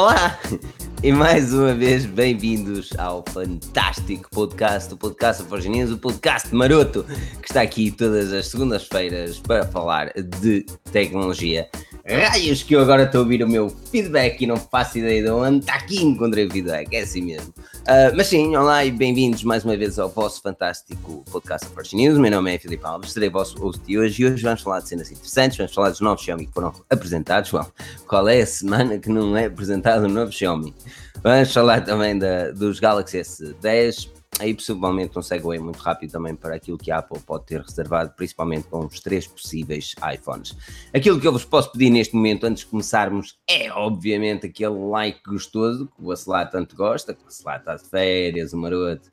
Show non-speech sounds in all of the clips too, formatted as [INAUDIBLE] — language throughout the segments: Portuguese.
Olá! [LAUGHS] E mais uma vez, bem-vindos ao fantástico podcast, o podcast Forginense, o podcast maroto, que está aqui todas as segundas-feiras para falar de tecnologia. Raios que eu agora estou a ouvir o meu feedback e não faço ideia de onde está aqui encontrei o feedback, é assim mesmo. Uh, mas sim, olá e bem-vindos mais uma vez ao vosso fantástico podcast Forge News. O meu nome é Filipe Alves, serei vosso host de hoje e hoje vamos falar de cenas interessantes, vamos falar dos novos Xiaomi que foram apresentados. João, qual é a semana que não é apresentado um novo Xiaomi? Vamos falar também da, dos Galaxy S10, aí possivelmente um segue muito rápido também para aquilo que a Apple pode ter reservado, principalmente com os três possíveis iPhones. Aquilo que eu vos posso pedir neste momento, antes de começarmos, é obviamente aquele like gostoso que o Acelar tanto gosta, que o Acelar está de férias, o maroto,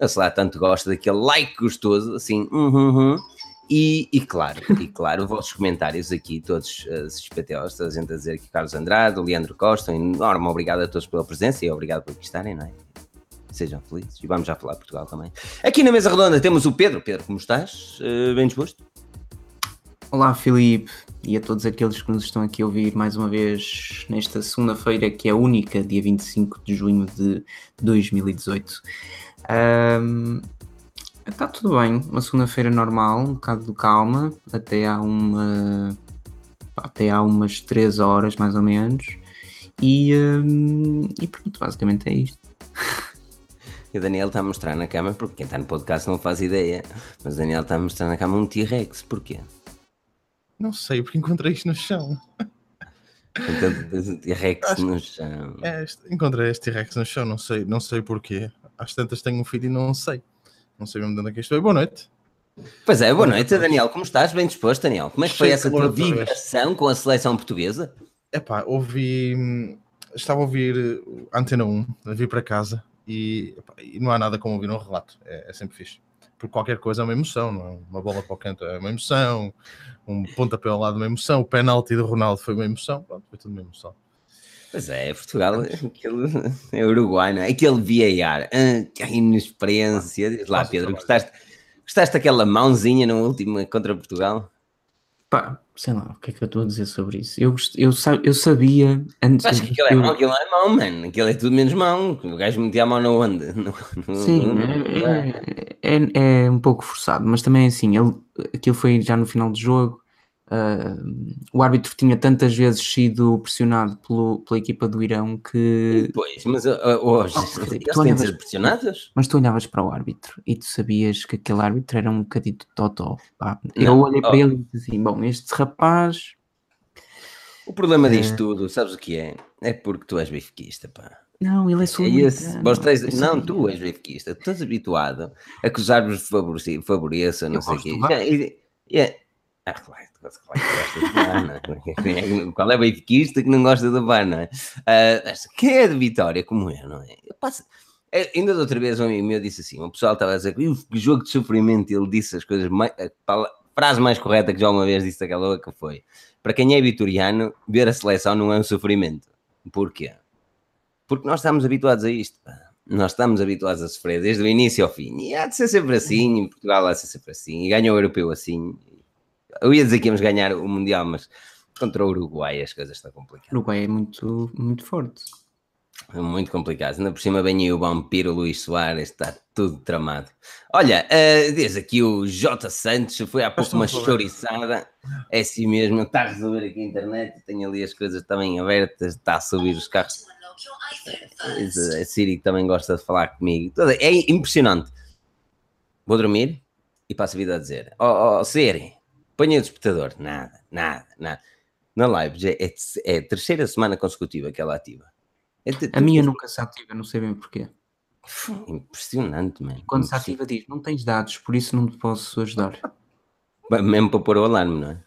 o Acelar tanto gosta daquele like gostoso, assim, uhum, uhum. E, e, claro, e claro, os vossos comentários aqui, todos uh, XPTOs, toda a gente a dizer que Carlos Andrade, o Leandro Costa, um enorme obrigado a todos pela presença e obrigado por aqui estarem, não é? Sejam felizes. E vamos já falar de Portugal também. Aqui na mesa redonda temos o Pedro. Pedro, como estás? Uh, bem disposto? Olá, Filipe, e a todos aqueles que nos estão aqui a ouvir mais uma vez nesta segunda-feira, que é única, dia 25 de junho de 2018. Um, está tudo bem, uma segunda-feira normal, um bocado de calma, até há uma. até há umas 3 horas mais ou menos. E, um, e pronto, basicamente é isto. [LAUGHS] E o Daniel está a mostrar na cama, porque quem está no podcast não faz ideia, mas o Daniel está a mostrar na cama um T-Rex, porquê? Não sei, porque encontrei isto no chão. Então T-Rex no chão. É, encontrei este T-Rex no chão, não sei, não sei porquê. Às tantas tenho um filho e não sei. Não sei mesmo de onde é que estou. Boa noite. Pois é, boa noite, Daniel. Como estás? Bem disposto, Daniel? Como é que foi essa tua vibração com a seleção portuguesa? Epá, ouvi. Hum, estava a ouvir a Antena 1, a vir para casa e, e, não há nada como ouvir um relato, é, é, sempre fixe. Porque qualquer coisa é uma emoção, não é? Uma bola para o canto é uma emoção, um pontapé ao lado é uma emoção, o penalti do Ronaldo foi uma emoção, pronto, foi tudo uma emoção. Pois é, Portugal, aquele, é Uruguai, não é? Aquele VAR, ah, a inexperiência, diz lá Pedro, gostaste, gostaste daquela mãozinha no último contra Portugal? Pá, sei lá, o que é que eu estou a dizer sobre isso? Eu, eu, eu sabia antes. Acho que aquilo é mão, aquilo é mão, mano. Aquilo é tudo menos mão. O gajo metia a mão na onda. [LAUGHS] No, no, Sim, no, é, é, é, um pouco forçado, mas também assim, ele, aquilo foi já no final do jogo. Uh, o árbitro tinha tantas vezes sido pressionado pelo, pela equipa do Irão que. Pois, mas uh, hoje oh, eles têm de ser pressionados? Mas tu olhavas para o árbitro e tu sabias que aquele árbitro era um bocadito totó. Pá. Eu olhei para oh. ele e disse assim: bom, este rapaz. O problema uh, disto tudo, sabes o que é? É porque tu és benfiquista, pá. Não, ele é. É não, tu és benfiquista, tu estás habituado a que os árbitros favoreçam, não sei o quê. É, ah, claro, claro Qual é o benfiquista que não gosta VAR, não é? Uh, quem é de Vitória como eu, não é? Eu passo... É, ainda da outra vez um amigo meu disse assim, o pessoal estava a dizer que jogo de sofrimento, ele disse as coisas, mais, a frase mais correta que já uma vez disse aquela que foi, para quem é vitoriano, ver a seleção não é um sofrimento. Porquê? Porque nós estamos habituados a isto, nós estamos habituados a sofrer desde o início ao fim, e há de ser sempre assim, em Portugal há de ser sempre assim, e ganha o europeu assim, eu ia dizer que íamos ganhar o Mundial, mas contra o Uruguai as coisas estão complicadas. O Uruguai é muito, muito forte. É muito complicado. Ainda por cima vem aí o vampiro Luís Soares, está tudo tramado. Olha, uh, diz aqui o J Santos, foi há pouco uma chouriçada. É assim mesmo, está a resolver aqui a internet, tem ali as coisas também abertas, está a subir os carros. A Siri também gosta de falar comigo. É impressionante. Vou dormir e passo a vida a dizer: Ó oh, oh, Siri, Ponha o despertador. Nada, nada, nada. Na live já é, é a terceira semana consecutiva que ela ativa. É a minha nunca se ativa, não sei bem porquê. Impressionante, mano. Quando se ativa diz, não tens dados, por isso não te posso ajudar. Mesmo para pôr o alarme, não é?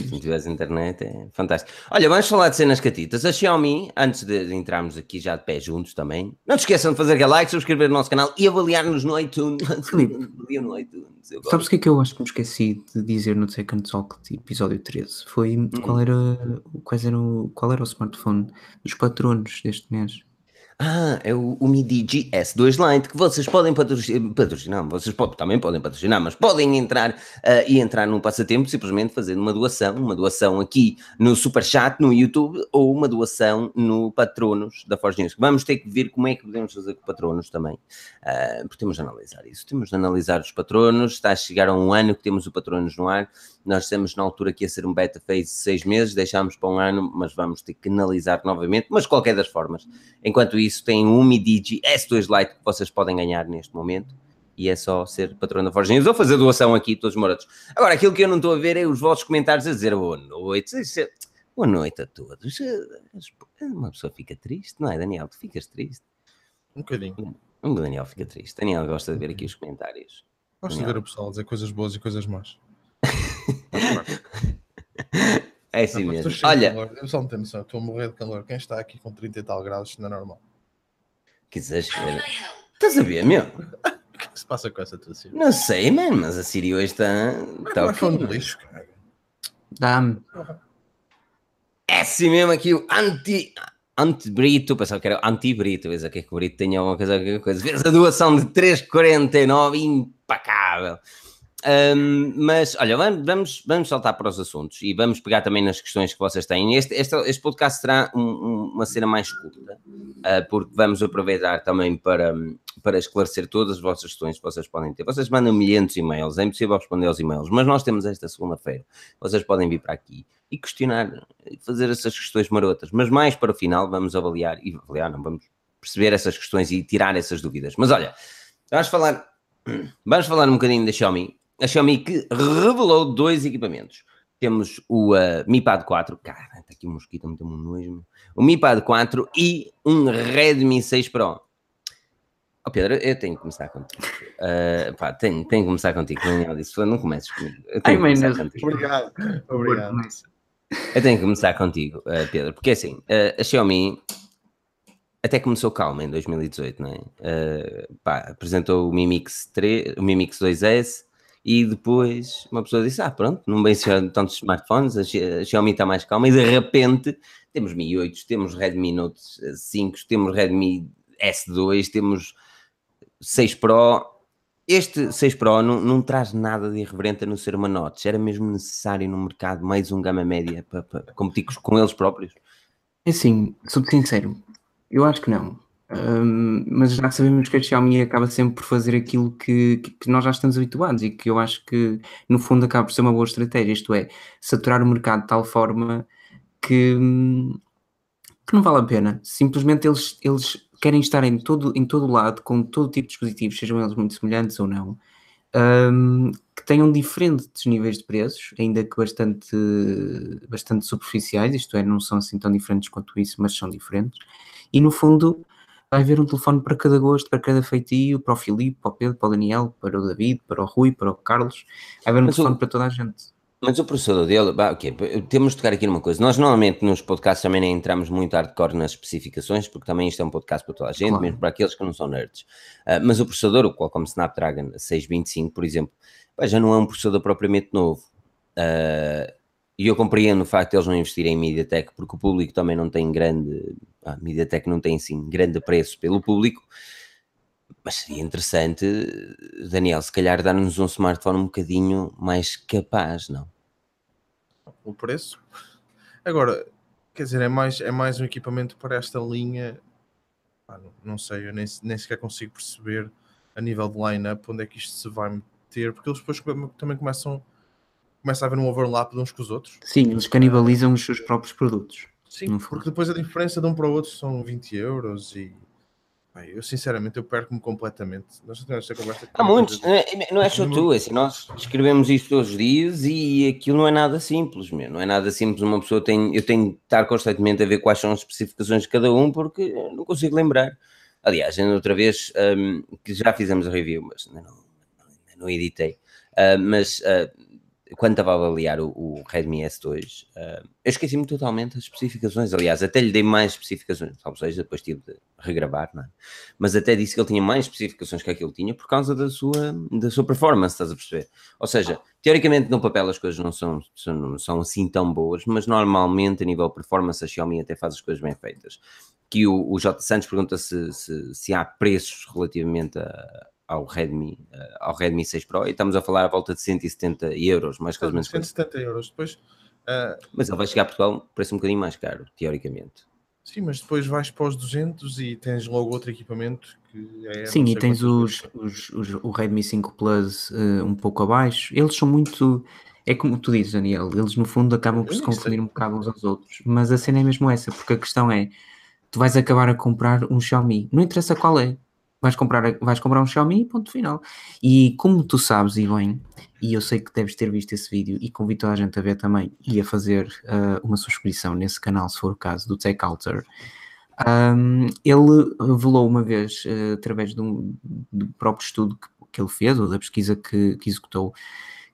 Se não tivesse internet, é fantástico. Olha, vamos falar de cenas catitas. A Xiaomi, antes de entrarmos aqui já de pé juntos também, não te esqueçam de fazer aquele like, subscrever o nosso canal e avaliar-nos no iTunes. [LAUGHS] Felipe, no iTunes. Sabes o que é que eu acho que me esqueci de dizer no Second Talk episódio 13? Foi uhum. qual, era, quais eram, qual era o smartphone dos patronos deste mês. Ah, é o, o Mi Digi S2 Lite que vocês podem patrocinar, patrocinar vocês também podem patrocinar, mas podem entrar uh, e entrar num passatempo simplesmente fazendo uma doação, uma doação aqui no Superchat, no YouTube, ou uma doação no Patronos da Forge News. Vamos ter que ver como é que podemos fazer com Patronos também, uh, porque temos de analisar isso. Temos de analisar os Patronos, está a chegar a um ano que temos o Patronos no ar, nós temos na altura que ia ser um beta phase de seis meses, deixámos para um ano, mas vamos ter que analisar novamente, mas qualquer das formas. Enquanto isso, tem um Umidigi S2 Lite que vocês podem ganhar neste momento. E é só ser patrão da Forge News ou fazer doação aqui, todos morados. Agora, aquilo que eu não estou a ver é os vossos comentários a dizer boa noite. É, boa noite a todos. Uma pessoa fica triste, não é, Daniel? Tu ficas triste? Um bocadinho. Um Daniel fica triste. Daniel gosta de ver aqui os comentários. Gosto Daniel. de ver o pessoal dizer coisas boas e coisas más. [LAUGHS] é assim não, mesmo. Olha, eu só não tenho noção, estou a morrer de calor. Quem está aqui com 30 e tal graus, não é normal. Que exagero. Estás a ver, meu? O que é que se passa com essa tua Siri? Não sei, mano, mas a Siri hoje está. Está okay, no lixo, cara. Dá-me. É assim mesmo aqui o anti. Anti-Brito, pensava que era anti-Brito, vês aqui que o Brito tenha alguma coisa, alguma coisa. Vês a doação de 3,49, impacável. Um, mas olha, vamos, vamos saltar para os assuntos e vamos pegar também nas questões que vocês têm. Este, este, este podcast será um, um, uma cena mais curta, uh, porque vamos aproveitar também para, para esclarecer todas as vossas questões que vocês podem ter. Vocês mandam milhares de e-mails, é impossível responder aos e-mails, mas nós temos esta segunda-feira. Vocês podem vir para aqui e questionar, fazer essas questões marotas, mas mais para o final vamos avaliar e avaliar, não vamos perceber essas questões e tirar essas dúvidas. Mas olha, vamos falar, vamos falar um bocadinho da Xiaomi a Xiaomi que revelou dois equipamentos. Temos o uh, Mi Pad 4, cara, está aqui um mosquito, muito um nojo. O Mi Pad 4 e um Redmi 6 Pro. Oh Pedro, eu tenho que começar contigo. [LAUGHS] Uh, pá, tenho, tenho que começar contigo. Não, disse, não comeces comigo. Eu tenho Ai, que começar contigo. Obrigado. Obrigado. Eu tenho que começar contigo, uh, Pedro, porque assim, uh, a Xiaomi até começou calma em 2018, não é? Uh, pá, apresentou o Mi Mix 3, o Mi Mix 2S, e depois uma pessoa disse: Ah, pronto, não vem tantos smartphones, a Xiaomi está mais calma, e de repente temos Mi 8, temos Redmi Note 5, temos Redmi S2, temos 6 Pro. Este 6 Pro não, não traz nada de irreverente a não ser uma Note. Era mesmo necessário no mercado mais um gama média para, para competir com eles próprios? É assim, sou sincero, eu acho que não. Um, mas já sabemos que a Xiaomi acaba sempre por fazer aquilo que, que, nós já estamos habituados e que eu acho que no fundo acaba por ser uma boa estratégia, isto é, saturar o mercado de tal forma que, que não vale a pena. Simplesmente eles, eles querem estar em todo, em todo lado, com todo tipo de dispositivos, sejam eles muito semelhantes ou não, um, que tenham diferentes níveis de preços, ainda que bastante, bastante superficiais, isto é, não são assim tão diferentes quanto isso, mas são diferentes. E no fundo, vai haver um telefone para cada gosto, para cada feitio, para o Filipe, para o Pedro, para o Daniel, para o David, para o Rui, para o Carlos. Vai haver um mas telefone o, para toda a gente. Mas o processador dele, bah, okay, temos de tocar aqui numa coisa. Nós normalmente nos podcasts também nem entramos muito hardcore nas especificações, porque também isto é um podcast para toda a gente, claro. mesmo para aqueles que não são nerds. Uh, mas o processador, o Qualcomm Snapdragon 625, por exemplo, bah, já não é um processador propriamente novo. Uh, e eu compreendo o facto de eles não investirem em MediaTek, porque o público também não tem grande. A MediaTek não tem assim grande preço pelo público. Mas seria interessante, Daniel, se calhar dar-nos um smartphone um bocadinho mais capaz, não? O preço? Agora, quer dizer, é mais, é mais um equipamento para esta linha. Ah, não, não, sei, eu nem, nem sequer consigo perceber a nível de line-up onde é que isto se vai meter, porque eles depois também começam começa a haver um overlap de uns com os outros. Sim, eles canibalizam os seus próprios produtos. Sim, porque depois a diferença de um para o outro são 20 euros e bem, eu sinceramente eu perco-me completamente. Nós temos esta conversa. Há muitos, não é, não é só tu, é assim, nós escrevemos isto todos os dias e aquilo não é nada simples, mesmo. não é nada simples. Uma pessoa tem, eu tenho de estar constantemente a ver quais são as especificações de cada um porque não consigo lembrar. Aliás, ainda outra vez um, que já fizemos a review, mas ainda não, ainda não editei. Uh, mas uh, quando estava a avaliar o, o Redmi S2, uh, eu esqueci-me totalmente as especificações. Aliás, até lhe dei mais especificações, ou seja, depois tive de regravar, não é? Mas até disse que ele tinha mais especificações que aquilo tinha por causa da sua, da sua performance, estás a perceber? Ou seja, teoricamente no papel as coisas não são, são, são assim tão boas, mas normalmente a nível performance a Xiaomi até faz as coisas bem feitas. Aqui o, o J. Santos pergunta se, se, se há preços relativamente a, ao Redmi, uh, ao Redmi 6 Pro, e estamos a falar à volta de 170 euros, mais que menos. 170 euros, depois... Uh... Mas ele vai chegar a Portugal, preço um bocadinho mais caro, teoricamente. Sim, mas depois vais para os 200 e tens logo outro equipamento que é... Sim, e tens os, os, os, o Redmi 5 Plus uh, um pouco abaixo. Eles são muito... É como tu dizes, Daniel, eles no fundo acabam por se confundir um bocado uns aos outros. Mas a cena é mesmo essa, porque a questão é, tu vais acabar a comprar um Xiaomi, não interessa qual é, vais comprar, vais comprar um Xiaomi ponto final. E como tu sabes, e bem, e eu sei que deves ter visto esse vídeo e convido toda a gente a ver também e a fazer uh, uma subscrição nesse canal, se for o caso, do Tech Alter. Um, ele revelou uma vez, uh, através um, do próprio estudo que, que, ele fez, ou da pesquisa que, que executou,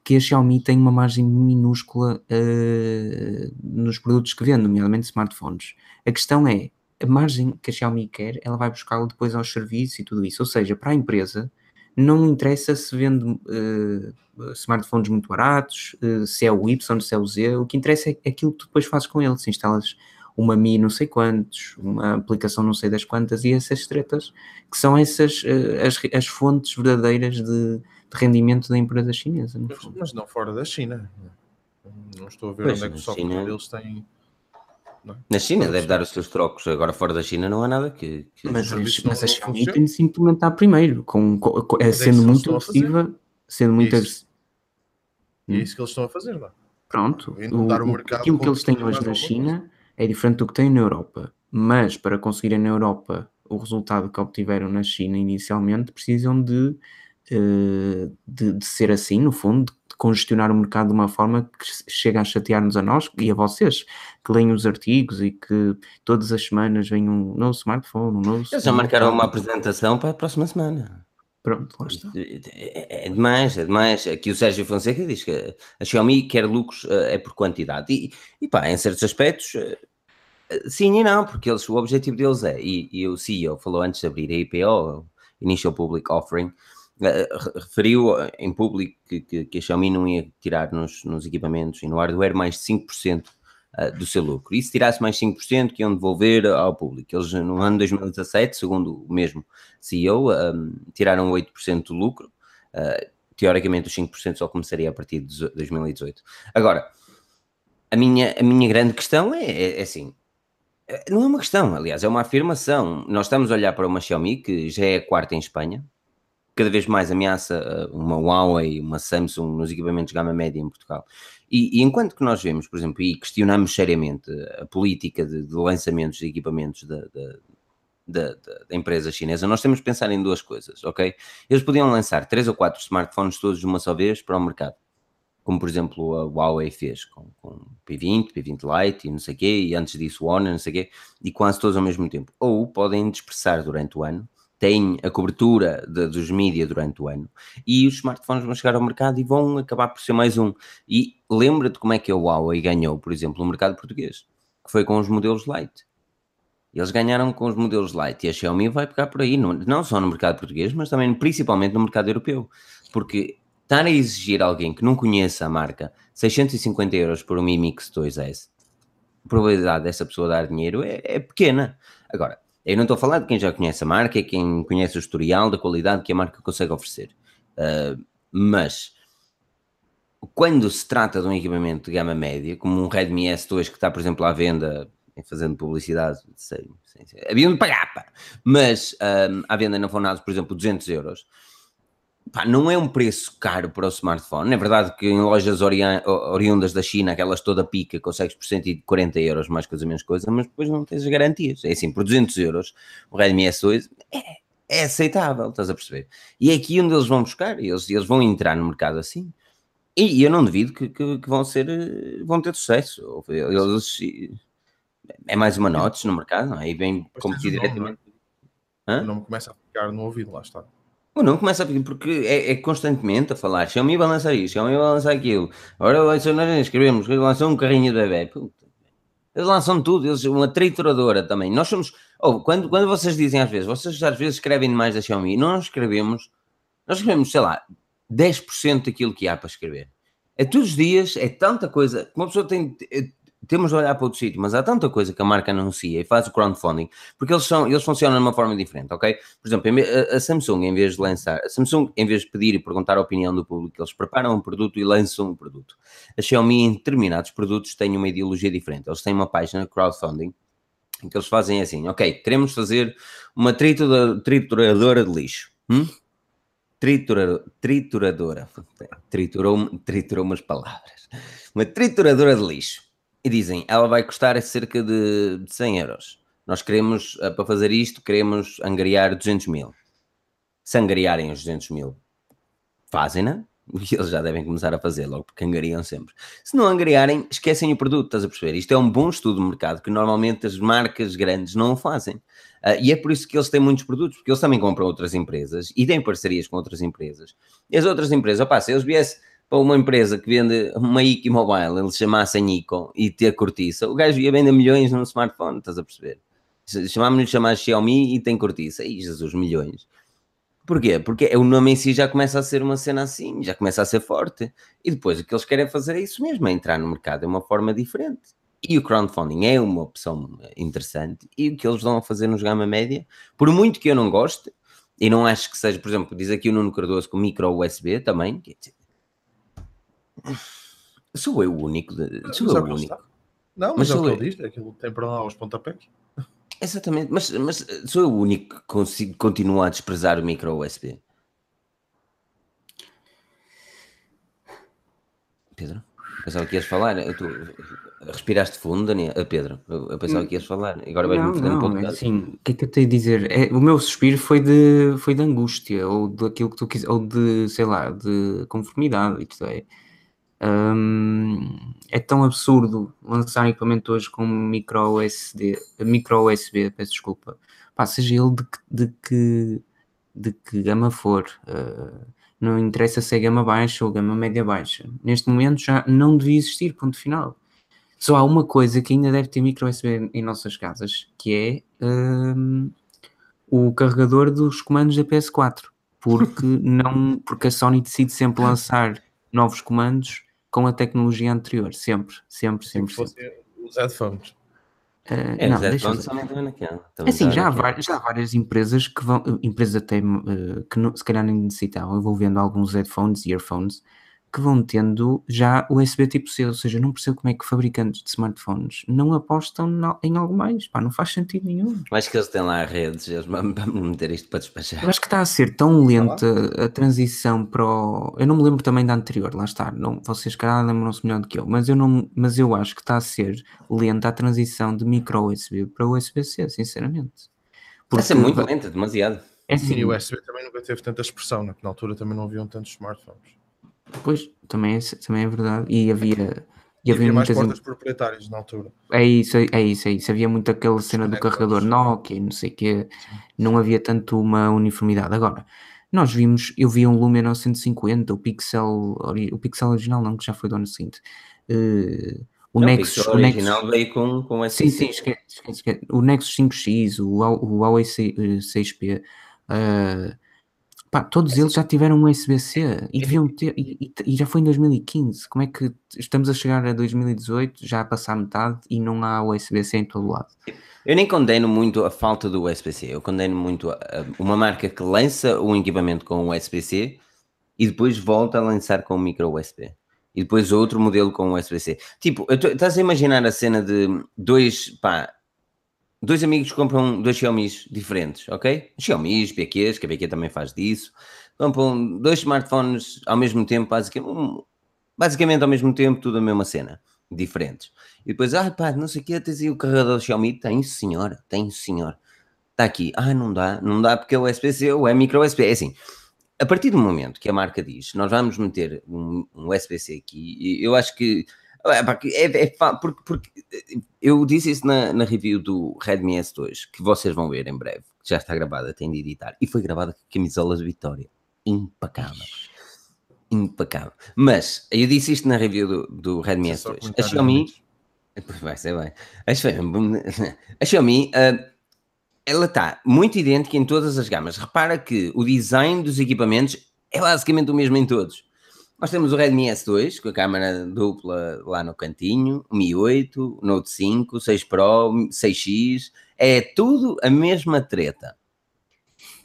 que a Xiaomi tem uma margem minúscula uh, nos produtos que vende, nomeadamente smartphones. A questão é, a margem que a Xiaomi quer, ela vai buscá-la depois aos serviços e tudo isso. Ou seja, para a empresa, não interessa se vende uh, smartphones muito baratos, uh, se é o Y, se é o Z, o que interessa é aquilo que tu depois fazes com ele. Se instalas uma Mi não sei quantos, uma aplicação não sei das quantas, e essas tretas, que são essas uh, as, as fontes verdadeiras de, de, rendimento da empresa chinesa. Mas, mas, não fora da China. Não estou a ver pois onde é que o software China... deles tem? Na China deve dar os seus trocos, agora fora da China não há nada que. que... Mas, mas a Xiaomi tem de se implementar primeiro, com, com, com é, sendo muito agressiva, sendo muito agressiva. E é isso que eles estão a fazer, não? Pronto, o, o aquilo que eles têm hoje na China é diferente do que têm na Europa, mas para conseguirem na Europa o resultado que obtiveram na China inicialmente, precisam de, eh, de, de ser assim, no fundo, congestionar o mercado de uma forma que chega a chatear-nos a nós e a vocês, que leem os artigos e que todas as semanas vem um novo smartphone, um novo. Eles já marcaram uma apresentação para a próxima semana. Pronto, lá está. É, é demais, é demais. Aqui o Sérgio Fonseca diz que a Xiaomi quer lucros uh, é por quantidade. E, e pá, em certos aspectos, uh, sim e não, porque eles, o objetivo deles é, e, e o CEO falou antes de abrir a IPO, Initial Public Offering, eh, referiu em público que, que, que, a Xiaomi não ia tirar nos, nos equipamentos e no hardware mais 5% eh, do seu lucro. E se tirasse mais 5%, que iam devolver ao público. Eles, no ano 2017, segundo o mesmo CEO, um, ehm, tiraram 8% do lucro. Uh, teoricamente, os 5% só começaria a partir de 2018. Agora, a minha, a minha grande questão é, é, é assim: não é uma questão, aliás, é uma afirmação. Nós estamos a olhar para uma Xiaomi que já é a quarta em Espanha, cada vez mais ameaça eh, uma Huawei, uma Samsung nos equipamentos de gama média em Portugal. E, e, enquanto que nós vemos, por exemplo, e questionamos seriamente a política de, de lançamentos de equipamentos da, da, da, da, empresa chinesa, nós temos que pensar em duas coisas, ok? Eles podiam lançar três ou quatro smartphones todos de uma só vez para o mercado, como por exemplo a Huawei fez com, com P20, P20 Lite e não sei o quê, e antes disso o Honor, não sei o quê, e quase todos ao mesmo tempo. Ou podem dispersar durante o ano têm a cobertura de, dos mídia durante o ano e os smartphones vão chegar ao mercado e vão acabar por ser mais um. E lembra-te como é que a Huawei ganhou, por exemplo, no mercado português, que foi com os modelos Lite. Eles ganharam com os modelos Lite e a Xiaomi vai pegar por aí, não, não só no mercado português, mas também principalmente no mercado europeu. Porque estar a exigir alguém que não conheça a marca 650 euros por um Mi Mix 2S, a probabilidade dessa pessoa dar dinheiro é, é pequena. Agora, eu não estou a falar de quem já conhece a marca, quem conhece o historial da qualidade que a marca consegue oferecer. Uh, mas quando se trata de um equipamento de gama média, como um Redmi S2 que está, por exemplo, à venda, fazendo publicidade, sei, sei, sei haviam de pagar, pá. mas um, à venda na Fonados, por exemplo, 200 euros pá, não é um preço caro para o smartphone. É verdade que em lojas ori oriundas da China, aquelas toda pica, consegues por 140 euros mais coisa menos coisa, mas depois não tens as garantias. É assim, por 200 euros, o Redmi S2 é, é aceitável, estás a perceber? E é aqui onde eles vão buscar, eles, eles vão entrar no mercado assim. E, e eu não duvido que, que, que, vão ser, vão ter sucesso. Eles, é mais uma notes no mercado, não é? E vem competir diretamente. O nome começa a ficar no ouvido, lá está. Não começa a porque é, é, constantemente a falar Xiaomi vai lançar isto, Xiaomi vai lançar aquilo. Agora lançam, nós escrevemos que lançou um carrinho de bebê. Eles lançam tudo, eles uma trituradora também. Nós somos. Oh, quando, quando vocês dizem às vezes, vocês às vezes escrevem demais da Xiaomi, nós escrevemos, nós escrevemos, sei lá, 10% daquilo que há para escrever. É todos os dias, é tanta coisa. Uma pessoa tem. Temos de olhar para outro sítio, mas há tanta coisa que a marca anuncia e faz o crowdfunding, porque eles, são, eles funcionam de uma forma diferente, ok? Por exemplo, a Samsung, em vez de lançar, a Samsung, em vez de pedir e perguntar a opinião do público, eles preparam um produto e lançam um produto. A Xiaomi, em determinados produtos, tem uma ideologia diferente. Eles têm uma página de crowdfunding em que eles fazem assim, ok, queremos fazer uma trituradora de lixo. Hum? Trituradora, [LAUGHS] trituradora, triturou, triturou umas palavras, uma trituradora de lixo e dizem, ela vai custar cerca de 100 euros. Nós queremos, eh, para fazer isto, queremos angariar 200 mil. Se angariarem os 200 mil, fazem-na, [LAUGHS] e eles já devem começar a fazer logo, porque angariam sempre. Se não angariarem, esquecem o produto, estás a perceber? Isto é um bom estudo de mercado que normalmente as marcas grandes não fazem. Uh, e é por isso que eles têm muitos produtos, porque eles também compram outras empresas e têm parcerias com outras empresas. E as outras empresas, opá, se eles viessem para uma empresa que vende uma IKI Mobile, eles chamassem ICO e ter cortiça, o gajo ia vender milhões num smartphone, estás a perceber? Chamámos-lhe chamar Xiaomi e tem cortiça. Aí, Jesus, milhões. Porquê? Porque o nome em si já começa a ser uma cena assim, já começa a ser forte. E depois o que eles querem fazer é isso mesmo, é entrar no mercado de uma forma diferente. E o crowdfunding é uma opção interessante. E o que eles vão fazer nos gama média, por muito que eu não goste, e não acho que seja, por exemplo, diz aqui o Nuno Cardoso com micro USB também, dizer, Sou eu o único. De... Sou mas eu é o único. Não, mas, mas é o que ele diz, é aquilo tem para lá os pontapés. Exatamente, mas, mas sou eu o único que consigo, continuar a desprezar o micro USB. Pedro? Pensava que ias falar. Tu respiraste fundo, Daniel. Uh, Pedro, eu pensava que ias falar. Agora vais-me fazer um pouco. Assim, o que é que eu tenho a dizer? É, o meu suspiro foi de, foi de angústia, ou daquilo que tu quiser, ou de, sei lá, de conformidade. Isto é. Um, é tão absurdo lançar equipamento hoje com micro SD, micro USB, peço desculpa, Pá, seja ele de, de, que, de que gama for. Uh, não interessa se é gama baixa ou gama média baixa. Neste momento já não devia existir, ponto final. Só há uma coisa que ainda deve ter micro USB em nossas casas, que é um, o carregador dos comandos da PS4. Porque, [LAUGHS] não, porque a Sony decide sempre lançar novos comandos com a tecnologia anterior. Sempre, sempre, sempre. sempre. Os headphones. Uh, é, não, deixa é assim, já há, várias, já há várias empresas que vão, empresas até uh, que não, se calhar nem necessitavam, envolvendo alguns headphones e earphones, que vão tendo já USB tipo C, ou seja, não percebo como é que fabricantes de smartphones não apostam em algo mais, pá, não faz sentido nenhum. Acho que eles têm lá redes, eles vão meter isto para despachar. Eu acho que está a ser tão lenta a transição para o... Eu não me lembro também da anterior, lá está, não, vocês calhar lembram-se melhor do que eu, mas eu, não, mas eu acho que está a ser lenta a transição de micro USB para USB-C, sinceramente. Porque... Está a ser muito lenta, demasiado. É assim, e o USB também nunca teve tanta expressão, né? na altura também não haviam tantos smartphones. Pois, também é, também é verdade. E havia. E havia, havia mais portas proprietárias na altura. É isso, é isso, é isso. Havia muito aquela cena do carregador Nokia, não sei o quê. Não havia tanto uma uniformidade. Agora, nós vimos, eu vi um Lumia 950, o Pixel, o Pixel original não, que já foi do ano seguinte. Uh, o não, Nexus, o original Nexus, veio com, com esse Sim, sim, esquece, esquece, esquece. O Nexus 5X, o, o Huawei 6P, uh, eh, Pá, todos eles já tiveram um USB-C e deviam ter, e, e, já foi em 2015. Como é que estamos a chegar a 2018, já a passar metade e não há USB-C em todo lado? Eu nem condeno muito a falta do USB-C, eu condeno muito a, a, uma marca que lança um equipamento com USB-C e depois volta a lançar com micro USB. E depois outro modelo com USB-C. Tipo, estás a imaginar a cena de dois, pá, dois amigos compram dois Xiaomi's diferentes, ok? Xiaomi's, BQs, que a BQ também faz disso. Compram dois smartphones ao mesmo tempo, basicamente, basicamente ao mesmo tempo, tudo a mesma cena, diferentes. E depois, ah pá, não sei o que, tens aí o carregador Xiaomi? Tem senhora, tem senhor. Está aqui, ah não dá, não dá porque é USB-C ou é micro USB. É assim, a partir do momento que a marca diz, nós vamos meter um, um USB-C aqui, eu acho que é, é, é, porque, porque eu disse isso na, na, review do Redmi S2, que vocês vão ver em breve, que já está gravada, tem de editar, e foi gravada com camisolas de Vitória. Impecável. Impecável. Mas eu disse isto na review do, do Redmi S2. A Xiaomi. Vai ser bem. A Xiaomi, [LAUGHS] a Xiaomi uh, ela está muito idêntica em todas as gamas. Repara que o design dos equipamentos é basicamente o mesmo em todos. Nós temos o Redmi S2 com a câmera dupla lá no cantinho, o Mi 8, o Note 5, 6 Pro, 6X, é tudo a mesma treta.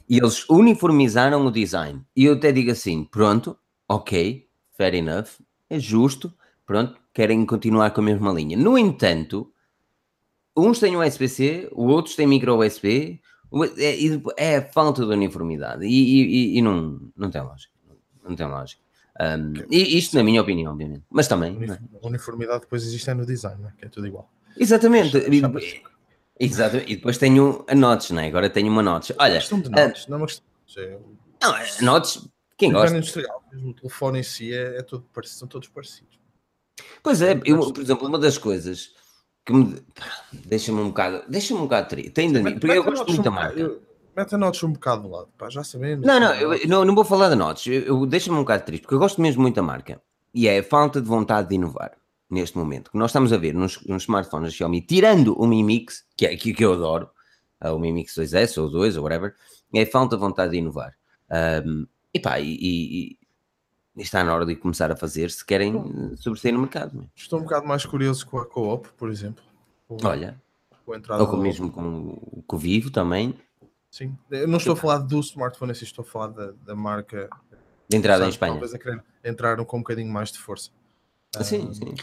E eles uniformizaram o design. E eu até digo assim: pronto, ok, fair enough, é justo, pronto, querem continuar com a mesma linha. No entanto, uns têm USB-C, outros têm micro USB, é, é falta de uniformidade e, e, e, não, não tem lógica. Não tem lógica. Um, e isto, na minha opinião, obviamente, mas também. A é? uniformidade depois existe é no design, é? que é tudo igual. Exatamente. Exato, e depois tenho a notes, não é? Agora tenho uma notes. Olha, questão de notes, uh, não é uma questão de é Não, é, notes, quem gosta? Industrial, o telefone em si é, é todo parecido, são todos parecidos. Pois é, eu, por exemplo, uma das coisas que me deixa-me um bocado, deixa-me um bocado triste, ainda porque eu gosto muito da marca. Mete a notes um bocado do lado, pá, já sabemos. Não, não, eu, não, não vou falar da notes, eu, eu deixa-me um bocado triste, porque eu gosto mesmo muito da marca e é a falta de vontade de inovar neste momento, que nós estamos a ver nos, nos smartphones da Xiaomi, tirando o Mi Mix, que é aquilo que eu adoro, uh, o Mi Mix 2S ou 2 ou whatever, é falta de vontade de inovar. Um, e pá, e, e, e, está na hora de começar a fazer se querem sobressair no mercado. Mesmo. Estou um bocado mais curioso com a Co-op, por exemplo. Com, Olha, com a ou com mesmo com, com o Vivo também. Sim, eu não estou a falar do smartphone, assim, estou a falar da, da marca de entrada sabe, em Espanha. Talvez a querer entrar com um bocadinho mais de força. Sim, sim.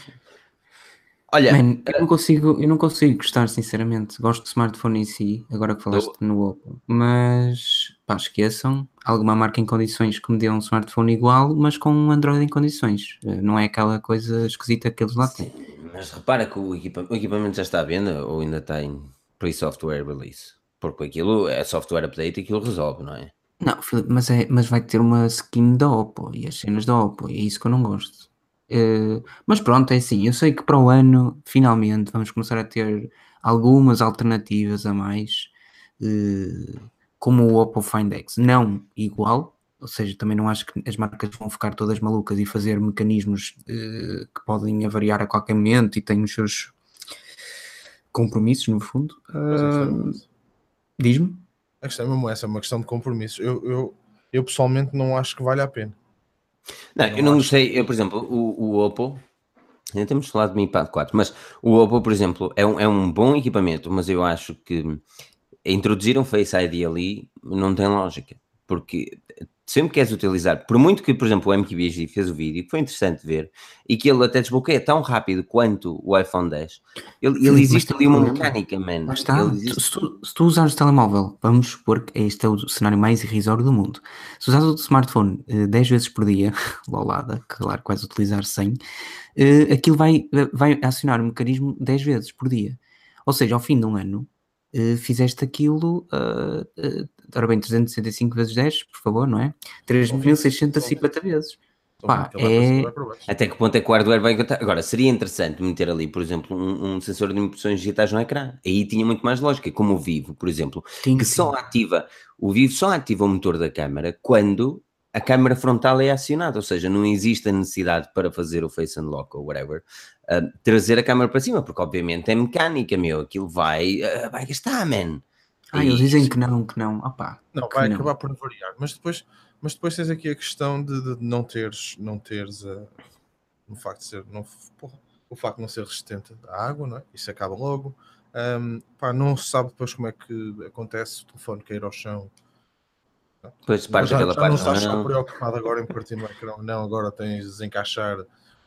Olha, Man, eu não consigo, eu não consigo gostar, sinceramente. Gosto do smartphone em si, agora que falaste no Oppo, mas pá, esqueçam. Alguma marca em condições que me dê um smartphone igual, mas com um Android em condições. Não é aquela coisa esquisita que eles lá têm. Mas repara que o, equipa o equipamento já está à venda ou ainda está em pre-software release? Porque aquilo é software update e aquilo resolve, não é? Não, mas, é, mas vai ter uma skin da Oppo e as cenas da Oppo, e é isso que eu não gosto. Uh, mas pronto, é assim, eu sei que para o ano, finalmente, vamos começar a ter algumas alternativas a mais, uh, como o Oppo Find X. Não igual, ou seja, também não acho que as marcas vão ficar todas malucas e fazer mecanismos uh, que podem variar a qualquer momento e têm os seus compromissos, no fundo. Diz-me. A questão é mesmo essa, é uma questão de compromissos. Eu, eu, eu pessoalmente não acho que vale a pena. Não, eu não gostei, eu, por exemplo, o, o Oppo, ainda temos falado de Mi Pad 4, mas o Oppo, por exemplo, é um, é um bom equipamento, mas eu acho que introduzir um Face ID ali não tem lógica, porque sempre que queres utilizar, por muito que, por exemplo, o MQBG fez o vídeo, foi interessante ver, e que ele até desbloqueia tão rápido quanto o iPhone 10, ele, Sim, ele existe ali uma mecânica, man. Mas está, existe... se, tu, se tu usares o telemóvel, vamos supor que este é o cenário mais irrisório do mundo. Se usares o smartphone eh, 10 vezes por dia, [LAUGHS] lolada, claro que vais utilizar 100, uh, eh, aquilo vai, vai acionar o mecanismo 10 vezes por dia. Ou seja, ao fim de um ano, uh, fizeste aquilo, uh, uh, ora bem, 365 vezes 10, por favor, não é? 3.650 vezes. Pá, é... Até que ponto é que o hardware vai encontrar? Agora, seria interessante meter ali, por exemplo, um, um, sensor de impressões digitais no ecrã. Aí tinha muito mais lógica, como o Vivo, por exemplo, sim, que sim. só ativa, o Vivo só ativa o motor da câmera quando a câmera frontal é acionada, ou seja, não existe a necessidade para fazer o face unlock ou whatever, uh, trazer a câmera para cima, porque obviamente é mecânica, meu, aquilo vai, uh, vai gastar, man. Ah, eles dizem que não, que não, opá. Não, vai não. acabar por variar, mas depois, mas depois tens aqui a questão de, de não teres, não teres uh, o facto de ser, não, porra, o facto de não ser resistente à água, não é? Isso acaba logo. Um, pá, não se sabe depois como é que acontece o telefone cair ao chão depois parte já, pela já não estás tão preocupado agora em partir no ecrã, não, agora tens de desencaixar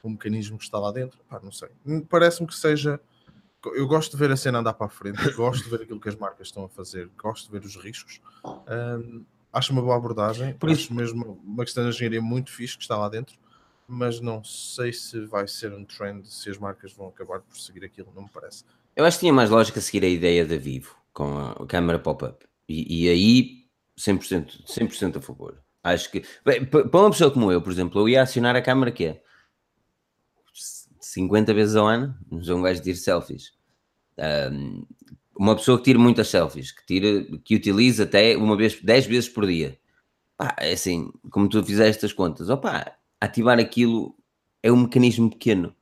o mecanismo que está lá dentro. Pá, não sei. Parece-me que seja. Eu gosto de ver a cena andar para a frente, gosto de ver aquilo que as marcas estão a fazer, gosto de ver os riscos. Um, acho uma boa abordagem, Por acho isso... mesmo uma questão de engenharia muito fixe que está lá dentro, mas não sei se vai ser um trend, se as marcas vão acabar por seguir aquilo, não me parece. Eu acho que tinha mais lógica seguir a ideia da Vivo com a câmera pop-up. E, e aí 100%, 100% a favor. Acho que, bem, para uma pessoa como eu, por exemplo, eu ia acionar a câmera que é 50 vezes ao ano, não sou um gajo de tirar selfies. Um, uma pessoa que tira muitas selfies, que, tira, que utiliza até uma vez, 10 vezes por dia. Pá, é assim, como tu fizeste as contas, opa, ativar aquilo é um mecanismo pequeno.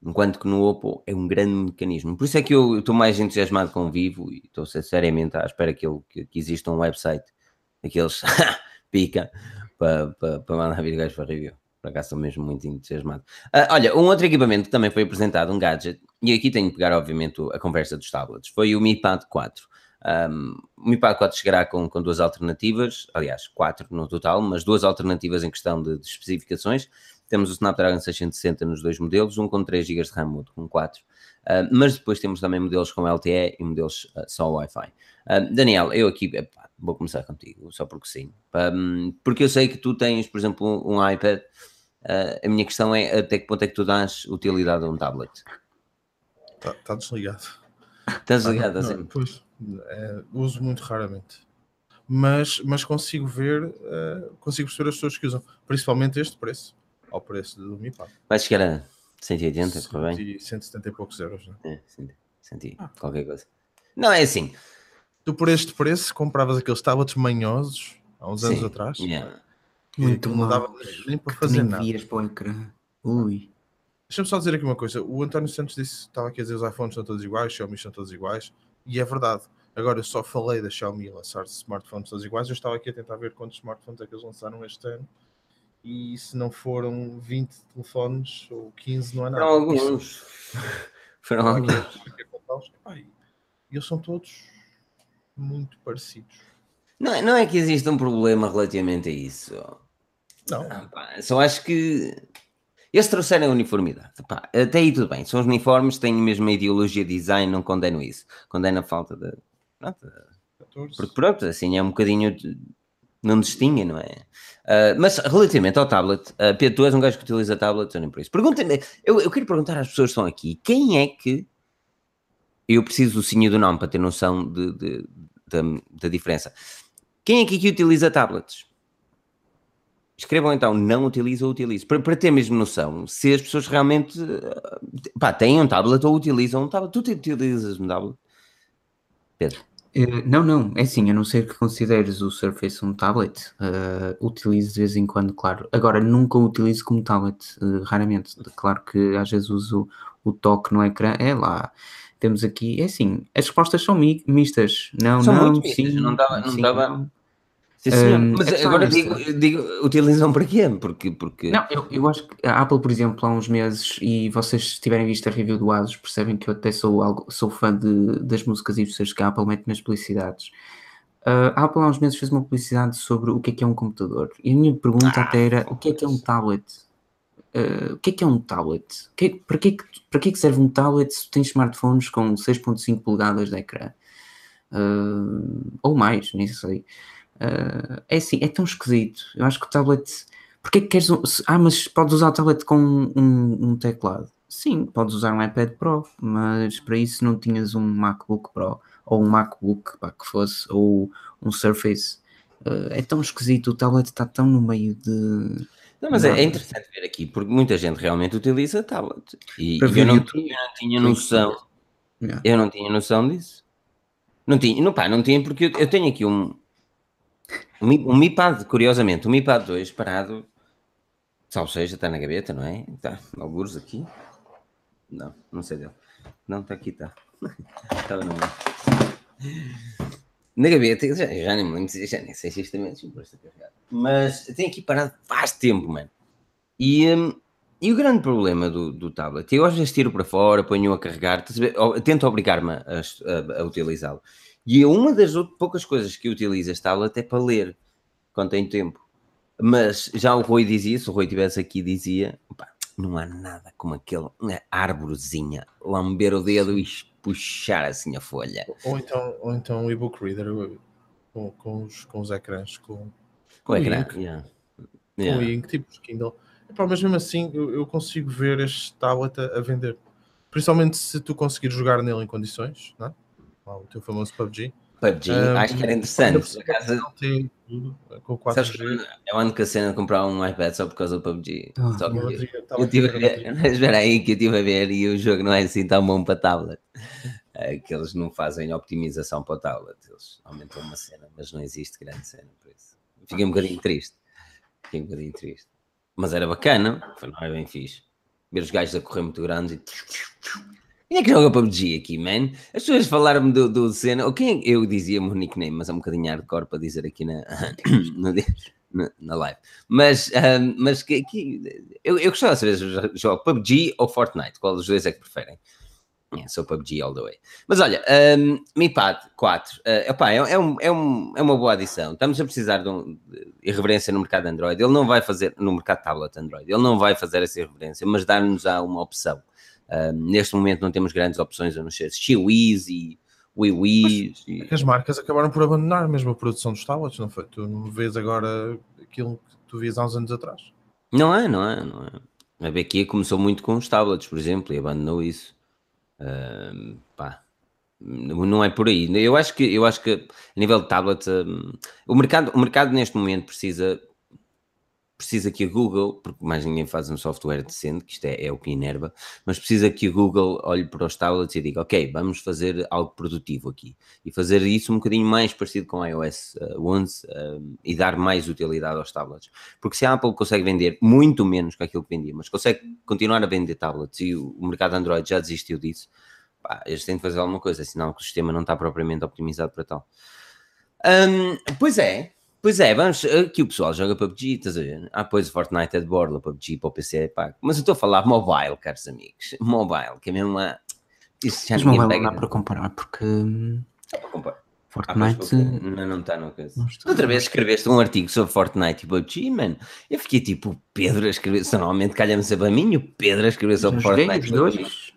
Enquanto que no Oppo é um grande mecanismo. Por isso é que eu estou mais entusiasmado com o Vivo e estou seriamente à espera que, ele, que, que exista um website, aqueles [LAUGHS] pica, para, para, para mandar vir gajos para review. Por acaso estou mesmo muito entusiasmado. Uh, olha, um outro equipamento que também foi apresentado, um gadget, e aqui tenho que pegar, obviamente, a conversa dos tablets, foi o Mi Pad 4. Um, o Mi Pad 4 chegará com, com duas alternativas, aliás, quatro no total, mas duas alternativas em questão de, de especificações. Temos o Snapdragon 660 nos dois modelos, um com 3 GB de RAM, outro com 4. Uh, mas depois temos também modelos com LTE e modelos uh, só Wi-Fi. Uh, Daniel, eu aqui epá, vou começar contigo, só porque sim. Um, porque eu sei que tu tens, por exemplo, um iPad. a minha questão é até que ponto é que tu dás utilidade a um tablet? Está tá desligado. Está desligado, ah, assim? Pois, é, uso muito raramente. Mas, mas consigo ver, consigo perceber as pessoas que usam, principalmente este preço, ao preço do Mi Pad. Vai chegar a 180, por bem? 170 e poucos euros, não é? É, senti, ah. qualquer coisa. Não, é assim. Tu por este preço compravas aqueles tablets manhosos há uns Sim, anos atrás. Yeah. Muito mal. Não dava nem para fazer nem nada. Vias para o ecrã. Ui. Deixa-me só dizer aqui uma coisa. O António Santos disse, estava aqui a dizer os iPhones são todos iguais, Xiaomi são todos iguais, e é verdade. Agora eu só falei da Xiaomi lançar smartphones todos iguais, eu estava aqui a tentar ver quantos smartphones é que eles lançaram este ano e se não foram 20 telefones ou 15, não é nada. Foram alguns. [LAUGHS] foram alguns. E eles são todos muito parecidos. Não é, não é que exista um problema relativamente a isso. Não. Ah, pá, só acho que eles trouxeram a uniformidade. Pá, até aí tudo bem. São os uniformes, têm a mesma ideologia de design, não condeno isso. Condeno a falta de. Pronto, porque pronto, assim é um bocadinho. De, não distingue, não é? Uh, mas relativamente ao tablet, uh, Pedro, tu és um gajo que utiliza tablet, ou nem por isso. Pergunta eu, eu quero perguntar às pessoas que estão aqui: quem é que. Eu preciso do signo do nome para ter noção de, de, de, da diferença. Quem é que aqui utiliza tablets? Escrevam então, não utiliza ou utiliza, para, para ter mesmo noção se as pessoas realmente pá, têm um tablet ou utilizam um tablet. Tu utilizas um tablet? Pedro? Uh, não, não, é assim, a não ser que consideres o Surface um tablet, uh, utilizo de vez em quando, claro. Agora, nunca o utilizo como tablet, uh, raramente. Claro que às vezes uso o toque no ecrã, é lá. Temos aqui, é assim, as respostas são mi mistas. Não, são não, sim, não dava, não sim, dava. Não. Sim, um, mas é agora digo, digo, utilizam para quê? Porque, porque... Não, eu, eu acho que a Apple, por exemplo, há uns meses, e vocês tiverem visto a review do Asus, percebem que eu até sou, algo, sou fã de, das músicas e dos que a Apple mete nas publicidades. Uh, a Apple há uns meses fez uma publicidade sobre o que é que é um computador. E a minha pergunta ah, até era, o que é que é um tablet? Uh, o que é que é um tablet? Que, para, que, para que serve um tablet se tens smartphones com 6.5 polegadas de ecrã? Uh, ou mais, nem sei. Uh, é assim, é tão esquisito. Eu acho que o tablet. Porquê que queres. Um... Ah, mas podes usar o tablet com um, um, teclado? Sim, podes usar um iPad Pro, mas para isso não tinhas um MacBook Pro ou um MacBook pá, que fosse, ou um Surface. Uh, é tão esquisito, o tablet está tão no meio de. Não, mas é, é, interessante ver aqui, porque muita gente realmente utiliza tablet. E, eu, não, eu, não, tinha noção. Yeah. Eu não tinha noção disso. Não tinha, não, pá, não tinha, porque eu, eu tenho aqui um, um, um Mi Pad, curiosamente, um Mi Pad 2 parado, salvo seja, está na gaveta, não é? Está, alguns aqui. Não, não sei dele. Não, está aqui, está. [LAUGHS] Estava no... Na gaveta, já, já nem muito, já nem sei se isto também é. Mas tem aqui parado faz tempo, mano. E, um, e o grande problema do, do tablet, eu às vezes tiro para fora, ponho a carregar, tento obrigar-me a, a, a utilizá-lo. E é uma das poucas coisas que eu utilizo este tablet é para ler, quando tenho tempo. Mas já o Rui dizia, se o Rui estivesse aqui, dizia: não há nada como aquele árvorezinha, lamber o dedo e puxar assim a folha. Ou então, ou então um e-book reader com, com, os, com os ecrãs, com, com o ecrã, yeah. Yeah. com o ink, tipo Kindle. Epá, mas mesmo assim eu, eu, consigo ver este tablet a, a, vender. Principalmente se tu conseguires jogar nele em condições, não é? O teu famoso PUBG. PUBG, um, acho que era interessante. Casa... com 4G. eu ando com a cena de comprar um iPad só por causa do PUBG. Oh, só que eu, eu tive a ver, [LAUGHS] espera aí que eu estive a ver e o jogo não é assim tão bom para tablet. É, que eles não fazem optimização para o tablet. Eles aumentam uma cena, mas não existe grande cena por isso. Fiquei um bocadinho triste. Fiquei um bocadinho triste. Mas era bacana, foi não é bem fixe. Ver os gajos a correr muito grandes e quem é que joga PUBG aqui, man? As pessoas falaram-me do, do cena. Ou quem é? Eu dizia-me o nickname, mas é um bocadinho hardcore para dizer aqui na, [COUGHS] na, na live. Mas, um, mas que, que, eu, eu gostava de saber se jogo PUBG ou Fortnite, qual dos dois é que preferem? É, sou PUBG all the way. Mas olha, um, Mi Pad 4, uh, opa, é, é, um, é, um, é uma boa adição. Estamos a precisar de, um, de irreverência no mercado Android. Ele não vai fazer, no mercado tablet Android, ele não vai fazer essa irreverência, mas dar-nos uma opção. Uh, neste momento não temos grandes opções a não ser Xiwi's e WiiWi. E... É as marcas acabaram por abandonar mesmo a produção dos tablets, não foi? Tu não vês agora aquilo que tu vias há uns anos atrás. Não é, não é, não é. A BQ começou muito com os tablets, por exemplo, e abandonou isso. Uh, pá, não é por aí. Eu acho que, eu acho que a nível de tablet, um, o, mercado, o mercado neste momento precisa precisa que a Google, porque mais ninguém faz um software decente, que isto é, é, o que inerva, mas precisa que a Google olhe para os tablets e diga, ok, vamos fazer algo produtivo aqui. E fazer isso um bocadinho mais parecido com iOS uh, 11 uh, e dar mais utilidade aos tablets. Porque se a Apple consegue vender muito menos que aquilo que vendia, mas consegue continuar a vender tablets e o, o mercado Android já desistiu disso, pá, eles têm de fazer alguma coisa, senão o sistema não está propriamente optimizado para tal. Um, pois é, Pois é, vamos, aqui o pessoal joga PUBG, estás a ver? Ah, pois o Fortnite é de borla, PUBG para o PC é pago. Mas eu estou a falar mobile, caros amigos. [LAUGHS] Mobile, que é mesmo uma. Isso já Mas mobile pega. não dá para comparar porque. Dá para comparar. Fortnite. Ah, não, não está no caso. Outra vez escreveste um artigo sobre Fortnite e PUBG, mano. Eu fiquei tipo, o Pedro a escrever. Normalmente calha-me sempre a mim, o Pedro a escrever sobre Fortnite. Os dois.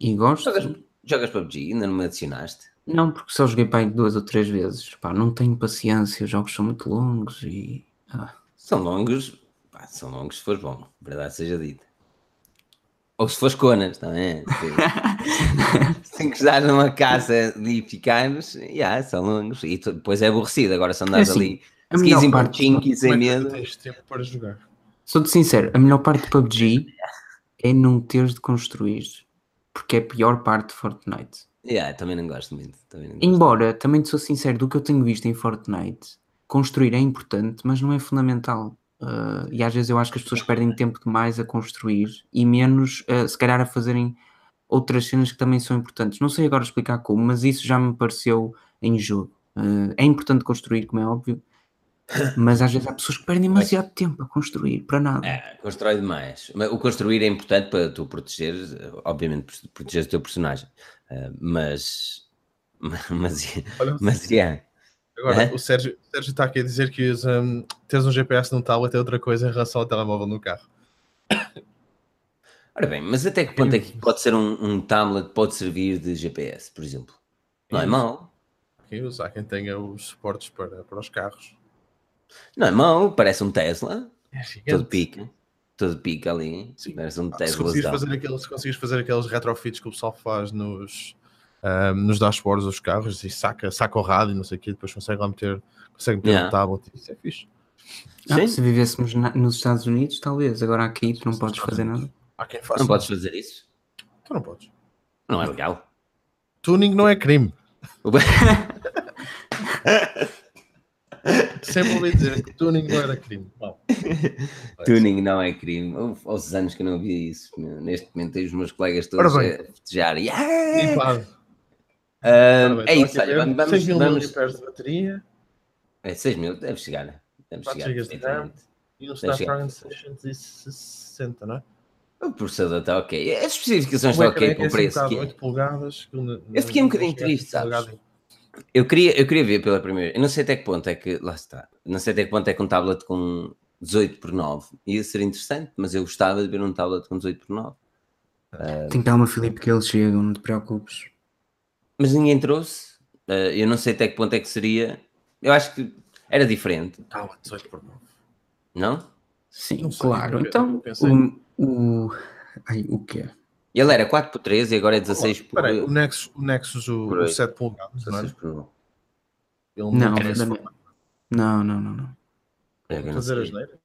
E gosto. Jogas, jogas PUBG, ainda não me adicionaste. Não, porque só joguei para duas ou três vezes. Pá, não tenho paciência, os jogos são muito longos e. Ah. São longos, pá, são longos se for bom, verdade seja dita. Ou se fores conas também. Se [LAUGHS] encostar numa casa de ficarmos, yeah, são longos. E depois é aborrecido. Agora se andares é assim, ali, se quiseres parte, e sem medo. Tens tempo para jogar. Sou-te sincero, a melhor parte de PUBG é não teres de construir, porque é a pior parte de Fortnite. Yeah, também não gosto muito. Também não gosto. Embora, também te sou sincero, do que eu tenho visto em Fortnite, construir é importante, mas não é fundamental. Uh, e às vezes eu acho que as pessoas perdem tempo demais a construir e menos, uh, se calhar, a fazerem outras cenas que também são importantes. Não sei agora explicar como, mas isso já me pareceu em jogo. Uh, é importante construir, como é óbvio, mas às vezes há pessoas que perdem demasiado tempo a construir para nada. É, constrói demais. O construir é importante para tu proteger, obviamente, proteger o teu personagem. Uh, mas, [LAUGHS] mas, Olha, mas, yeah. Agora, é? o Sérgio, o Sérgio está aqui a dizer que usa, um, teres um GPS no tablet é outra coisa em relação ao telemóvel no carro. Ora bem, mas até que ponto é que pode ser um, um tablet pode servir de GPS, por exemplo? Não é mau. Quem usa, há quem tenha os suportes para, para os carros. Não é mau, parece um Tesla. É todo pica. Todo pica ali. Sim. Um ah. Se conseguires, fazer aqueles, se conseguires fazer aqueles retrofits que o pessoal faz nos, um, nos dashboards dos carros e saca, saca o rádio e não sei o quê, depois consegue lá meter, consegue meter yeah. um tablet. Isso é fixe. Ah, se vivêssemos na, nos Estados Unidos, talvez. Agora aqui tu não podes fazer nada. Há quem faça. Não podes fazer isso? Tu não podes. Não é legal. Tuning não é crime. [LAUGHS] [LAUGHS] Sempre ouvi dizer que tuning não era crime. Bom, [LAUGHS] tuning não é crime. Houve anos que eu não via isso. Neste momento tenho os meus colegas todos a festejar. Yeah! Uh, é isso, olha, vamos, 6 mil vamos... de bateria. É 6 mil, deve chegar. Deve 4 chegar. GB de RAM e um Snapdragon 660, não é? O processador está ok. As especificações estão ok para o preço. 8 polegades. Eu fiquei um bocadinho triste, sabes? Eu queria, eu queria ver pela primeira. Eu não sei até que ponto é que. Lá está. Não sei até que ponto é que um tablet com 18 por 9 ia ser interessante, mas eu gostava de ver um tablet com 18 por 9. Uh, Tem calma, Filipe, que eles chegam, não te preocupes. Mas ninguém trouxe. Uh, eu não sei até que ponto é que seria. Eu acho que era diferente. Tablet 18 por 9. Não? Sim, não claro. Então, o, o. Ai, o quê? Ele era 4 por 3 e agora é 16 por... Peraí, o Nexus, o, Nexus, o, o 7 polegadas, não é? Por... Ele não, não, não, não, não, não. É, fazer as neiras?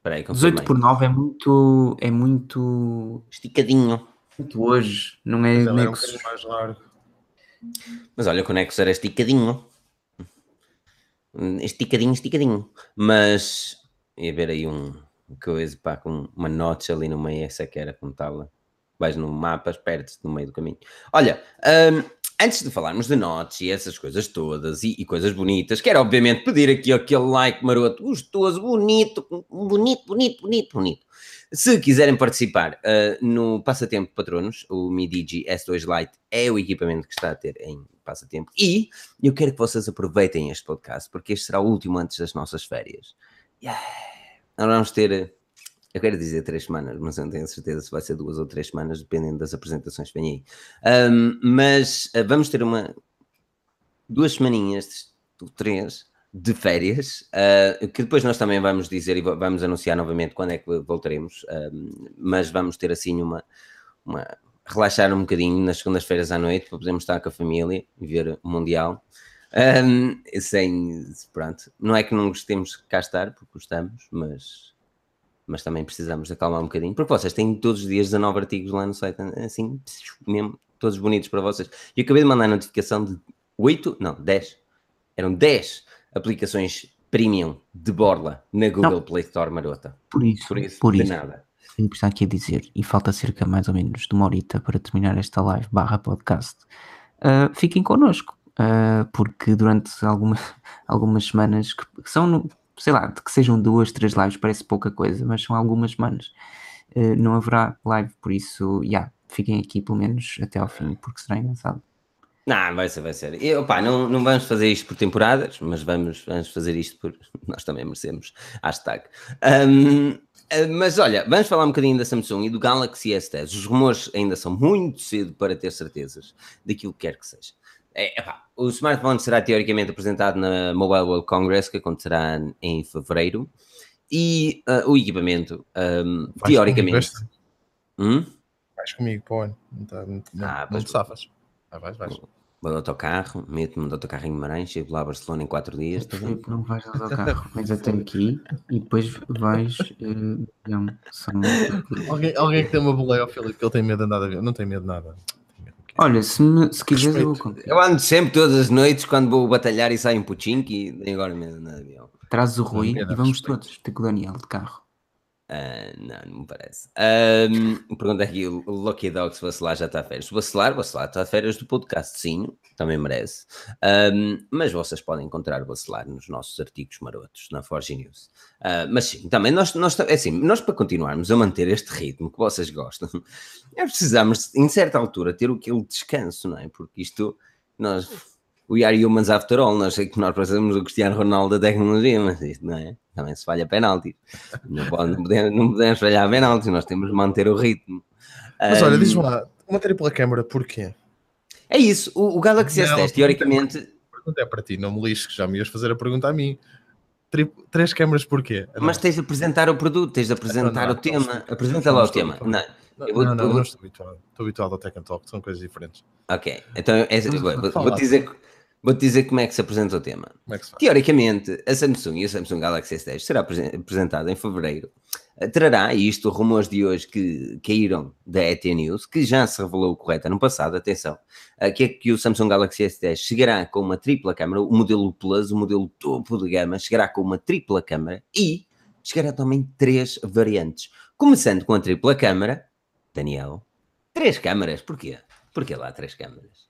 Peraí, 18 por 9 é muito, é muito... Esticadinho. Muito hoje, não é Mas Nexus. É um mais largo. Mas olha que o Nexus era esticadinho. Esticadinho, esticadinho. Mas ia ver aí um coisa, pá, com uma notch ali no meio, essa que era com tablet vais no mapa, perdes no meio do caminho. Olha, um, antes de falarmos de notes e essas coisas todas e, e, coisas bonitas, quero obviamente pedir aqui aquele like maroto, gostoso, bonito, bonito, bonito, bonito, bonito. Se quiserem participar uh, no Passatempo Patronos, o Mi Digi S2 Lite é o equipamento que está a ter em passatempo. E eu quero que vocês aproveitem este podcast, porque este será o último antes das nossas férias. Yeah. Nós vamos ter, eu quero dizer três semanas, mas não tenho certeza se vai ser duas ou três semanas, dependendo das apresentações que vêm aí. Um, mas uh, vamos ter uma duas semaninhas, três, de férias, uh, que depois nós também vamos dizer e vamos anunciar novamente quando é que voltaremos, uh, mas vamos ter assim uma, uma, relaxar um bocadinho nas segundas-feiras à noite para podermos estar com a família e ver o Mundial. Um, sem, pronto, não é que não gostemos de cá estar, porque gostamos, mas, mas também precisamos de acalmar um bocadinho, porque vocês têm todos os dias 19 artigos lá no site, assim, mesmo, todos bonitos para vocês. E acabei de mandar a notificação de 8, não, 10, eram 10 aplicações premium de borla na Google não. Play Store marota. Por isso, por isso, por de isso. nada. Tenho que estar aqui a dizer, e falta cerca mais ou menos de uma horita para terminar esta live barra podcast. Uh, fiquem connosco, uh, porque durante alguma, [LAUGHS] algumas semanas, que são, sei lá, de que sejam duas, três lives, parece pouca coisa, mas são algumas semanas, uh, não haverá live, por isso, já, yeah, fiquem aqui pelo menos até ao fim, porque será engraçado. Não, vai ser, vai ser. E, opa, não, não vamos fazer isto por temporadas, mas vamos, vamos fazer isto por. [LAUGHS] Nós também merecemos. Hashtag. Um, eh, mas olha, vamos falar um bocadinho da Samsung e do Galaxy S10. Os rumores ainda são muito cedo para ter certezas daquilo que quer que seja. É, o smartphone será teoricamente apresentado na Mobile World Congress, que acontecerá em fevereiro, e uh, o equipamento, um, teoricamente. Comigo, hum? Vais comigo para o ano, não, tá, não, ah, não, te safas. Ah, vais, vais. Vou de autocarro, meto-me de autocarro em Guimarães, chego lá a Barcelona em 4 dias. Tá Filipe, não vais de autocarro, vais até aqui e depois vais. Uh, não, são... alguém, alguém que tem uma boleia ao Filipe que ele tem medo de andar de avião. Não tem medo de nada. Olha, se, me, se quiseres, eu vou Eu ando sempre todas as noites quando vou batalhar e saio um puchinho e agora andar de avião. Traz o Rui e vamos respeito. todos o Daniel de carro. Uh, não, não me parece. Um, pergunta aqui: o Lucky Dog se vacilar já está a férias. Se vacilar, vacilar está a férias do podcast, sim, também merece. Um, mas vocês podem encontrar vacilar nos nossos artigos marotos na Forge News. Uh, mas sim, também nós, nós, é assim, nós para continuarmos a manter este ritmo que vocês gostam, [LAUGHS] é precisamos, em certa altura, ter aquele descanso, não é? Porque isto, nós We are humans after all. Nós sei que nós parecemos o Cristiano Ronaldo da tecnologia, mas isto não é. Também se falha penalti. Não, pode, não, podemos, não podemos falhar penalti, nós temos de manter o ritmo. Mas um, olha, diz-me lá, uma tripla câmara, porquê? É isso, o, o Galaxy S10, teoricamente. A pergunta é para ti, não me lixes, que já me ias fazer a pergunta a mim. Tri, três câmaras porquê? Mas tens de apresentar o produto, tens de apresentar não, não, o tema. Apresenta lá o tema. Não, eu vou, não, não, não estou habituado. Estou habituado ao Tech and Talk, são coisas diferentes. Ok, então é, vou, vou dizer Vou-te dizer como é que se apresenta o tema. É Teoricamente, a Samsung e a Samsung Galaxy S10 será apresentada em fevereiro. Trará, e isto rumores de hoje que caíram da ET News, que já se revelou correta no passado, atenção, que é que o Samsung Galaxy S10 chegará com uma tripla câmara, o modelo Plus, o modelo topo de gama, chegará com uma tripla câmara e chegará também três variantes. Começando com a tripla câmara, Daniel, três câmaras, porquê? Porquê lá três câmaras?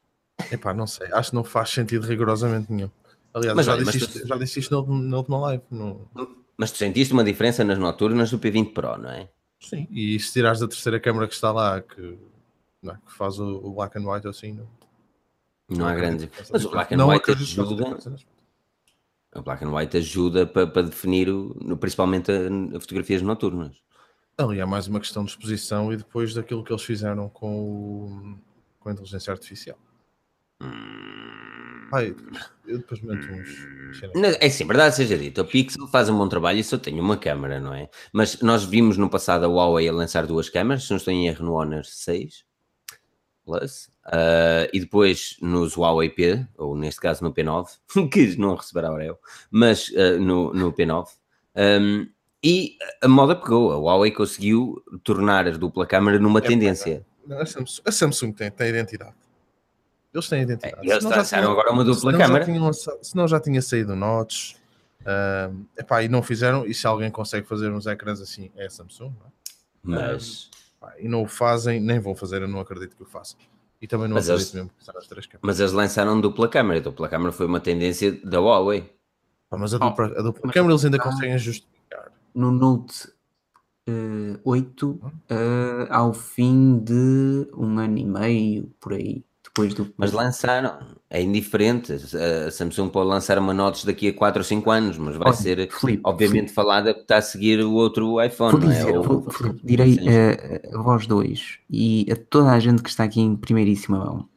Epá, não sei, acho que não faz sentido rigorosamente nenhum. Aliás, mas, já, olha, disse isto, tu... já disse isto na, na última live. No... Mas tu sentiste uma diferença nas noturnas do P20 Pro, não é? Sim, e se tirares da terceira câmera que está lá, que, não, é, que faz o, o, black and white assim, não, não, há grande diferença. Mas o black and não white ajuda. O black and white ajuda para, para definir, o, principalmente, a, a fotografias noturnas. Ali é mais uma questão de exposição e depois daquilo que eles fizeram com, o, com a inteligência artificial. Ai, eu depois meto uns. É sim, verdade seja dito, a Pixel faz um bom trabalho e só tem uma câmera, não é? Mas nós vimos no passado a Huawei a lançar duas câmeras, se não estou em erro, no Honor 6 Plus, uh, e depois nos Huawei P, ou neste caso no P9, [LAUGHS] que não receberá Aurel, mas uh, no, no P9. Um, e a moda pegou, a Huawei conseguiu tornar a dupla câmera numa é, tendência. A Samsung, a Samsung tem, tem identidade. Eles têm identidade. É, eles lançaram agora uma dupla câmara. Se não já tinha saído Notch. Uh, epá, e não fizeram. E se alguém consegue fazer uns ecrãs assim, é a Samsung. Não é? Mas. Uh, e não o fazem, nem vão fazer, eu não acredito que o façam. E também não Mas acredito eles- mesmo que as três câmaras. Mas eles lançaram dupla câmara. A dupla câmara foi uma tendência da Huawei. Mas a Oh, dupla, a dupla mas- câmara eles ainda Ah. conseguem justificar. No Note eh, 8, eh, ao fim de um ano e meio, por aí, depois do. Mas lançaram. É indiferente. A Samsung pode lançar uma Notes daqui a 4 ou 5 anos, mas vai Olha, ser, Filipe, obviamente, falada que está a seguir o outro iPhone. Vou é? dizer, Ou- vou- vou- direi eh, a vós dois e a toda a gente que está aqui em primeiríssima mão.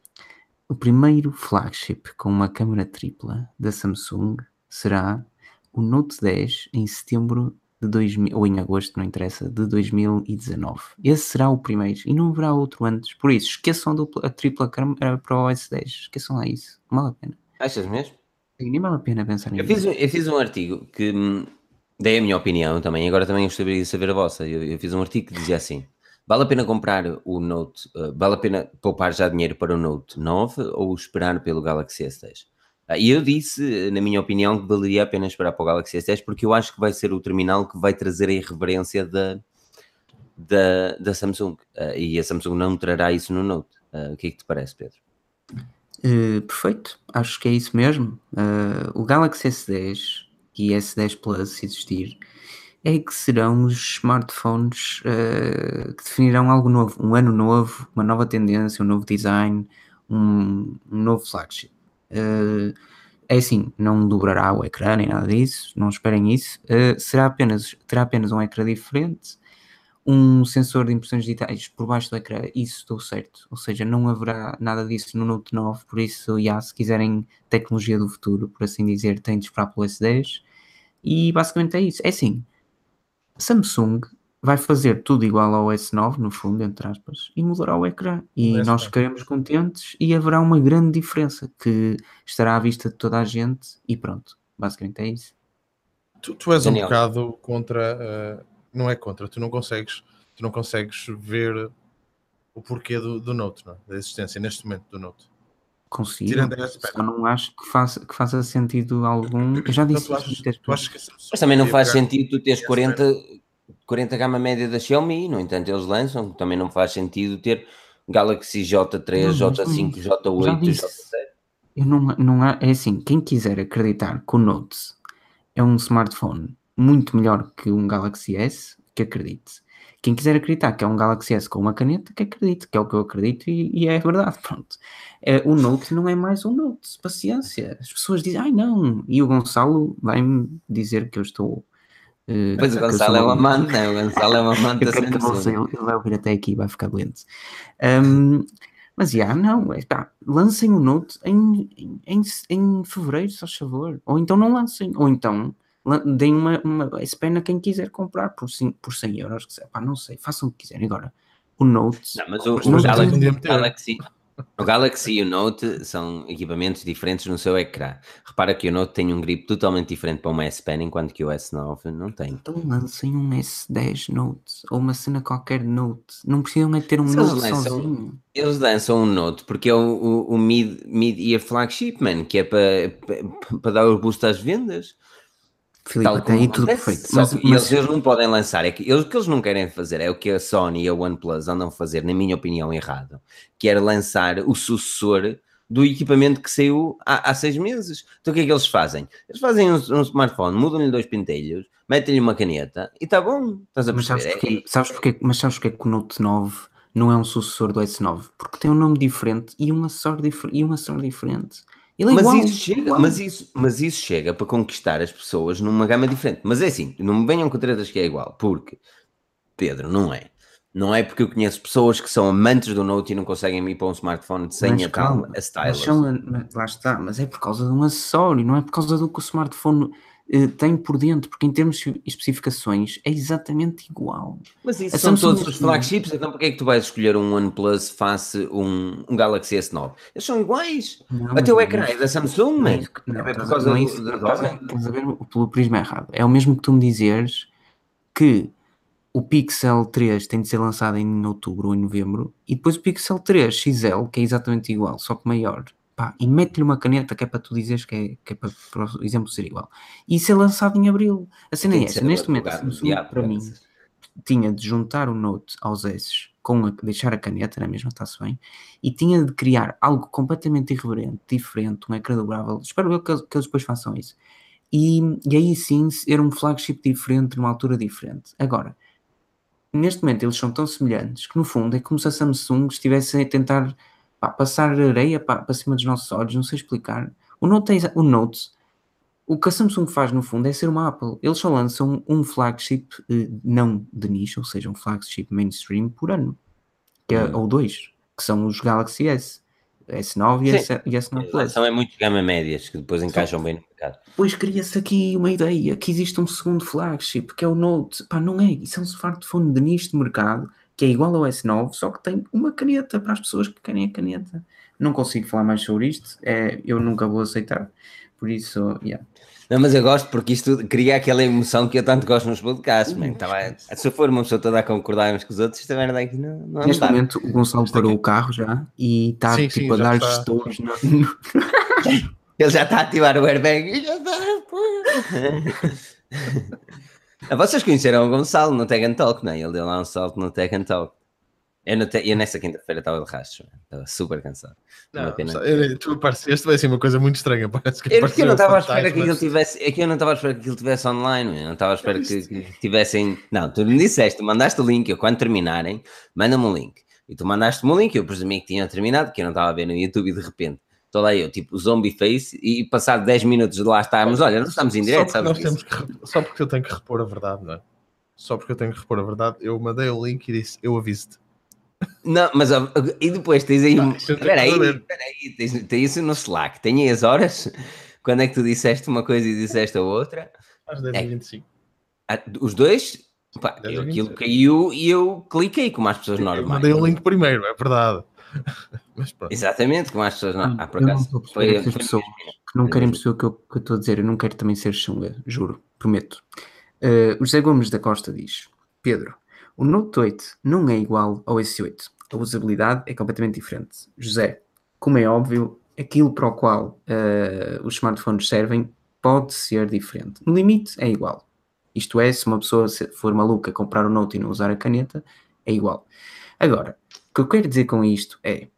O primeiro flagship com uma câmera tripla da Samsung será o Note 10 em setembro de 2000, ou em agosto, não interessa, de 2019. Esse será o primeiro e não haverá outro antes. Por isso, esqueçam a, tripla câmera para o S10. Esqueçam lá isso. Não vale a pena. Achas mesmo? Sim, Nem vale a pena pensar Eu nisso. fiz, um- eu fiz um artigo que hum, dei a minha opinião também, agora também gostaria de saber a vossa. Eu, eu fiz um artigo que dizia assim: vale a pena comprar o Note, uh, vale a pena poupar já dinheiro para o Note 9 ou esperar pelo Galaxy S10? Ah, E eu disse, na minha opinião, que valeria a pena esperar para o Galaxy S10 porque eu acho que vai ser o terminal que vai trazer a irreverência da, da, da Samsung. Ah, e a Samsung não trará isso no Note. Ah, o que é que te parece, Pedro? Uh, perfeito, acho que é isso mesmo. O Galaxy S10 e S10 Plus, se existir, é que serão os smartphones que definirão algo novo, um ano novo, uma nova tendência, um novo design, um, um novo flagship. Uh, é assim, não dobrará o ecrã nem nada disso, não esperem isso. Uh, será apenas, terá apenas um ecrã diferente, um sensor de impressões digitais por baixo do ecrã, isso estou certo. Ou seja, não haverá nada disso no Note 9, por isso, já, se quiserem tecnologia do futuro, por assim dizer, têm de esperar pelo S10. E basicamente é isso. É assim, Samsung vai fazer tudo igual ao S9, no fundo, entre aspas, e mudará o ecrã. E O nós S9. ficaremos contentes e haverá uma grande diferença que estará à vista de toda a gente e pronto. Basicamente é isso. Tu, tu és Daniel. um bocado contra, eh, não é contra, tu não consegues, tu não consegues ver o porquê do, do Note, não é? da existência neste momento do Note. Consigo. Só não acho que faça, que faça sentido algum. Eu já Então, disse tu, isto achas, tu achas Mas também não faz sentido tu teres esse 40, 40 gama média da Xiaomi, no entanto eles lançam, também não faz sentido ter Galaxy J3, Não, mas J5, não é Já J8, disse. J7. Eu não, não há, é assim, quem quiser acreditar que o Note é um smartphone muito melhor que um Galaxy S, que acredite. Quem quiser acreditar que é um Galaxy S com uma caneta, que acredite, que é o que eu acredito e, e é verdade, pronto. É, o Note não é mais um Note, paciência. As pessoas dizem, ai não, e o Gonçalo vai-me dizer que eu estou... eh, Pois o eu Gonçalo é um amante, né? O Gonçalo é um amante [LAUGHS] da que você, ele ele vai ouvir até aqui e vai ficar doente. Ahm, mas já, não, é, pá, lancem o Note em, em, em, fevereiro, se faz favor. Ou então não lancem, ou então deem uma, uma S Pen a quem quiser comprar por, por 100 euros. Pá, não sei, façam o que quiserem. Agora, o Note, Não, mas o, o um Galaxy, o Galaxy e o Note são equipamentos diferentes no seu ecrã. Repara que o Note tem um grip totalmente diferente para uma S Pen, enquanto que o S9 não tem. então lancem um S10 Note, ou uma cena qualquer Note. Não precisam é ter um eles Note lançam- sozinho. Eles lançam um Note porque é o, o, o mid, mid-ear flagship, man, que é para, para, para dar o boost às vendas. Filipe, Tal tudo perfeito. Só Mas, que mas- eles, eles não podem lançar, é que eles, o que eles não querem fazer é o que a Sony e a OnePlus andam a fazer, na minha opinião, errado, que era lançar o sucessor do equipamento que saiu há, há seis meses. Então o que é que eles fazem? Eles fazem um, um smartphone, mudam-lhe dois pentelhos, metem-lhe uma caneta e está bom. Estás a Mas sabes perceber? porquê? Sabes porquê? Mas sabes porquê que o Note 9 não é um sucessor do S9? Porque tem um nome diferente e um acessório, difer e um acessório diferente. Ele é mas, igual, isso chega, igual. mas, isso, mas isso chega para conquistar as pessoas numa gama diferente. Mas é assim, não me venham com tretas que é igual, porque, Pedro, não é. Não é porque eu conheço pessoas que são amantes do Note e não conseguem ir para um smartphone sem Mas a tal calma, a Mas stylus. são- mas lá está, mas é por causa de um acessório, não é por causa do que o smartphone eh, tem por dentro, porque em termos de especificações é exatamente igual. Mas isso a são Samsung- todos os flagships, então porque é que tu vais escolher um OnePlus face um, um Galaxy S9? Eles são iguais. Não, Até o mas ecrã não é da Samsung, Não é não, É por causa não é do- estás a ver pelo prisma errado. É o mesmo que tu me dizeres que o Pixel 3 tem de ser lançado em outubro ou em novembro e depois o Pixel 3 XL, que é exatamente igual, só que maior, pá, e mete-lhe uma caneta que é para tu dizeres que é, que é para, para o exemplo ser igual. E ser lançado em abril. A cena é essa. Neste momento, a advogado do Samsung, diabo, para mim, caraças. tinha de juntar o Note aos S com a, deixar a caneta na mesma, está-se bem, e tinha de criar algo completamente irreverente, diferente, um ecrã dobrável. Espero eu que, eles- que eles depois façam isso. E, e aí sim ser um flagship diferente, numa altura diferente. Agora, neste momento eles são tão semelhantes que no fundo é como se a Samsung estivesse a tentar pá, passar areia pá, para cima dos nossos olhos, não sei explicar. O Note, é o Note, o que a Samsung faz no fundo é ser uma Apple. Eles só lançam um flagship eh, não de nicho, ou seja, um flagship mainstream por ano, que é, Hum. ou dois, que são os Galaxy S, S9 e, Sim. S, e S9 Plus. São é muito gama médias que depois encaixam bem no mercado. Depois cria-se aqui uma ideia que existe um segundo flagship, que é o Note. Pá, não é. Isso é um smartphone de nicho de mercado que é igual ao S9, só que tem uma caneta para as pessoas que querem a caneta. Não consigo falar mais sobre isto, é, eu nunca vou aceitar. Por isso, yeah. Não, mas eu gosto porque isto cria aquela emoção que eu tanto gosto nos podcasts. man. Tava- se eu for uma pessoa toda a concordar uns com os outros, isto é merda aqui não, não neste momento o Gonçalo parou o carro já e está Sim, tipo sim, a já dar está. gestores no- [LAUGHS] Ele já está a ativar o airbag e já está. Vocês conheceram o Gonçalo no Tag and Talk, não é? Ele deu lá um salto no Tag and Talk. Eu, te- eu nessa quinta-feira estava de rastro, man. estava super cansado. Não, pena. eu- tu pareceste vai ser uma coisa muito estranha. [LAUGHS] Parece que É porque eu não estava à espera que ele fantasmas. tivesse. É que eu não estava à espera que ele tivesse online, man. eu não estava à espera que, que tivessem. Não, tu me disseste, tu mandaste o link, eu quando terminarem, manda-me um link. E tu mandaste-me um link, eu presumi que tinham terminado, que eu não estava a ver no YouTube e de repente estou lá eu, tipo, zombie face, e passado 10 minutos de lá estarmos, olha, não estamos em direto, só porque, sabes? que, só porque eu tenho que repor a verdade, não é? Só porque eu tenho que repor a verdade, eu mandei o link e disse: Eu aviso-te. Não, mas e depois tens aí. eu Espera aí, aí, tens, tem isso no Slack, tem aí as horas. Quando é que tu disseste uma coisa e disseste a outra? Às 10h25. Ah, Os dois, pá, eu, aquilo caiu e eu cliquei como as pessoas Eu normais. mandei o link primeiro, é verdade. Mas pronto. Exatamente, como as pessoas normais. Ah, por eu não acaso, estou a perceber essas pessoas que não querem perceber o que eu que eu estou a dizer. Eu não quero também ser chunga, juro, prometo. Uh, o José Gomes da Costa diz: Pedro, o Note 8 não é igual ao S8. A usabilidade é completamente diferente. José, como é óbvio, aquilo para o qual uh, os smartphones servem pode ser diferente. No limite, é igual. Isto é, se uma pessoa for maluca comprar o Note e não usar a caneta, é igual. Agora, o que eu quero dizer com isto é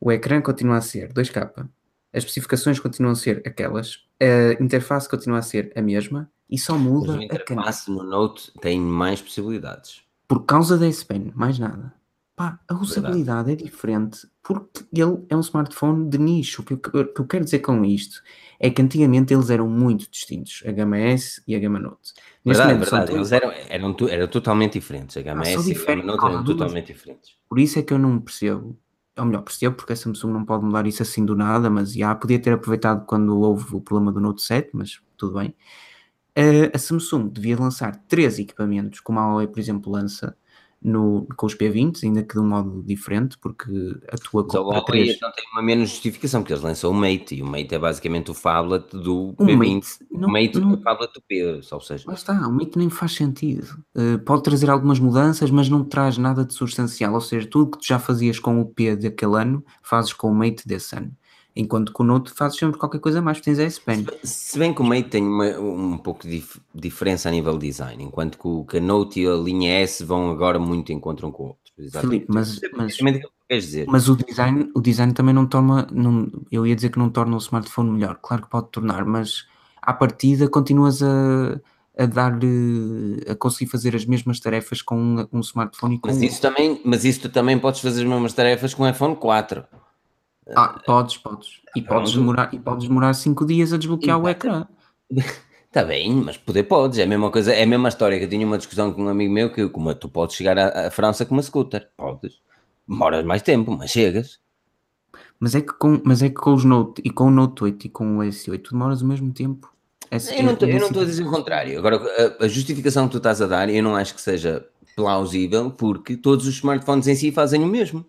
o ecrã continua a ser 2K, as especificações continuam a ser aquelas, a interface continua a ser a mesma e só Mas muda o a interface no Note tem mais possibilidades. Por causa da S Pen, mais nada. Pá, a usabilidade é diferente porque ele é um smartphone de nicho. O que eu, o que eu quero dizer com isto é que antigamente eles eram muito distintos, a gama S e a gama Note. Neste Verdade, momento verdade. Eles eram, eram, eram totalmente diferentes. A gama Ah, S e a gama Note eram totalmente diferentes. Por isso é que eu não percebo. Ou melhor, percebo porque a Samsung não pode mudar isso assim do nada, mas já podia ter aproveitado quando houve o problema do Note 7, mas tudo bem. Eh, a Samsung devia lançar três equipamentos, como a Huawei, por exemplo, lança no, com os P20, ainda que de um modo diferente, porque atua com Huawei três. então tem uma menos justificação, porque eles lançam o Mate e o Mate é basicamente o phablet do O P20. Mate o não- Mate é não- o phablet do P, ou seja, Lá está, o Mate nem faz sentido. Eh, pode trazer algumas mudanças, mas não traz nada de substancial. Ou seja, tudo que tu já fazias com o P daquele ano, fazes com o Mate desse ano. Enquanto que o Note fazes sempre qualquer coisa mais, tens a S Pen. Se bem que o Mate tem uma- um pouco de dif- diferença a nível de design, enquanto que o que a Note e a linha S vão agora muito encontro um com o outro. Filipe, mas- É mas- que tu queres dizer. Mas o design, o design também não torna, não, eu ia dizer que não torna o smartphone melhor. Claro que pode tornar, mas à partida continuas a, a dar, a conseguir fazer as mesmas tarefas com um, um smartphone e com Mas um isso, também, mas isso tu também podes fazer as mesmas tarefas com o iPhone 4. Ah, podes, podes. E podes Pronto. demorar, e podes demorar 5 dias a desbloquear o ecrã. Está [LAUGHS] bem, mas poder podes. É a mesma coisa, é a mesma história que eu tinha uma discussão com um amigo meu que como tu podes chegar à, à França com uma scooter. Podes. Demoras mais tempo, mas chegas. Mas é que com, mas é que com os Note e com o Note 8 e com o S8 tu demoras o mesmo tempo. Essa- Eu não estou esse- a dizer o contrário. Agora, a, a justificação que tu estás a dar, eu não acho que seja plausível, porque todos os smartphones em si fazem o mesmo.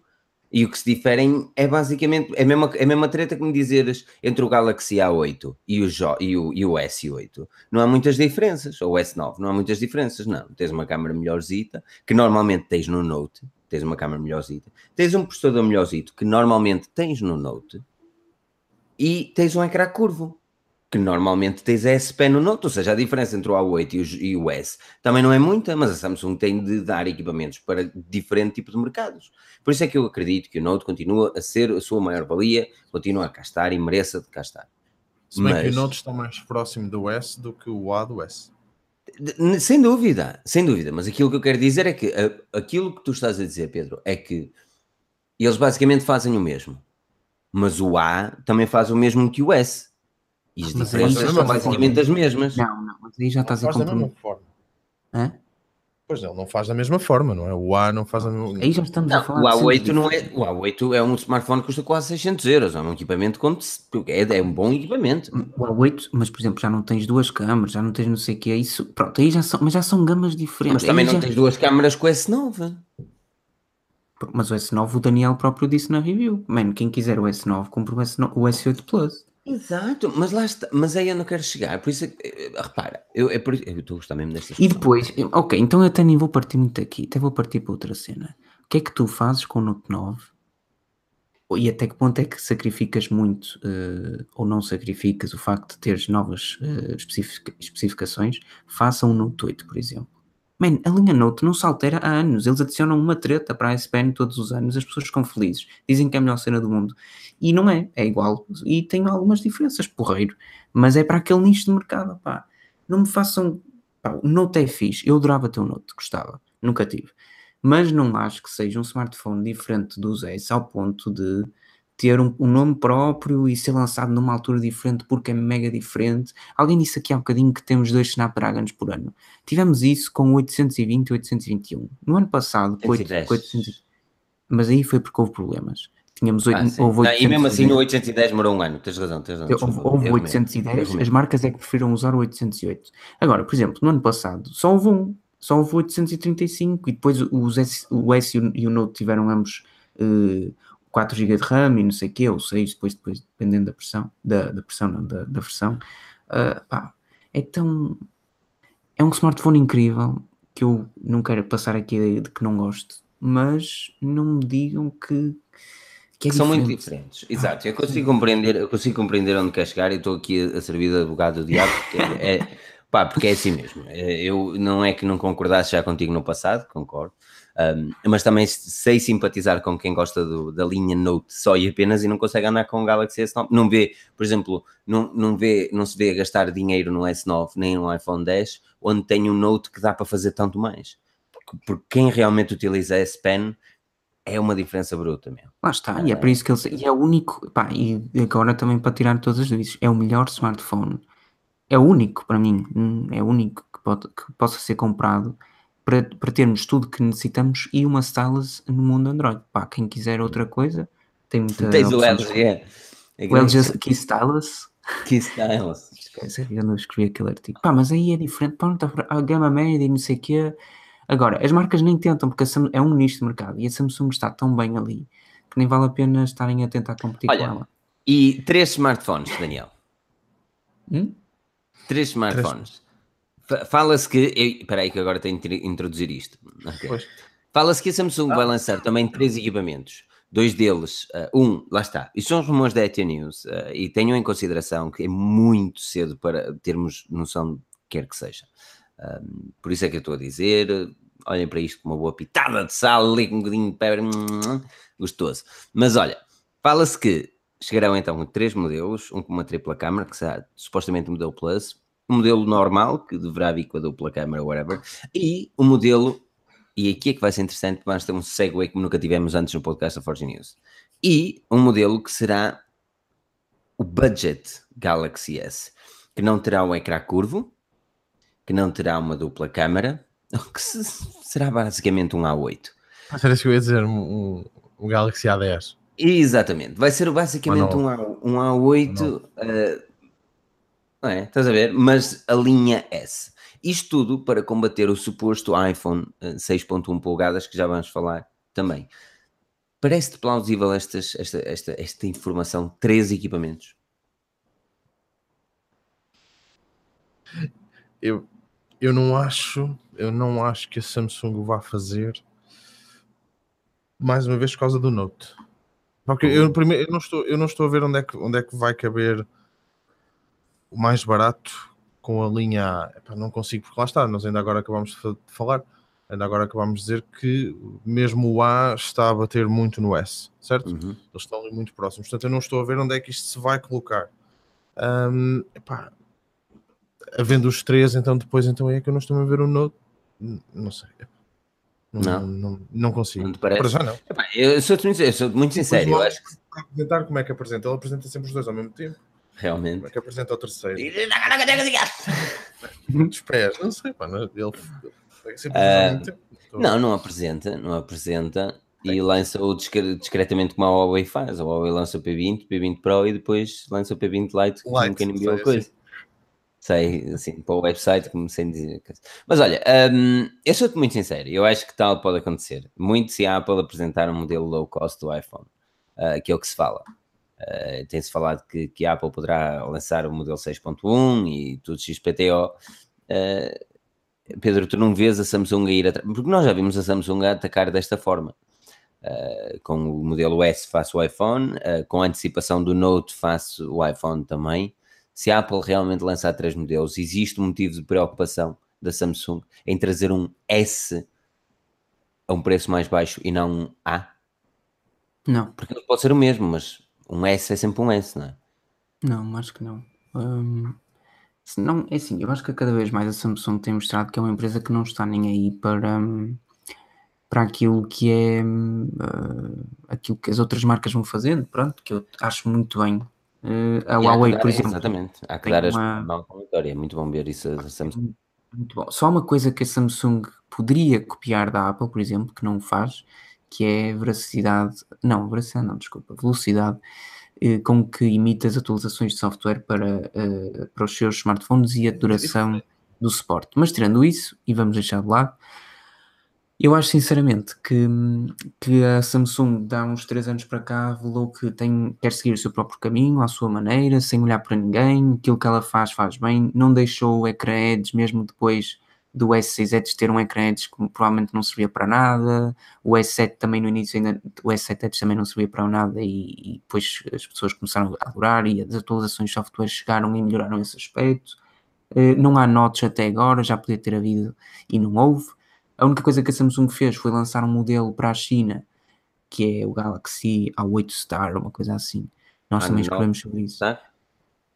E o que se diferem é basicamente é a mesma, é a mesma treta que me dizeres entre o Galaxy A8 e o, e o, e o S8. Não há muitas diferenças. Ou o S9, não há muitas diferenças. Não, tens uma câmera melhorzita, que normalmente tens no Note, tens uma câmera melhorzita. Tens um processador melhorzito, que normalmente tens no Note. E tens um ecrã curvo. Que normalmente tens a S Pen no Note, ou seja, a diferença entre o A8 e o, e o S também não é muita, mas a Samsung tem de dar equipamentos para diferente tipo de mercados. Por isso é que eu acredito que o Note continua a ser a sua maior valia, continua a cá estar e mereça de cá estar. Se bem mas... que o Note está mais próximo do S do que o A do S. Sem dúvida, sem dúvida, mas aquilo que eu quero dizer é que aquilo que tu estás a dizer, Pedro, é que eles basicamente fazem o mesmo, mas o A também faz o mesmo que o S. E as diferenças são basicamente as mesmas. Não, não, mas aí já estás a comprometer. Hã? Pois não, não faz da mesma forma, não é? O A não faz da mesma Aí já estamos não, a falar o A8 não é. O A8 é um smartphone que custa quase 600 euros. É um equipamento com, é, é um bom equipamento. O A8, mas por exemplo, já não tens duas câmaras, já não tens não sei o que é isso. Pronto, aí já são, mas já são gamas diferentes. Mas também aí não já... tens duas câmaras com o S9. Mas o S9 o Daniel próprio disse na review. Mano, quem quiser o S9, compra o, S9, o S8 Plus. Exato, mas lá está, mas aí eu não quero chegar, por isso, é eh, repara, eu, é por, eu estou a gostar mesmo destas E depois, ok, então eu até nem vou partir muito aqui, até vou partir para outra cena. O que é que tu fazes com o Note 9? E até que ponto é que sacrificas muito uh, ou não sacrificas o facto de teres novas especific especificações? Faça um Note 8, por exemplo. Man, a linha Note não se altera há anos. Eles adicionam uma treta para a S Pen todos os anos. As pessoas ficam felizes. Dizem que é a melhor cena do mundo. E não é. É igual. E tem algumas diferenças, porreiro. Mas é para aquele nicho de mercado, pá. Não me façam... Pá, o Note é fixe. Eu adorava ter um Note. Gostava. Nunca tive. Mas não acho que seja um smartphone diferente dos S ao ponto de ter um, um, nome próprio e ser lançado numa altura diferente porque é mega diferente. Alguém disse aqui há um bocadinho que temos dois Snapdragons por ano. Tivemos isso com o 820 e 821. No ano passado, com 810. mas aí foi porque houve problemas. Tínhamos ah, houve Não, e mesmo assim o 810 demorou um ano, tens razão, tens razão. Houve, houve 810, as marcas é que preferiram usar o 808. Agora, por exemplo, no ano passado só houve um, só houve 835 e depois os S, o S e o Note tiveram ambos uh, 4 GB de RAM e não sei o quê, ou 6, depois, depois dependendo da pressão, da, da pressão, não, da, da versão. Uh, pá, é tão. É um smartphone incrível que eu não quero passar aqui a ideia de que não gosto, mas não me digam que. que é São diferente. muito diferentes, exato. Eu consigo compreender, eu consigo compreender onde quer chegar e estou aqui a, a servir de advogado do diabo, porque é, é, pá, porque é assim mesmo. É, eu não é que não concordasse já contigo no passado, concordo, um, mas também sei simpatizar com quem gosta do, da linha Note só e apenas e não consegue andar com o Galaxy S9. Não vê, por exemplo, não, não, vê, não se vê a gastar dinheiro no S9 nem no iPhone 10, onde tem um Note que dá para fazer tanto mais. Porque, porque quem realmente utiliza S Pen é uma diferença bruta mesmo. Lá está, e é por isso que ele e é o único, pá, e agora também para tirar todas as dúvidas, é o melhor smartphone. É o único para mim, hum, é o único que, pode, que possa ser comprado para, para termos tudo que necessitamos e uma stylus no mundo Android. Pá, quem quiser outra coisa, tem muita. Tens o LG. É. O LG Key Stylus. Key Stylus. [LAUGHS] Esquece, eu não escrevi aquele artigo. Pá, mas aí é diferente. Pá, tá a gama média e não sei o quê. Agora, as marcas nem tentam, porque é um nicho de mercado e a Samsung está tão bem ali que nem vale a pena estarem a tentar competir Olha, com ela. E três smartphones, Daniel. Hum? Três smartphones. Fala-se que. Espera aí, que agora tenho de introduzir isto. Okay. Fala-se que a Samsung ah. vai lançar também três equipamentos. Dois deles, uh, um, lá está, isso são os rumores da ET News, uh, e tenham em consideração que é muito cedo para termos noção de quer que seja. Um, por isso é que eu estou a dizer, olhem para isto com uma boa pitada de sal, ali com um bocadinho de pebre, gostoso. Mas olha, fala-se que chegarão então três modelos, um com uma tripla câmara, que será supostamente o modelo Plus, o modelo normal, que deverá vir com a dupla câmera, whatever, e o modelo, e aqui é que vai ser interessante, vamos ter um segue que nunca tivemos antes no podcast da Forge News, e um modelo que será o budget Galaxy S, que não terá um ecrã curvo, que não terá uma dupla câmera, [LAUGHS] que será basicamente um A8. Era isso que eu ia dizer, um, um Galaxy A10. Exatamente, vai ser basicamente um, A, um A8 não é? Estás a ver? Mas a linha S. Isto tudo para combater o suposto iPhone 6.1 eh, polegadas, que já vamos falar também. Parece-te plausível estas, esta, esta, esta informação? Três equipamentos? Eu, eu não acho, eu não acho que a Samsung vá fazer mais uma vez por causa do Note. Porque eu, primeiro, eu, não estou, eu não estou a ver onde é que, onde é que vai caber o mais barato com a linha A. Epá, não consigo, porque lá está, nós ainda agora acabamos de falar, ainda agora acabamos de dizer que mesmo o A está a bater muito no S, certo? Uhum. Eles estão ali muito próximos, portanto eu não estou a ver onde é que isto se vai colocar. Um, epá, havendo os três, então depois então é que eu não estou a ver o Note, não sei. Não, não, não, não consigo. Não te parece? Para já não. Epá, eu, sou muito, eu sou muito sincero. Eu acho que... apresentar como é que apresenta? Ele apresenta sempre os dois ao mesmo tempo. Realmente. Como é que apresenta o terceiro? Muitos pés, não sei, ele, sempre uh, Não, não apresenta, não apresenta e lança-o discretamente como a Huawei faz. A Huawei lança o P20, P20 Pro e depois lança o P20 Lite, como Light, quem enviou a coisa. Assim. Sei, assim, para o website, como sem dizer. Mas olha, um, eu sou-te muito sincero, eu acho que tal pode acontecer. Muito se a Apple apresentar um modelo low cost do iPhone, uh, que é o que se fala. Uh, Tem-se falado que, que, a Apple poderá lançar o modelo 6.1 e tudo XPTO. Uh, Pedro, tu não vês a Samsung a ir atrás, porque nós já vimos a Samsung a atacar desta forma. Uh, com o modelo S face o iPhone, com a antecipação do Note face o iPhone também. Se a Apple realmente lançar três modelos, existe um motivo de preocupação da Samsung em trazer um S a um preço mais baixo e não um A? Não. Porque pode ser o mesmo, mas um S é sempre um S, não é? Não, acho que não. Um, não é assim, eu acho que cada vez mais a Samsung tem mostrado que é uma empresa que não está nem aí para. Um, para aquilo que é uh, aquilo que as outras marcas vão fazendo, pronto, que eu acho muito bem. Uh, a Huawei, por exemplo. Exatamente, há que dar uma... é muito bom ver isso a Samsung. Muito bom. Só uma coisa que a Samsung poderia copiar da Apple, por exemplo, que não faz, que é veracidade, não, veracidade não, desculpa, velocidade eh, com que imita as atualizações de software para, uh, para os seus smartphones e a duração do suporte. Mas tirando isso, e vamos deixar de lado, eu acho sinceramente que, que a Samsung, há uns 3 anos para cá, revelou que tem, quer seguir o seu próprio caminho, à sua maneira, sem olhar para ninguém. Aquilo que ela faz, faz bem. Não deixou o ecrã Edge, mesmo depois do S6 Edge ter um ecrã Edge que provavelmente não servia para nada. O S7 também no início, ainda, o S7 Edge também não servia para nada. E, e depois as pessoas começaram a adorar e as atualizações de software chegaram e melhoraram esse aspecto. Uh, não há notes até agora, já podia ter havido e não houve. A única coisa que a Samsung fez foi lançar um modelo para a China, que é o Galaxy A8 Star, uma coisa assim. Nós a também escrevemos sobre isso.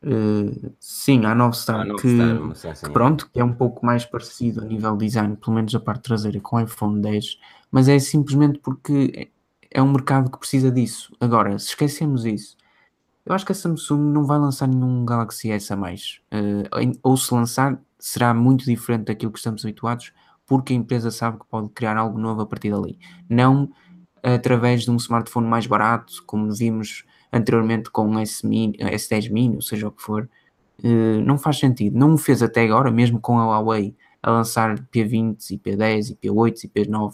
Uh, sim, a A9 Star, a que, que, pronto, que é um pouco mais parecido a nível design, pelo menos a parte traseira, com o iPhone 10, mas é simplesmente porque é um mercado que precisa disso. Agora, se esquecemos isso, eu acho que a Samsung não vai lançar nenhum Galaxy S a mais. Uh, ou se lançar, será muito diferente daquilo que estamos habituados, porque a empresa sabe que pode criar algo novo a partir dali. Não através de um smartphone mais barato, como vimos anteriormente com um S mini, S10 mini, ou seja o que for. Uh, não faz sentido. Não o fez até agora, mesmo com a Huawei a lançar P20 e P10 e P8 e P9.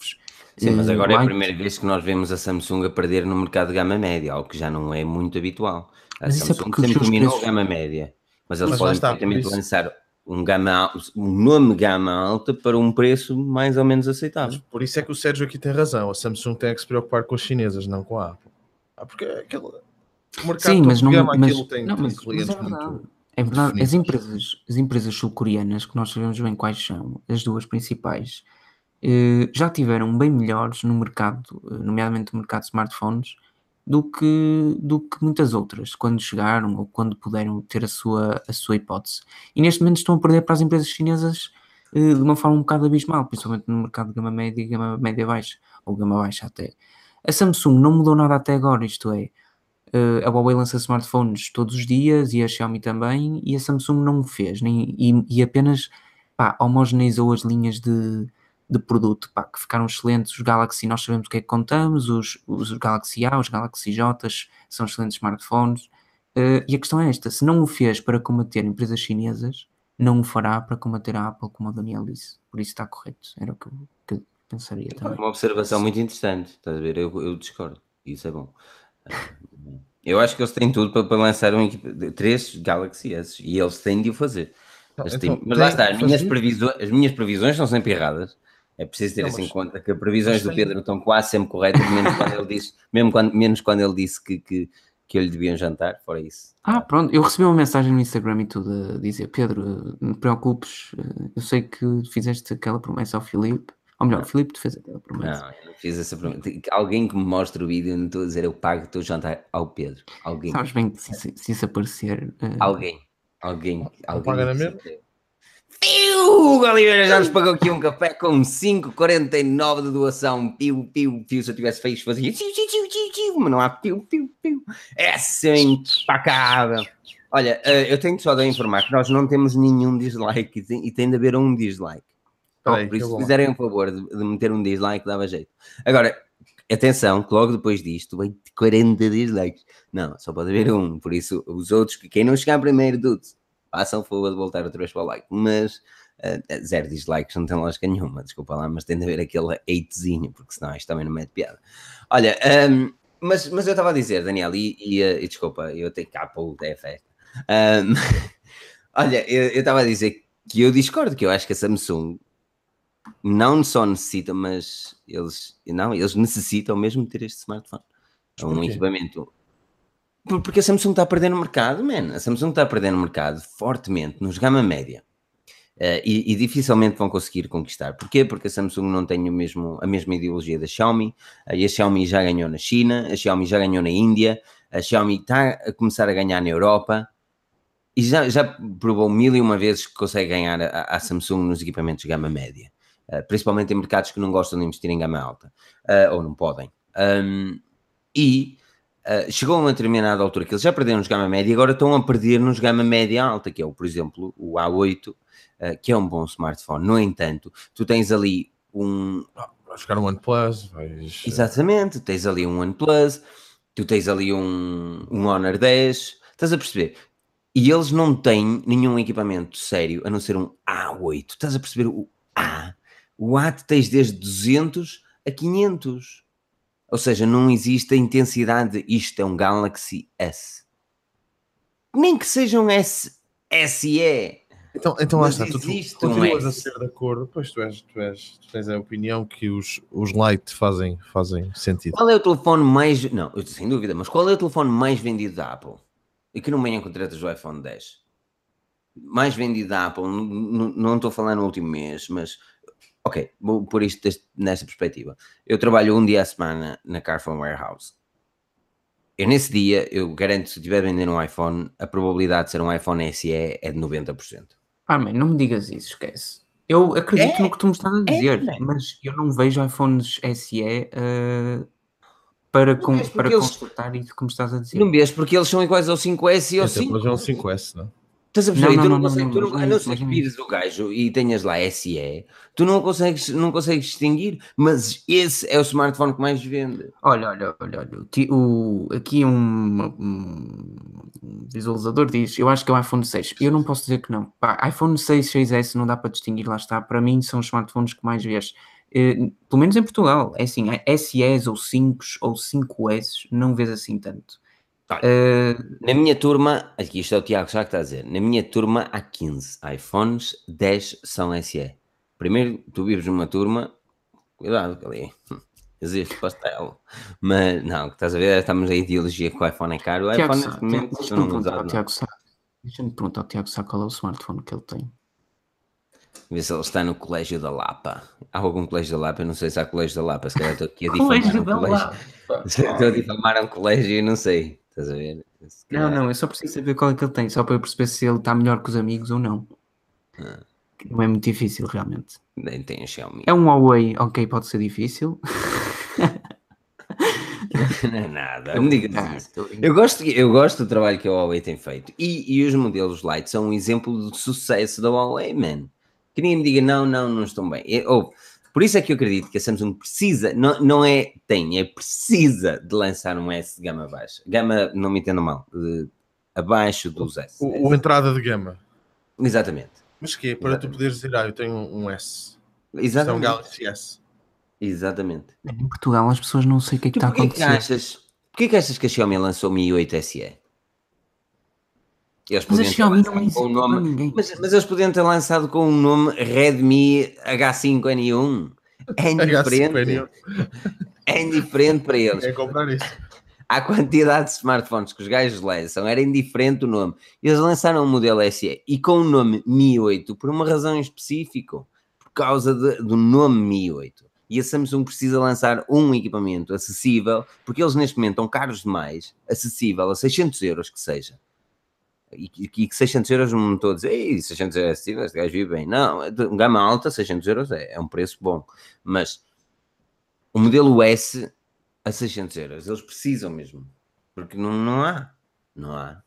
Sim, mas agora uh, é a primeira vez que nós vemos a Samsung a perder no mercado de gama média, algo que já não é muito habitual. A mas é Samsung é sempre dominou preços... gama média, mas eles mas podem perfeitamente lançar um, gama, um nome gama alta para um preço mais ou menos aceitável. Por isso é que o Sérgio aqui tem razão. A Samsung tem que se preocupar com as chinesas, não com a Apple. Ah, porque aquele, o mercado Sim, mas não, mas, tem, não, mas, mas é verdade. É verdade. As empresas, as empresas sul-coreanas, que nós sabemos bem quais são, as duas principais, eh, já tiveram bem melhores no mercado, eh, nomeadamente no mercado de smartphones, do que, do que muitas outras, quando chegaram ou quando puderam ter a sua, a sua hipótese. E neste momento estão a perder para as empresas chinesas eh, de uma forma um bocado abismal, principalmente no mercado de gama média e gama média baixa, ou gama baixa até. A Samsung não mudou nada até agora, isto é, eh, a Huawei lança smartphones todos os dias e a Xiaomi também, e a Samsung não o fez, nem, e, e apenas pá, homogeneizou as linhas de, de produto pá, que ficaram excelentes. Os Galaxy, nós sabemos o que é que contamos, os, os Galaxy A, os Galaxy J são excelentes smartphones. Uh, e a questão é esta: se não o fez para combater empresas chinesas, não o fará para combater a Apple, como o Daniel disse. Por isso está correto. Era o que eu, que eu pensaria também. Uma observação muito interessante, estás a ver? Eu, eu discordo, isso é bom. Eu acho que eles têm tudo para, para lançar um três Galaxy S e eles têm de o fazer. Então, mas lá está, as minhas, previsões, as minhas previsões são sempre erradas. É preciso ter não, assim em conta que as previsões do Pedro estão quase sempre corretas, menos quando ele disse, [LAUGHS] mesmo quando, menos quando ele disse que, que, que eu lhe devia um jantar, fora isso. Ah, pronto, eu recebi uma mensagem no Instagram e tudo a dizer: Pedro, não te preocupes, eh, eu sei que fizeste aquela promessa ao Filipe. Ou melhor, o Filipe te fez aquela promessa. Não, eu não fiz essa promessa. Alguém que me mostre o vídeo, não estou a dizer eu pago o teu jantar ao Pedro. Alguém. Sabes bem que se, se- se isso aparecer. eh, Alguém. Alguém. alguém paga na mesma? se- Piu! O Oliveira já nos pagou aqui um café com 5,49 de doação. Piu, piu, piu. Se eu tivesse feito, fazia. Tiu, tiu, tiu, tiu, tiu, mas não há piu, piu, piu. É assim, impacável. Olha, eh, eu tenho só de informar que nós não temos nenhum dislike e tem de haver um dislike. Espera aí, Por isso, se fizerem um favor de, de meter um dislike, dava jeito. Agora, atenção, que logo depois disto ter 40 dislikes. Não, só pode haver um. Por isso, os outros, que quem não chegar primeiro, dudes, façam favor de voltar outra vez para o like. Mas eh, zero dislikes não tem lógica nenhuma, desculpa lá, mas tem de haver aquele hatezinho, porque senão isto também não mete piada. Olha, ahm, mas, mas eu estava a dizer, Daniel, e, e, eh, e desculpa, eu tenho cá para o festa. Ahm, [LAUGHS] olha, eu estava a dizer que eu discordo, que eu acho que a Samsung não só necessita, mas eles não, eles necessitam mesmo ter este smartphone. É um equipamento. Por- Porque a Samsung está a perder no mercado, man. A Samsung está a perder no mercado fortemente nos gama média. Eh, e, e dificilmente vão conseguir conquistar. Porquê? Porque a Samsung não tem o mesmo, a mesma ideologia da Xiaomi. eh, e a Xiaomi já ganhou na China, a Xiaomi já ganhou na Índia, a Xiaomi está a começar a ganhar na Europa e já, já provou mil e uma vezes que consegue ganhar a, a Samsung nos equipamentos de gama média. Uh, principalmente em mercados que não gostam de investir em gama alta, uh, ou não podem. Um, e uh, chegou a uma determinada altura que eles já perderam nos gama média e agora estão a perder nos gama média alta, que é, o, por exemplo, o A8, uh, que é um bom smartphone. No entanto, tu tens ali um, Vais ficar um OnePlus, vais. Exatamente, tens ali um OnePlus, tu tens ali um, um Honor 10, estás a perceber? E eles não têm nenhum equipamento sério a não ser um A8. Estás a perceber o A? O A tu tens desde 200 a 500. Ou seja, não existe a intensidade de isto é um Galaxy S. Nem que seja um S, SE. Então, então lá está, tu, tu existe um continuas a ser de acordo, pois tu, és, tu, és, tu tens a opinião que os, os Lite fazem, fazem sentido. Qual é o telefone mais. Não, eu- sem dúvida, mas qual é o telefone mais vendido da Apple? E que não venham com tretas do iPhone 10. Mais vendido da Apple, não estou a falar no último mês, mas. Ok, vou pôr isto deste- nesta perspectiva. Eu trabalho um dia à semana na Carphone Warehouse. Eu nesse dia, eu garanto, se estiver vendendo um iPhone, a probabilidade de ser um iPhone SE é de 90%. Ah, man, não me digas isso, esquece. Eu acredito É, no que tu me estás a dizer, man. mas eu não vejo iPhones SE eh, para, com, para eles- consultar isso que me estás a dizer. Não vês porque eles são iguais ao 5S e ao Até 5. depois é um 5S, não? Estás a perceber? Não, tu não, não, consegues, não, não, não não ser mas que não o gajo e tenhas lá SE, tu não consegues, não consegues distinguir, mas esse é o smartphone que mais vende. Olha, olha, olha, olha. o aqui um, um visualizador diz: Eu acho que é o iPhone 6. Eu não posso dizer que não. Pá, iPhone 6, 6S não dá para distinguir, lá está. Para mim, são os smartphones que mais vês. Eh, pelo menos em Portugal. É assim, SEs ou 5 ou 5S, não vês assim tanto. Eh, Na minha turma, aqui isto é o Tiago já que está a dizer, na minha turma há 15 iPhones, 10 são SE. Primeiro, tu vives numa turma, cuidado que ali existe pastel. Mas não, que estás a ver, estamos a ideologia que o iPhone é caro. O Tiago iPhone neste momento deixa-me perguntar ao. Tiago Sá. Deixa-me perguntar ao Tiago Sá qual é o smartphone que ele tem. Ver se ele está no Colégio da Lapa. Há algum Colégio da Lapa? Eu não sei se há Colégio da Lapa. Se calhar estou aqui a [LAUGHS] difamar um colégio. [LAUGHS] Estou a difamar um colégio e não sei. Estás a ver? Não, não, eu só preciso saber qual é que ele tem, só para eu perceber se ele está melhor que os amigos ou não. Ah. Não é muito difícil, realmente. Nem tem Xiaomi. É um Huawei, ok, pode ser difícil. [LAUGHS] Não é nada. Não me digas Ah, isso. Eu gosto, eu gosto do trabalho que a Huawei tem feito. E, e os modelos Lite são um exemplo de sucesso da Huawei, man. Que ninguém me diga, não, não, não estão bem. Ou, por isso é que eu acredito que a Samsung precisa, não, não é tem, é precisa de lançar um S de gama baixa. Gama, não me entendam mal, de- abaixo dos S. O, o entrada de gama. Exatamente. Mas que é? Para tu poderes dizer, ah, eu tenho um, um S. É um Exatamente. Galaxy S. Exatamente. Em Portugal as pessoas não sei o que é que Tu está a porquê que acontecer. achas, porquê que achas que a Xiaomi lançou o Mi 8 SE? Eles Mas a podiam ter Xiaomi não é lançado com o exemplo para nome, ninguém. mas, mas eles podiam ter lançado com o nome Redmi H5N1. É indiferente. H5N1. É indiferente para eles. É comprar isso. a quantidade de smartphones que os gajos lançam era indiferente o nome. Eles lançaram o modelo SE e com o nome Mi 8 por uma razão específica, por causa de, do nome Mi 8. E a Samsung precisa lançar um equipamento acessível, porque eles neste momento estão caros demais, acessível a 600 euros que seja. E que 600 euros não estou a dizer, Ei, 600 euros é acessível, este gajo vive bem. Não, é gama alta, 600 euros é, é um preço bom. Mas o modelo S a 600 euros. Eles precisam mesmo. Porque não, não há. Não há.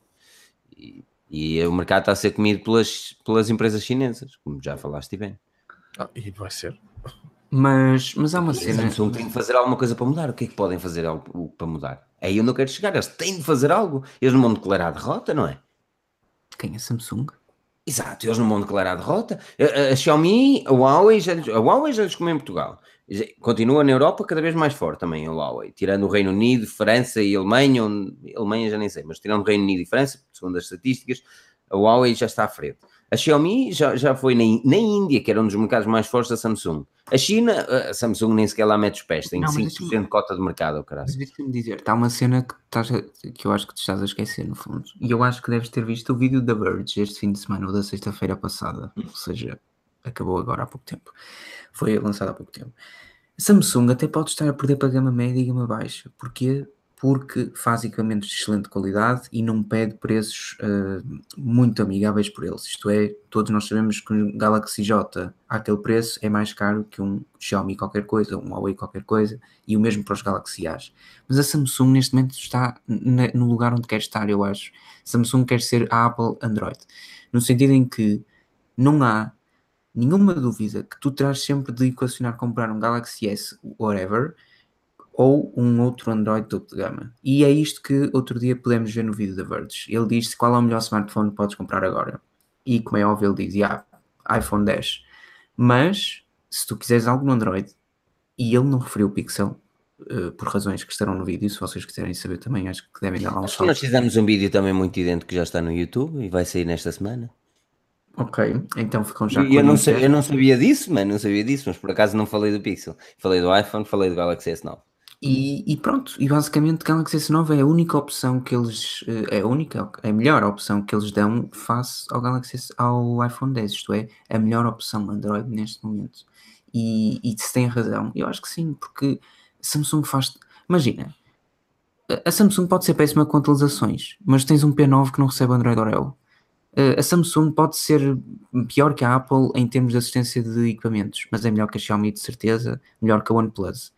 E, e o mercado está a ser comido pelas, pelas empresas chinesas, como já falaste bem. Ah, e vai ser. Mas, mas há uma cena. Samsung tem de fazer alguma coisa para mudar. O que é que podem fazer algo para mudar? É aí eu não quero chegar. Eles têm de fazer algo. Eles não vão declarar a derrota, não é? Quem é Samsung? Exato, eles não vão declarar a derrota. A, a, Xiaomi, a Huawei, já, a Huawei já lhes em Portugal. Continua na Europa cada vez mais forte também a Huawei, tirando o Reino Unido, França e Alemanha, onde, Alemanha já nem sei, mas tirando o Reino Unido e França, segundo as estatísticas, a Huawei já está à frente. A Xiaomi já, já foi na, na Índia, que era um dos mercados mais fortes da Samsung. A China, a Samsung nem sequer lá mete os pés, tem não, 5% de cota de mercado, caralho. Mas deixa-me dizer, está uma cena que, estás a, que eu acho que te estás a esquecer, no fundo. E eu acho que deves ter visto o vídeo da Verge este fim de semana ou da sexta-feira passada, ou seja, acabou agora há pouco tempo. Foi lançado há pouco tempo. Samsung até pode estar a perder para a gama média e gama baixa. Porquê? Porque faz equipamentos de excelente qualidade e não pede preços uh, muito amigáveis por eles. Isto é, todos nós sabemos que um Galaxy J aquele preço é mais caro que um Xiaomi qualquer coisa, um Huawei qualquer coisa, e o mesmo para os Galaxy A's. Mas a Samsung neste momento está no lugar onde quer estar, eu acho. Samsung quer ser a Apple Android, no sentido em que não há nenhuma dúvida que tu terás sempre de equacionar comprar um Galaxy S, whatever, ou um outro Android topo de gama. E é isto que outro dia podemos ver no vídeo da Verge. Ele diz qual é o melhor smartphone que podes comprar agora. E como é óbvio, ele diz, yeah, iPhone 10. Mas, se tu quiseres algo no Android, e ele não referiu o Pixel, uh, por razões que estarão no vídeo, se vocês quiserem saber também, acho que devem dar lá um salto. Nós fizemos um vídeo também muito idêntico que já está no YouTube e vai sair nesta semana. Ok, então ficam já eu não, sei, eu não sabia disso, mano, não sabia disso, mas por acaso não falei do Pixel. Falei do iPhone, falei do Galaxy S9. E, e pronto, e basicamente Galaxy S9 é a única opção que eles, eh, é a única, é a melhor opção que eles dão face ao Galaxy ao iPhone 10, isto é, a melhor opção Android neste momento. E, e se tem razão, eu acho que sim, porque Samsung faz, imagina, a Samsung pode ser péssima com atualizações, mas tens um P9 que não recebe Android Oreo Uh, a Samsung pode ser pior que a Apple em termos de assistência de equipamentos, mas é melhor que a Xiaomi de certeza, melhor que a OnePlus.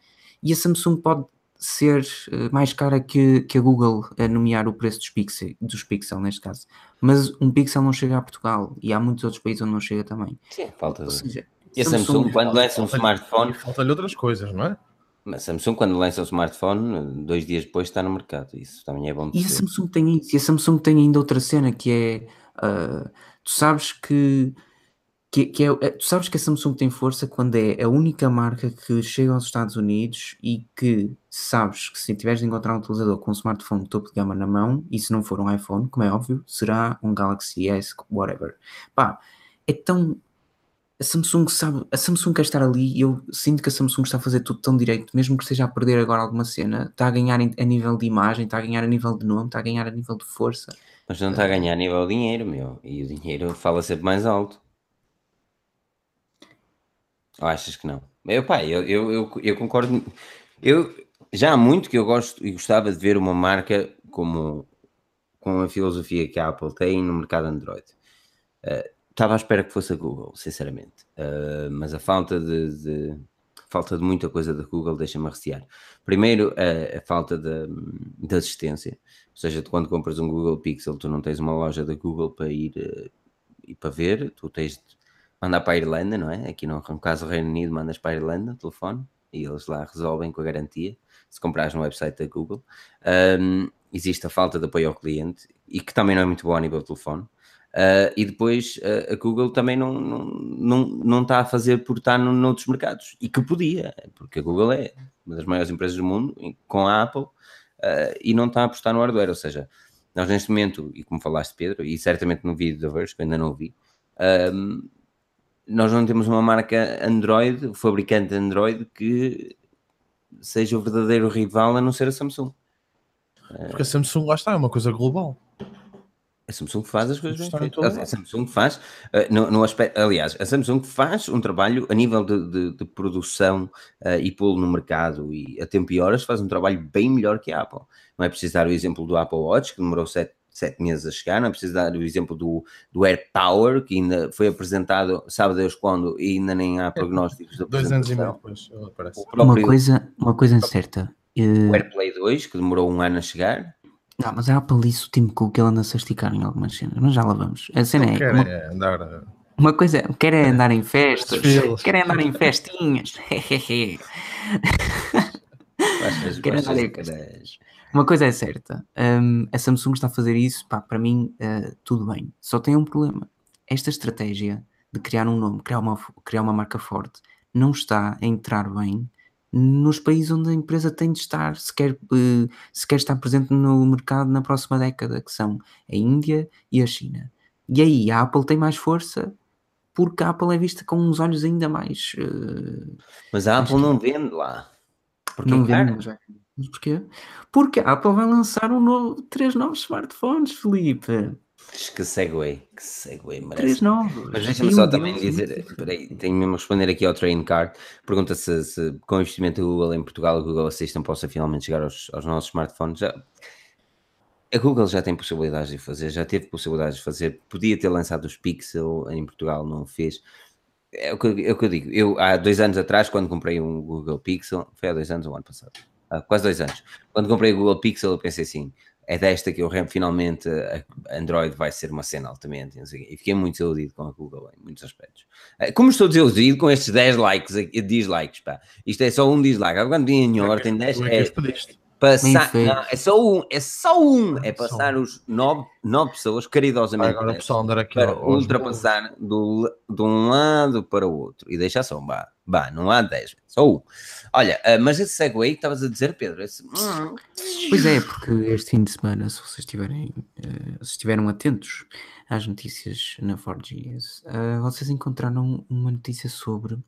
E a Samsung pode ser uh, mais cara que, que a Google a nomear o preço dos Pixel, dos Pixel neste caso. Mas um Pixel não chega a Portugal e há muitos outros países onde não chega também. Sim, falta. Seja, e a Samsung, Samsung quando lança um smartphone. Falta-lhe outras coisas, não é? Mas a Samsung, quando lança o smartphone, dois dias depois está no mercado. Isso também é bom. E a Samsung tem isso. E a Samsung tem ainda outra cena que é Uh, tu sabes que, que, que é, é, tu sabes que a Samsung tem força quando é a única marca que chega aos Estados Unidos e que sabes que se tiveres de encontrar um utilizador com um smartphone topo de gama na mão, e se não for um iPhone, como é óbvio, será um Galaxy S, whatever. Pá, é tão. A Samsung sabe, a Samsung quer estar ali e eu sinto que a Samsung está a fazer tudo tão direito, mesmo que esteja a perder agora alguma cena, está a ganhar a nível de imagem, está a ganhar a nível de nome, está a ganhar a nível de força. Mas não está a ganhar a nível de dinheiro, meu. E o dinheiro fala sempre mais alto. Ou achas que não? Eu, pá, eu, eu, eu, eu concordo. Eu, já há muito que eu gosto e gostava de ver uma marca como com a filosofia que a Apple tem no mercado Android. Uh, estava à espera que fosse a Google, sinceramente. Uh, mas a falta de, de, falta de muita coisa da Google deixa-me recear. Primeiro, a, a falta de, de assistência. Ou seja, tu quando compras um Google Pixel, tu não tens uma loja da Google para ir, uh, ir para ver, tu tens de mandar para a Irlanda, não é? Aqui no, no caso do Reino Unido, mandas para a Irlanda, telefone, e eles lá resolvem com a garantia, se comprares no website da Google. Um, existe a falta de apoio ao cliente, e que também não é muito bom a nível de telefone. Uh, e depois uh, a Google também não, não, não, não está a fazer por estar no, noutros mercados, e que podia, porque a Google é uma das maiores empresas do mundo, com a Apple, uh, e não está a apostar no hardware. Ou seja, nós neste momento, e como falaste, Pedro, e certamente no vídeo da Verge, que ainda não ouvi, um, nós não temos uma marca Android, o fabricante Android, que seja o verdadeiro rival a não ser a Samsung. Porque a Samsung lá está, é uma coisa global. A Samsung faz as coisas bem feitas. A. Samsung faz, eh, no, no aspecto, aliás, a Samsung faz um trabalho a nível de, de- de produção eh, e pô-lo no mercado e a tempo e horas faz um trabalho bem melhor que a Apple. Não é preciso dar o exemplo do Apple Watch, que demorou sete, sete meses a chegar, não é preciso dar o exemplo do, do Air Power, que ainda foi apresentado, sabe Deus quando, e ainda nem há [LAUGHS] prognósticos da Dois anos e meio apresentação. depois, ele aparece. O Uma coisa, uma coisa é certa. eh, o AirPlay 2, que demorou um ano a chegar, não, mas a Apple disse o Tim Cook ele anda-se a esticar em algumas cenas, mas já lá vamos. A cena é, Quer uma, é andar. a- uma coisa, quer é andar em festas, [LAUGHS] quer é andar em festinhas. [LAUGHS] Achas andar em que festas. Uma coisa é certa, hum, a Samsung está a fazer isso, pá, para mim, eh, tudo bem. Só tem um problema. Esta estratégia de criar um nome, criar uma, criar uma marca forte, não está a entrar bem nos países onde a empresa tem de estar, se quer, eh, se quer estar presente no mercado na próxima década, que são a Índia e a China. E aí a Apple tem mais força porque a Apple é vista com uns olhos ainda mais. eh, Mas a Apple que- não vende lá. Porque não é vende, mas, porquê? Porque a Apple vai lançar um novo, três novos smartphones, Felipe. Que segue, que segue, Três merece. novos. Mas deixa-me só um também deles dizer, peraí, tenho mesmo a responder aqui ao Train Card. Pergunta se, se com o investimento do Google em Portugal, o Google Assistant possa finalmente chegar aos, aos nossos smartphones. Já, a Google já tem possibilidades de fazer, já teve possibilidades de fazer. Podia ter lançado os Pixel em Portugal, não o fez. É o, que, é o que eu digo. Eu, há dois anos atrás, quando comprei um Google Pixel, foi há dois anos ou um ano passado, há quase dois anos, quando comprei o Google Pixel, eu pensei assim: é desta que eu finalmente a Android vai ser uma cena altamente. e fiquei muito desiludido com a Google em muitos aspectos. Eh, Como estou desiludido com estes 10 likes, aqui- dislikes, pá. Isto é só um dislike. Agora, Quando vinha em 10, Tu é que é os pediste. Passar. Não, é só um, é só um. É Só passar os 9, nove pessoas caridosamente. Agora pessoal andar aqui para ultrapassar do, de um lado para o outro e deixar só um bah, bah, não há 10, só um. Olha, ah, mas esse segue que estavas a dizer, Pedro, esse, hum, Pois é, porque este fim de semana, se vocês estiverem, eh, se estiveram atentos às notícias na 4Gs, eh, vocês encontraram uma notícia sobre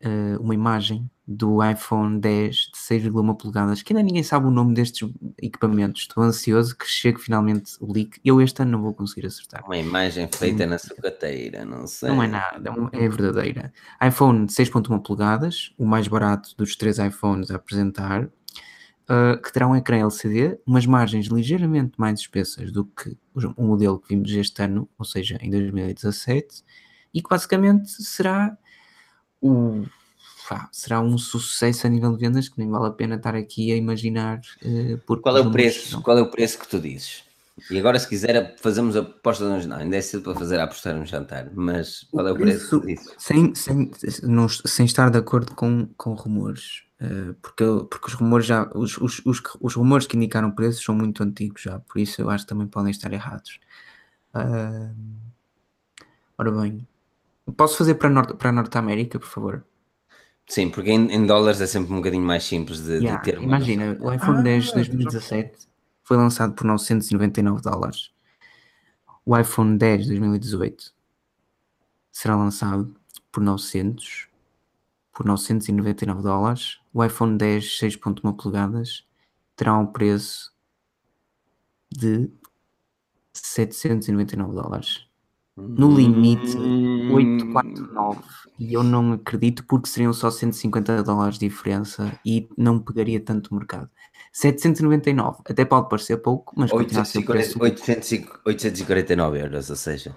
eh, uma imagem do iPhone 10 de 6,1 polegadas, que ainda ninguém sabe o nome destes equipamentos. Estou ansioso que chegue finalmente o leak. Eu este ano não vou conseguir acertar. uma imagem feita na sucateira, não sei. Não é nada, é é verdadeira. iPhone de 6.1 polegadas, o mais barato dos três iPhones a apresentar, uh, que terá um ecrã LCD, umas margens ligeiramente mais espessas do que o o modelo que vimos este ano, ou seja, em 2017, e que basicamente será o pá, será um sucesso a nível de vendas que nem vale a pena estar aqui a imaginar uh, porque Qual é o preço? são- Qual é o preço que tu dizes? E agora, se quiser, fazemos a aposta no jantar. Ainda é cedo para fazer a apostar no jantar, mas qual é o preço sem, sem, não- sem estar de acordo com, com rumores, eh, porque, porque os rumores já os, os, os, os rumores que indicaram preços são muito antigos já, por isso eu acho que também podem estar errados. Ah, ora bem, posso fazer para Norte, para a Norte América, por favor? Sim, porque em, em dólares é sempre um bocadinho mais simples de, de Yeah, ter uma imagina, o iPhone Ah, 10 de já 2017 foi lançado por 999 dólares. O iPhone 10 de 2018 será lançado por 900 por 999 dólares. O iPhone 10 6.1 polegadas terá um preço de 799 dólares. No limite, Hum, 849 e eu não acredito porque seriam só 150 dólares de diferença e não pegaria tanto mercado. 799 até pode parecer pouco, mas continua a ser o 840, preço. 800 849 euros, ou seja,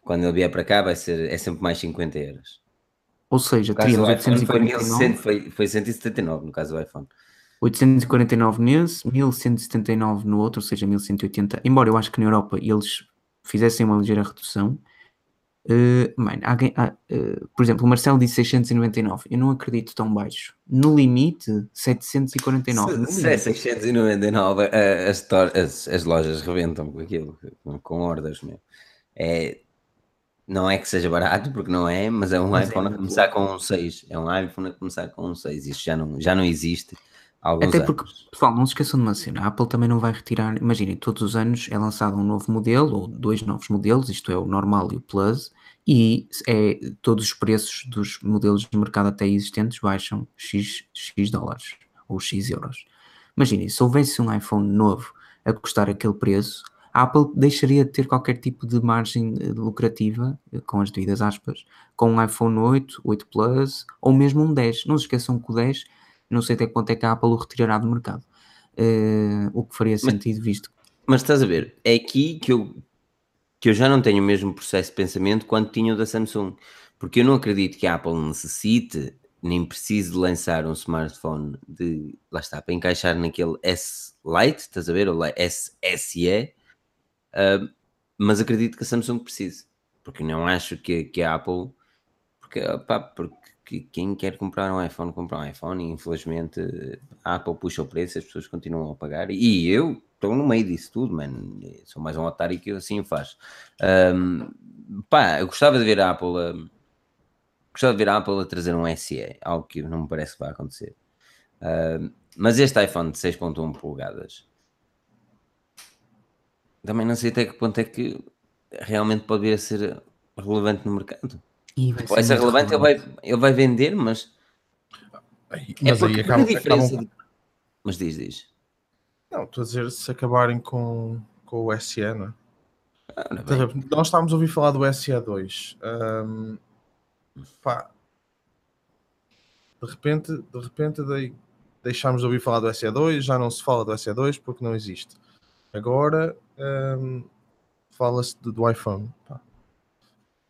quando ele vier para cá vai ser, é sempre mais 50 euros. Ou seja, teríamos iPhone foi, 849, 1100, foi, foi 179 no caso do iPhone. 849 nesse, 1179 no outro, ou seja, 1180. Embora eu acho que na Europa eles fizessem uma ligeira redução. Uh, mano, alguém, ah, uh, por exemplo, o Marcelo disse 699. Eu não acredito tão baixo. No limite, 749. no Se, se é limite. 699, a- as, as, as lojas rebentam com aquilo, com, com ordens mesmo. É, não é que seja barato, porque não é, mas é um Mas é iPhone a muito começar com um 6. É um iPhone a começar com um 6. Isso já não, já não existe Até anos. porque, pessoal, não se esqueçam de uma cena. A Apple também não vai retirar. Imaginem, todos os anos é lançado um novo modelo, ou dois novos modelos, isto é, o normal e o Plus, e é, todos os preços dos modelos de mercado até existentes baixam X, X dólares ou X euros. Imaginem, se houvesse um iPhone novo a custar aquele preço, a Apple deixaria de ter qualquer tipo de margem eh, lucrativa, eh, com as devidas aspas, com um iPhone 8, 8 Plus ou mesmo um 10. Não se esqueçam que o 10, não sei até quanto é que a Apple o retirará do mercado. Uh, o que faria sentido, mas, visto. Mas estás a ver, é aqui que eu, que eu já não tenho o mesmo processo de pensamento quanto tinha o da Samsung, porque eu não acredito que a Apple necessite nem precise de lançar um smartphone de lá está para encaixar naquele S Lite, estás a ver? Ou SSE, Uh, mas acredito que a Samsung precise, porque não acho que, que a Apple, porque, porque quem quer comprar um iPhone, compra um iPhone, e infelizmente a Apple puxa o preço, as pessoas continuam a pagar, e eu estou no meio disso tudo, mano, sou mais um otário que assim faz. Um, pá, eu gostava de ver a Apple gostava de ver a Apple a trazer um SE, algo que não me parece que vai acontecer. Mas este iPhone de 6.1 polegadas também não sei até que ponto é que realmente pode vir a ser relevante no mercado. Pode ser relevante, relevante, Ele, vai, ele vai vender, mas. Mas é aí acaba, a diferença. Acabam... Mas diz, diz. Não, estou a dizer se acabarem com, com o SE, não é? Ah, não Nós estávamos a ouvir falar do SE2. Um, pá, de repente, de repente deixámos de ouvir falar do SE2, já não se fala do SE2 porque não existe. Agora um, fala-se do, do, iPhone. Pá.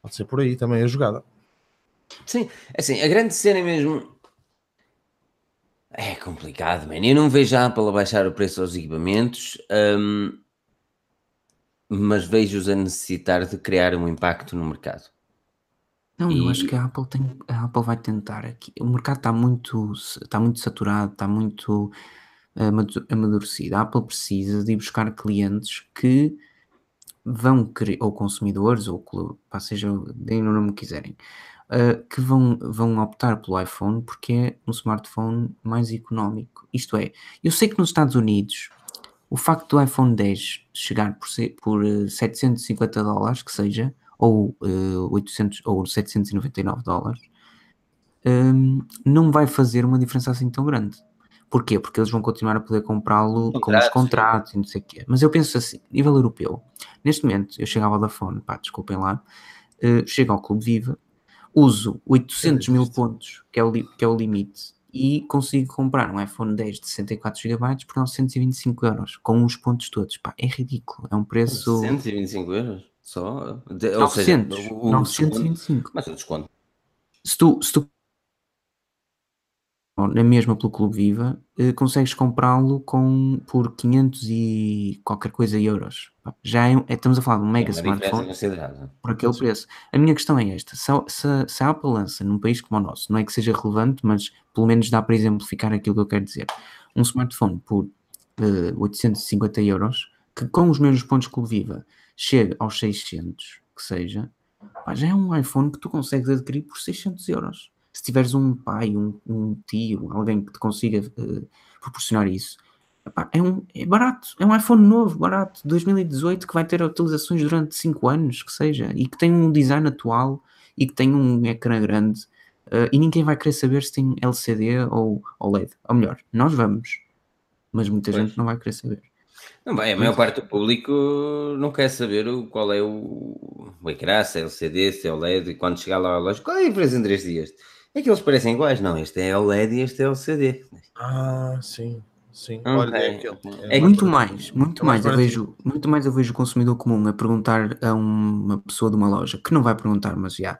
Pode ser por aí também a jogada. Sim, assim, a grande cena mesmo é complicado, man. Eu não vejo a Apple a baixar o preço aos equipamentos, um, mas vejo-os a necessitar de criar um impacto no mercado. Não, e... eu acho que a Apple, tem, a Apple vai tentar aqui. O mercado está muito, está muito saturado, está muito amadurecida. A Apple precisa de ir buscar clientes que vão querer, ou consumidores, ou pá, seja, deem o nome que quiserem, uh, que vão, vão optar pelo iPhone porque é um smartphone mais económico. Isto é, eu sei que nos Estados Unidos o facto do iPhone 10 chegar por, por 750 dólares, que seja, ou, uh, 800, ou 799 dólares, um, não vai fazer uma diferença assim tão grande. Porquê? Porque eles vão continuar a poder comprá-lo com os contratos e não sei o quê. Mas eu penso assim, nível europeu, neste momento, eu chego à Vodafone, pá, desculpem lá, uh, chego ao Clube Viva, uso 800 mil pontos, que é, o, que é o limite, e consigo comprar um iPhone 10 de 64 GB por 925 euros, com os pontos todos. Pá, é ridículo, é um preço... 925 euros? Só? De, 900, ou seja, o, o 925. Mas o desconto? Se tu, se tu na mesma pelo Clube Viva, eh, consegues comprá-lo com, por 500 e qualquer coisa euros. Já é, é, estamos a falar de um mega é smartphone por aquele Sim. preço. A minha questão é esta: se, se, se, a Apple lança num país como o nosso, não é que seja relevante, mas pelo menos dá para exemplificar aquilo que eu quero dizer, um smartphone por eh, 850 euros, que com os mesmos pontos Clube Viva chega aos 600, que seja, pá, já é um iPhone que tu consegues adquirir por 600 euros se tiveres um pai, um, um tio, alguém que te consiga uh, proporcionar isso, epá, é, um, é barato, é um iPhone novo, barato, 2018, que vai ter atualizações durante 5 anos, que seja, e que tem um design atual e que tem um ecrã grande, uh, e ninguém vai querer saber se tem LCD ou OLED. Ou melhor, nós vamos, mas muita pois. gente não vai querer saber. Não, bem, a maior parte do público não quer saber qual é o, o ecrã, se é LCD, se é OLED, e quando chegar lá à loja, qual é a diferença entre estes dias? É que eles parecem iguais, não. Este é o LED e este é o CD. Ah, sim. Sim, Olha, é, é, é muito mais, muito é mais, mais eu vejo, muito mais eu vejo o consumidor comum a perguntar a uma pessoa de uma loja, que não vai perguntar, mas já,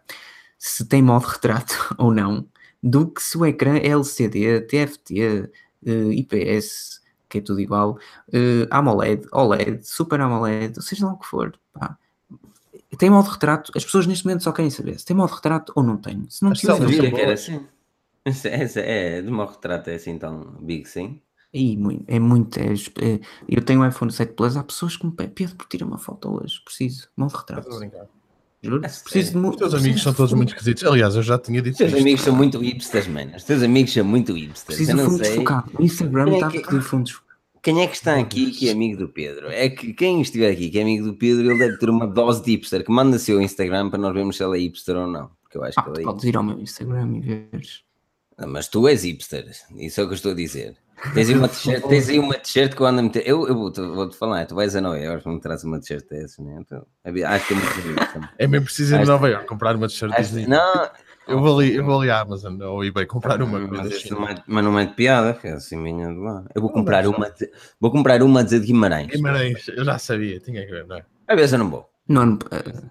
se tem modo retrato [LAUGHS] ou não, do que se o ecrã é LCD, TFT, uh, IPS, que é tudo igual, uh, AMOLED, OLED, Super AMOLED, seja lá o que for, pá. Tem modo retrato, as pessoas neste momento só querem saber se tem modo retrato ou não tem. Se não tiver, não que era assim. [LAUGHS] Essa é, de modo retrato é assim tão big, sim. E é muito. É, é, eu tenho um iPhone 7 Plus, há pessoas que me pedem, Pedro, por tirar uma foto hoje, preciso, modo retrato. Juro? É preciso de Os teus amigos são todos muito esquisitos. Aliás, eu já tinha dito Os teus amigos são muito hipsters, mano. Os teus amigos são muito hipsters. Preciso eu não sei. Focado. O Instagram está é que... fundos quem é que está aqui que é amigo do Pedro? É que quem estiver aqui que é amigo do Pedro, ele deve ter uma dose de hipster que manda seu Instagram para nós vermos se ele é hipster ou não. Porque eu acho ah, que ele é podes ir ao meu Instagram e veres. mas tu és hipster, isso é o que eu estou a dizer. Tens aí uma t-shirt, tens aí uma t-shirt que eu ando a meter. Eu, eu vou-te vou falar, tu vais a Nova York, não me traz uma t-shirt dessas, né? Então, acho que é muito [LAUGHS] difícil. É mesmo preciso ir a Nova York comprar uma t-shirt Disney. Não, Eu vou ali, eu vou ali à Amazon ou eBay comprar uma mas, assim. não é, mas não é de piada, que é assim minha de lá. Eu vou Não, comprar não, uma de, vou comprar uma de Guimarães. Guimarães, eu já sabia, tinha que ver, não é? A ver se eu não vou. Ano, eh,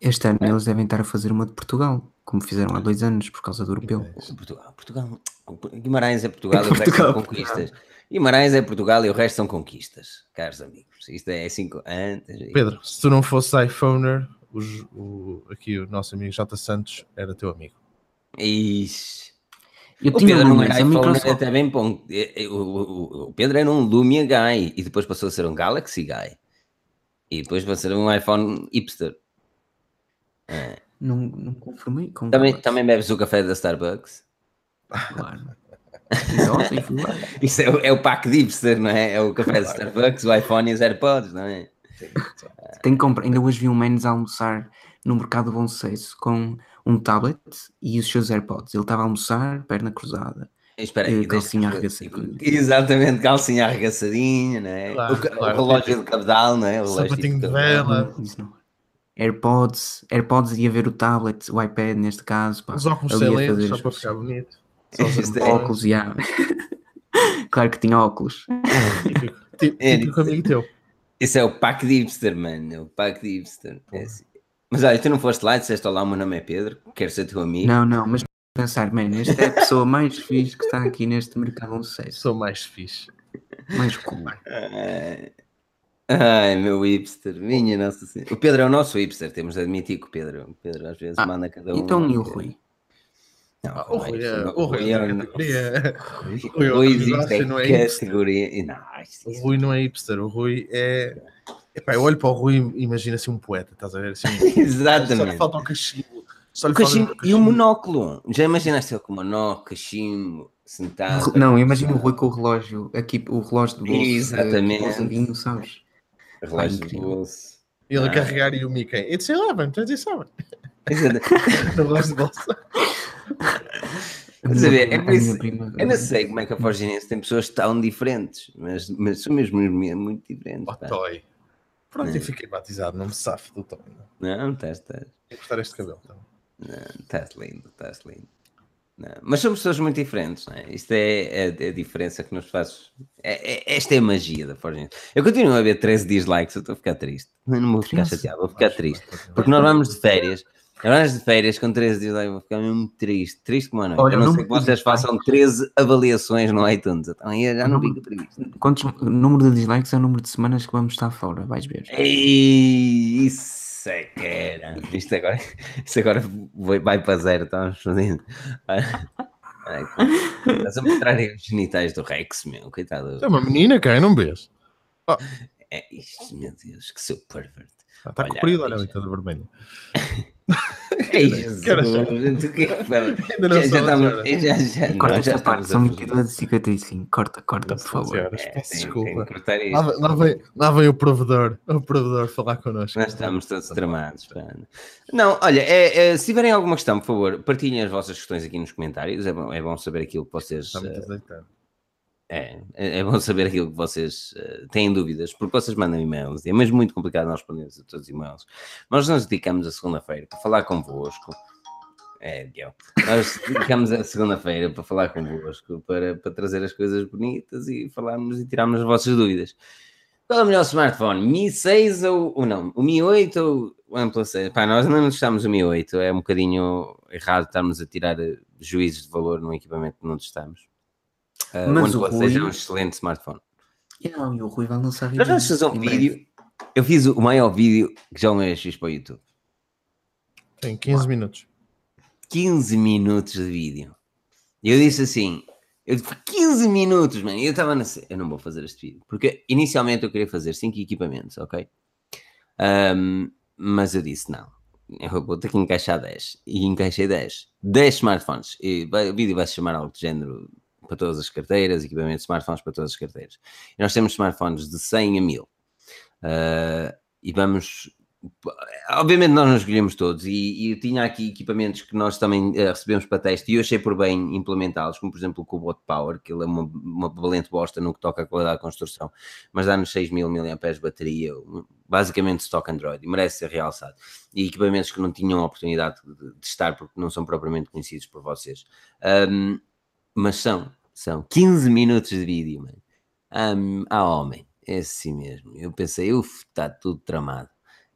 este ano eles devem estar a fazer uma de Portugal, como fizeram há dois anos por causa do europeu. Portugal, Portugal, Guimarães é Portugal e o resto são conquistas. Guimarães é Portugal e o resto são conquistas, caros amigos. Isto é cinco antes. Pedro, se tu não fosses iPhoner, os- o, aqui o nosso amigo J. Santos era teu amigo. Ixi. Eu O tinha Pedro não era iPhone, até bem bom. O, Pedro era um Lumia Guy e depois passou a ser um Galaxy Guy. E depois passou a ser um iPhone hipster. Não, não conformei com Também, Galaxy, também bebes o café da Starbucks? claro. [LAUGHS] Isso é, o- é o pack de hipster, não é? É o café da Starbucks, o iPhone e os AirPods, não é? Tenho que comprar. Ainda hoje vi um Menos a almoçar no mercado Bom Sucesso com um tablet e os seus AirPods. Ele estava a almoçar, perna cruzada. Espera Eh, aí, calcinha deixa- arregaçadinha. Exatamente, calcinha arregaçadinha, não é? Claro, o, ca- o claro. relógio de cabedal, não é? O relógio Sapatinho de cabedal. vela. AirPods, AirPods ia ver o tablet, o iPad neste caso. Pá, Os óculos fazer [LAUGHS] só para ficar bonito. É- óculos. já. [LAUGHS] claro que tinha óculos. [LAUGHS] Típico, tí- É, típico amigo teu. Isso é o pack de hipster, mano. é O pack de hipster. É assim. Mas olha, tu não foste lá e disseste olá, o meu nome é Pedro, quero ser teu amigo. Não, não, mas pensar, mano, esta é a pessoa mais fixe que está aqui neste mercado Bom Sucesso. Sou mais fixe. Mais cool. Ai, ai, meu hipster, minha nossa senhora. O Pedro é o nosso hipster, temos de admitir que o Pedro, o Pedro às vezes Ah, manda cada um. Então e o Rui? Não, Ah, o Rui é- não, o Rui é é- categoria. Rui Rui é existe é não é categoria. Não, O Rui não é hipster, o Rui é. Epá, eu olho para o Rui e imagino assim um poeta, estás a ver? Assim, [LAUGHS] só lhe Exatamente. falta o cachimbo. Só lhe O falta cachimbo o e o monóculo. Já imaginaste ele com o monóculo, cachimbo, sentado? Não, imagina o Rui com o relógio, aqui o relógio de bolso. eh, Exatamente. pousadinho, sabes? relógio de incrível. bolso. Ele Ah. a carregar e o Mickey. It's 11, 27. Exato. No relógio de bolsa. [LAUGHS] A ver, é por isso- Eu não sei como é que a Forginense tem pessoas tão diferentes, mas, mas são mesmo muito diferentes. Oh. Toy. Pronto, É. eu fiquei batizado, não me safo do Toy. Não. Não, estás, estás. Vou cortar este cabelo. Então. Não, Estás lindo, estás lindo. Não, Mas somos pessoas muito diferentes, não é? Isto é a, a diferença que nos faz. É, é- esta é a magia da Forginense. Eu continuo a ver 13 dislikes, eu estou a ficar triste. Eu não vou ficar 13? chateado, vou ficar triste. Porque nós vamos de férias. Vamos de férias com 13 dislikes, vou ficar mesmo triste. Triste como a noite. Olha, a não não ser que vocês façam 13 avaliações no iTunes. Então aí eu já não Não fico triste. Quantos, o número de dislikes é o número de semanas que vamos estar fora, vais ver. Ei, isso é que era. Isto agora, [LAUGHS] isto agora vai, vai para zero, estamos fazendo. [LAUGHS] Estás a mostrar os genitais do Rex, meu, coitado. É uma menina, cara, não vês? É isto, meu Deus, que seu pervert. Está Olha, comprido, olha está de vermelho. [LAUGHS] [LAUGHS] É isso, Que é? [LAUGHS] Ainda não Já, já horas. Já, já, Corta esta parte, são a 22 e 55. Corta, corta, por favor. senhoras, É, Peço tem- tem desculpa. Lá, vem- lá, vem, lá vem o provedor, o provedor falar connosco. Nós estamos todos tramados. Não, olha, é- é, se tiverem alguma questão, por favor, partilhem as vossas questões aqui nos comentários. É bom, é bom saber aquilo que vocês. Está muito azeitado. É, é é bom saber aquilo que vocês eh, têm dúvidas, porque vocês mandam e-mails. e É mesmo muito complicado nós respondermos a todos os e-mails. Nós nos dedicamos a segunda-feira para falar convosco. É, Diego. Nós dedicamos a segunda-feira para falar convosco, para, para trazer as coisas bonitas e falarmos e tirarmos as vossas dúvidas. Qual é o melhor smartphone? Mi 6 ou, ou não? O Mi 8 ou o OnePlus 6? Pá, nós não testamos o Mi 8, é um bocadinho errado estarmos a tirar eh, juízos de valor num equipamento que não testamos. Uh, Mas o OnePlus 6 é Rui- um excelente smartphone. E não, e o Rui vai lançar Nós vamos fazer um vídeo. Eu fiz o maior vídeo que já vez fiz para o YouTube. Tem 15 minutos. 15 minutos de vídeo. E eu disse assim: eu disse, 15 minutos, mano. E eu estava na. Eu não vou fazer este vídeo. Porque inicialmente eu queria fazer 5 equipamentos, ok? Ahm, mas eu disse: não. Eu vou ter que encaixar 10. E encaixei 10. 10 smartphones. E vai- o vídeo vai se chamar algo do género para todas as carteiras, equipamentos de smartphones para todas as carteiras. E nós temos smartphones de 100 a 1000. Ah, e vamos obviamente nós não escolhemos todos e, e tinha aqui equipamentos que nós também uh, recebemos para teste e eu achei por bem implementá-los, como por exemplo o Cubot Power, que ele é uma, uma valente bosta no que toca à qualidade da construção, mas dá-nos 6000 mAh de bateria, basicamente stock Android, e merece ser realçado. E equipamentos que não tinham a oportunidade de testar porque não são propriamente conhecidos por vocês. Um, mas são, são 15 minutos de vídeo, mano. Um, ah, homem, é assim mesmo. Eu pensei, uff, está tudo tramado.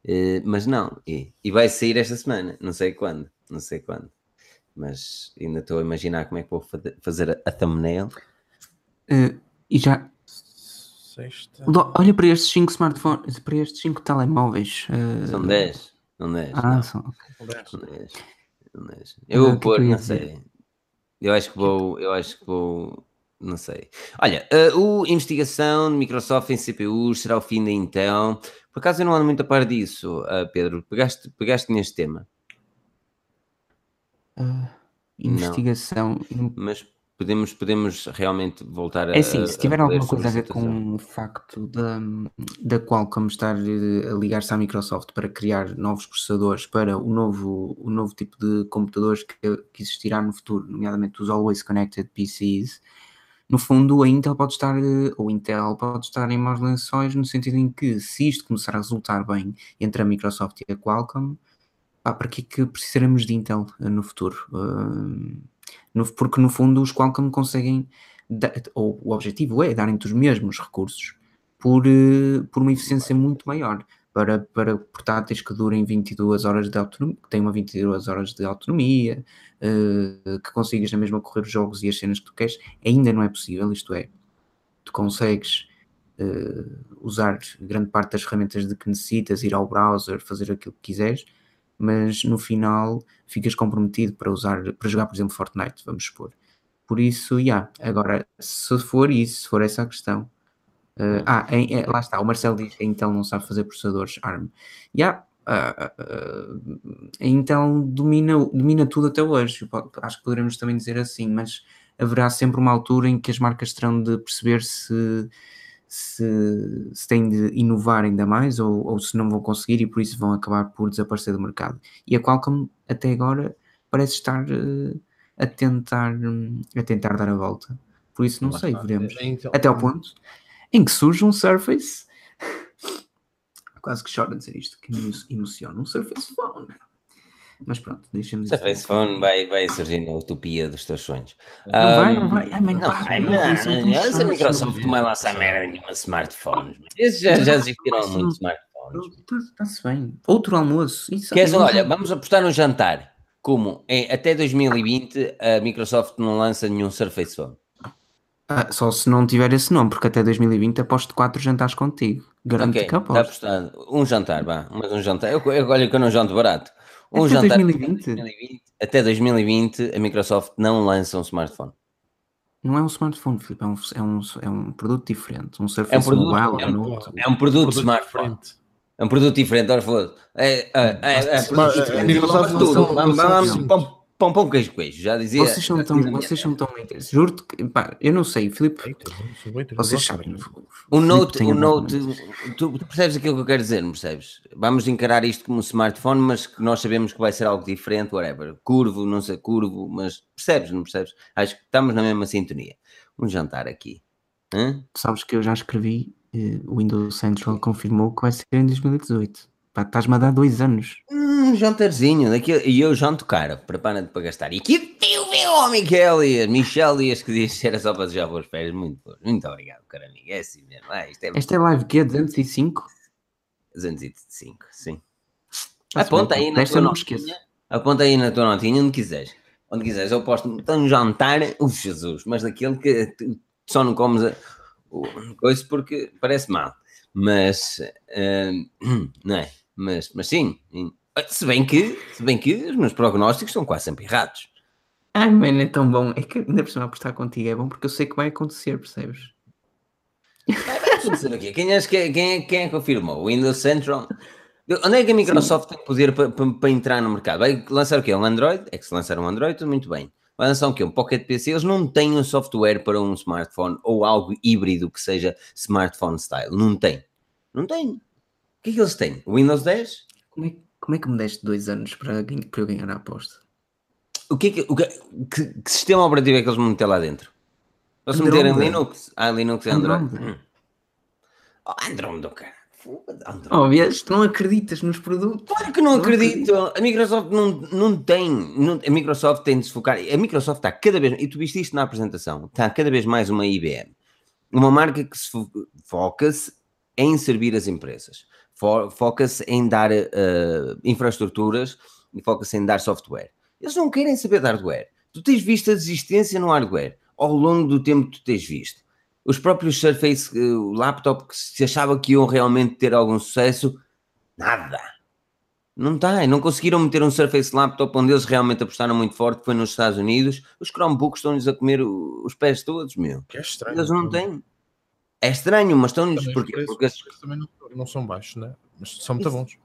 Uh, mas não, e, e, vai sair esta semana, não sei quando, não sei quando. Mas ainda estou a imaginar como é que vou fazer a, a thumbnail. Uh, e já. Sexta. Olha para estes 5 smartphones, para estes 5 telemóveis. Uh... São 10. São 10. Ah, não. são. São 10. São 10. Eu vou pôr, não sei. Eu acho que vou, eu acho que [LAUGHS] vou, não sei. Olha, uh, o investigação de Microsoft em CPUs será o fim da Intel. Por acaso eu não ando muito a par disso, uh, Pedro. Pegaste, pegaste neste tema? Uh, investigação. Não. Mas podemos, podemos realmente voltar a. É assim, se tiver alguma coisa a ver com o facto da, da Qualcomm estar a ligar-se à Microsoft para criar novos processadores para o novo, o novo tipo de computadores que, que existirá no futuro, nomeadamente os Always Connected PCs, no fundo a Intel pode estar, ou Intel pode estar em maus lençóis no sentido em que se isto começar a resultar bem entre a Microsoft e a Qualcomm, pá, para que é que precisaremos de Intel eh, no futuro? Uh, no, porque no fundo os Qualcomm conseguem, ou o objetivo é darem-te os mesmos recursos por, uh, por uma eficiência muito maior. Para, para portáteis que durem 22 horas de autonomia, que tenham 22 horas de autonomia, uh, que consigas na mesma correr os jogos e as cenas que tu queres, ainda não é possível, isto é, tu consegues uh, usar grande parte das ferramentas de que necessitas, ir ao browser, fazer aquilo que quiseres, mas no final ficas comprometido para usar, para jogar, por exemplo, Fortnite, vamos supor. Por isso, já, yeah. agora, se for isso, se for essa a questão, Uh, ah, em, em, lá está, o Marcelo diz que a Intel não sabe fazer processadores ARM. Já, yeah, uh, uh, a Intel domina, domina tudo até hoje, acho que poderemos também dizer assim, mas haverá sempre uma altura em que as marcas terão de perceber se, se, se têm de inovar ainda mais ou, ou se não vão conseguir e por isso vão acabar por desaparecer do mercado. E a Qualcomm até agora parece estar a tentar, a tentar dar a volta. Por isso não sei, veremos. Até ao ponto em que surge um Surface. [LAUGHS] Quase que chora dizer isto, que me emociona. Um Surface Phone. Mas pronto, deixa-me dizer. Surface Phone vai, vai surgir na utopia dos teus sonhos. Não um, vai, não vai. Ai, não, vai, não, não, não, a Microsoft não vai lançar merda nenhuma smartphones. Esses já, já existiram muitos smartphones. Está-se bem. Outro almoço. Isso, Queres, olha, vamos apostar no jantar. Como em, até 2020 a Microsoft não lança nenhum Surface Phone. Ah, só se não tiver esse nome, porque até 2020 aposto 4 jantares contigo. Garanto okay, que aposto. Está apostado. Um jantar, vá. Mas um jantar. Eu, eu, olha que eu não janto barato. Um até jantar 2020? 2020, até 2020 a Microsoft não lança um smartphone. Não é um smartphone, Filipe, é um, é um, é um produto diferente. Um Surface é um produto, Mobile. É um, é um, é um produto, produto smartphone. Diferente. É um produto diferente, olha, foda É, é, é, é, produto diferente. Vamos, vamos, vamos, Pão, pão, queijo, queijo, já dizia. Vocês são tão, vocês são tão Juro que, pá, eu não sei, Filipe. Vocês sabem. O Note, o Note, tu, tu, percebes aquilo que eu quero dizer, não percebes? Vamos encarar isto como um smartphone, mas que nós sabemos que vai ser algo diferente, whatever. Curvo, não sei, curvo, mas percebes, não percebes? Acho que estamos na mesma sintonia. Um jantar aqui. Hã? Sabes que eu já escrevi, eh, o Windows Central confirmou que vai ser em 2018. Pá, estás-me a dar dois anos. Um jantarzinho, daqui, e eu janto cara, prepara-te para gastar. E aqui tem o meu que é ali, Michel Dias, que diz que era só para desejar boas férias. Muito bom, muito obrigado, cara amigo. É assim mesmo. Ah, isto é Esta é live que é 205? 205, sim. Aponta aí na tua notinha. Aponta aí na tua notinha, onde quiseres. Onde quiseres, eu posto então, jantar, uf, Jesus, mas daquele que só não comes a, coisa porque parece mal. Mas, uh, [CLEARS THROAT] não é? Mas, mas sim, se bem, que, se bem que os meus prognósticos são quase sempre errados. Ai, mano, é tão bom. É que ainda por cima apostar contigo é bom porque eu sei que vai acontecer, percebes? Vai acontecer o quê? Quem é, quem, é, quem é que confirmou? O Windows Central? Onde é que a Microsoft Sim. tem poder para, para, para, entrar no mercado? Vai lançar o quê? Um Android? É que se lançar um Android, tudo muito bem. Vai lançar o quê? Um Pocket PC? Eles não têm um software para um smartphone ou algo híbrido que seja smartphone style. Não tem. Não tem. O que é que eles têm? O Windows 10? Como é, como é que me deste dois anos para, para eu ganhar a aposta? O que, é que, o que, que, que sistema operativo é que eles vão meter lá dentro? Eles se meterem Andromeda. Linux? Ah, Linux e Android. Andromeda. Hum. Oh, Andromeda, cara. Andromeda. Oh, não acreditas nos produtos. Claro que não Não acredito. A Microsoft não, não tem. não- a Microsoft tem de se focar. A Microsoft está cada vez. E tu viste isto na apresentação. Está cada vez mais uma IBM. Uma marca que se fo- foca-se em servir as empresas. Fo- Foca-se em dar eh, infraestruturas e foca-se em dar software. Eles não querem saber de hardware. Tu tens visto a desistência no hardware ao longo do tempo que tu tens visto. Os próprios Surface, o laptop que se achava que iam realmente ter algum sucesso, nada. Não tem, não conseguiram meter um Surface Laptop onde eles realmente apostaram muito forte, foi nos Estados Unidos. Os Chromebooks estão-lhes a comer os pés todos, meu. Que é estranho. Eles não têm. É estranho, mas estão-lhes. Os preços- Porque os preços também não, não são baixos, né? Mas são muito Isso- bons.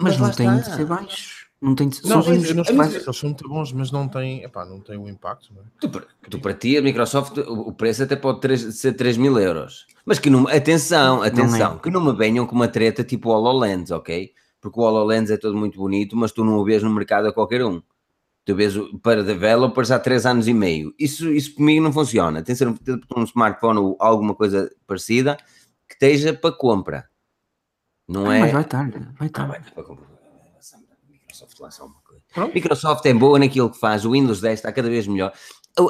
Mas, Mas não têm de ser baixos. Não tem de ser. Não, eu não mais- eles são muito bons, mas não têm, epá, não têm o impacto, não é? Tu, para- tu para ti, a Microsoft, o o preço até pode três- ser 3 mil euros. Mas que não, atenção, atenção, que não me venham com uma treta tipo o HoloLens, ok? Porque o HoloLens é todo muito bonito, mas tu não o vês no mercado a qualquer um. Tu vês para developers há 3 anos e meio. Isso, isso comigo não funciona. Tem de ser um, um smartphone ou alguma coisa parecida que esteja para compra. Não Ah, é. Mas vai estar, vai Ah, estar. vai, para compra. Microsoft lança uma coisa. Pronto. Microsoft é boa naquilo que faz, o Windows 10 está cada vez melhor.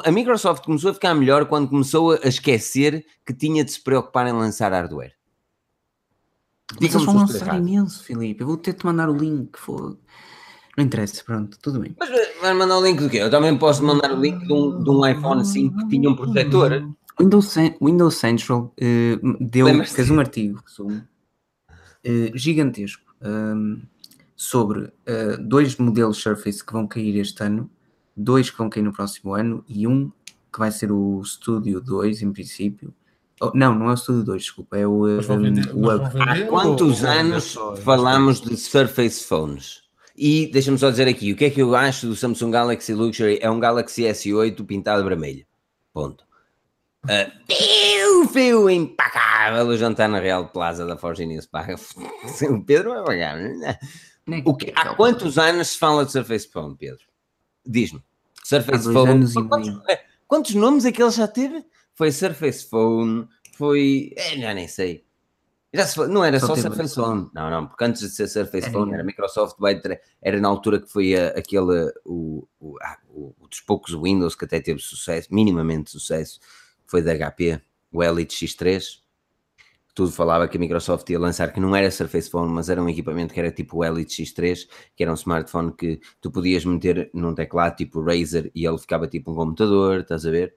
A Microsoft começou a ficar melhor quando começou a esquecer que tinha de se preocupar em lançar hardware. Mas eles vão lançar imenso, Filipe. Eu vou ter de te mandar o link. foda. Não interessa, pronto, tudo bem. Mas vai mandar o link do quê? Eu também posso mandar o link de um, de um iPhone 5 que tinha um protetor. Windows, Windows Central eh, deu, fez um artigo resumo, eh, gigantesco ehm, sobre eh, dois modelos Surface que vão cair este ano, dois que vão cair no próximo ano e um que vai ser o Studio 2 em princípio. Oh, não, não é o Studio 2, desculpa, é o, eh, vender, o Há quantos anos falamos de Surface Phones? E deixa-me só dizer aqui, o que é que eu acho do Samsung Galaxy Luxury? É um Galaxy S8 pintado vermelho. Ponto. Uh, fio, fio, impecável o jantar na Real Plaza da Forge News. Pá. O Pedro vai pagar. é? É O que, há quantos anos se fala de Surface Phone, Pedro? Diz-me. Surface Há dois Phone. anos quantos, é, quantos nomes é que ele já teve? Foi Surface Phone, foi. É, já nem sei. Já se não era Só só, Surface. Phone. Não, não, porque antes de ser Surface Era Phone ainda. era Microsoft era na altura que foi a- aquele o, o, ah, o dos poucos Windows que até teve sucesso, minimamente sucesso, foi da HP, o Elite X3. Tudo falava que a Microsoft ia lançar, que não era Surface Phone, mas era um equipamento que era tipo o Elite X3, que era um smartphone que tu podias meter num teclado tipo Razer e ele ficava tipo um computador, estás a ver?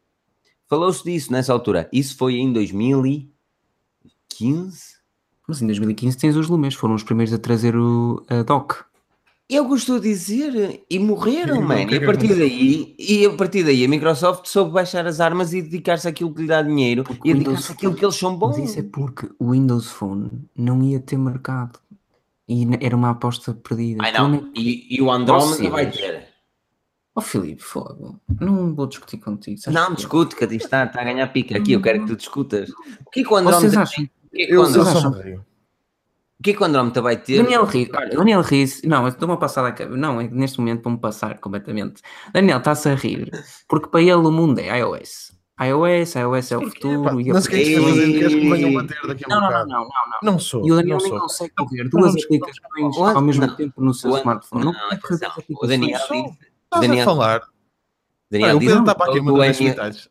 Falou-se disso nessa altura. Isso foi em 2015? Mas em 2015 tens os Lumens, foram os primeiros a trazer o a dock. Eu gosto de dizer, e morreram, mano. E a partir daí, e a partir daí a Microsoft soube baixar as armas e dedicar-se àquilo que lhe dá dinheiro Porque e a dedicar-se àquilo que eles são bons. Mas isso é porque o Windows Phone não ia ter mercado. E era uma aposta perdida. Ai não, é que- e, e o Andromeda vai ter. Oh Filipe, fogo. Não vou discutir contigo. Não, porquê? discute, que isto está, está a ganhar pica aqui. Eu quero que tu discutas. O que é que o Andromeda, Vocês acham? o que é que o Eu, meio. o que é que o Andromeda vai ter? Daniel Riz, olha, Daniel Riz, não, estou-me a passar da cabeça. Não, é neste momento vou-me passar completamente. Daniel está-se a rir, porque para ele o mundo é iOS. iOS, iOS é o Pá, futuro. e a- sei o que é que estás a dizer, queres que me venham bater daqui a Não, não, não, não, não, sou. E o Daniel não nem sou. consegue correr duas aplicações ao mesmo tempo no seu smartphone. Não, atenção, duas o Daniel disse. Estás Daniel- a falar. Daniel Olha, o disse Pedro está para aqui a mandar bitites.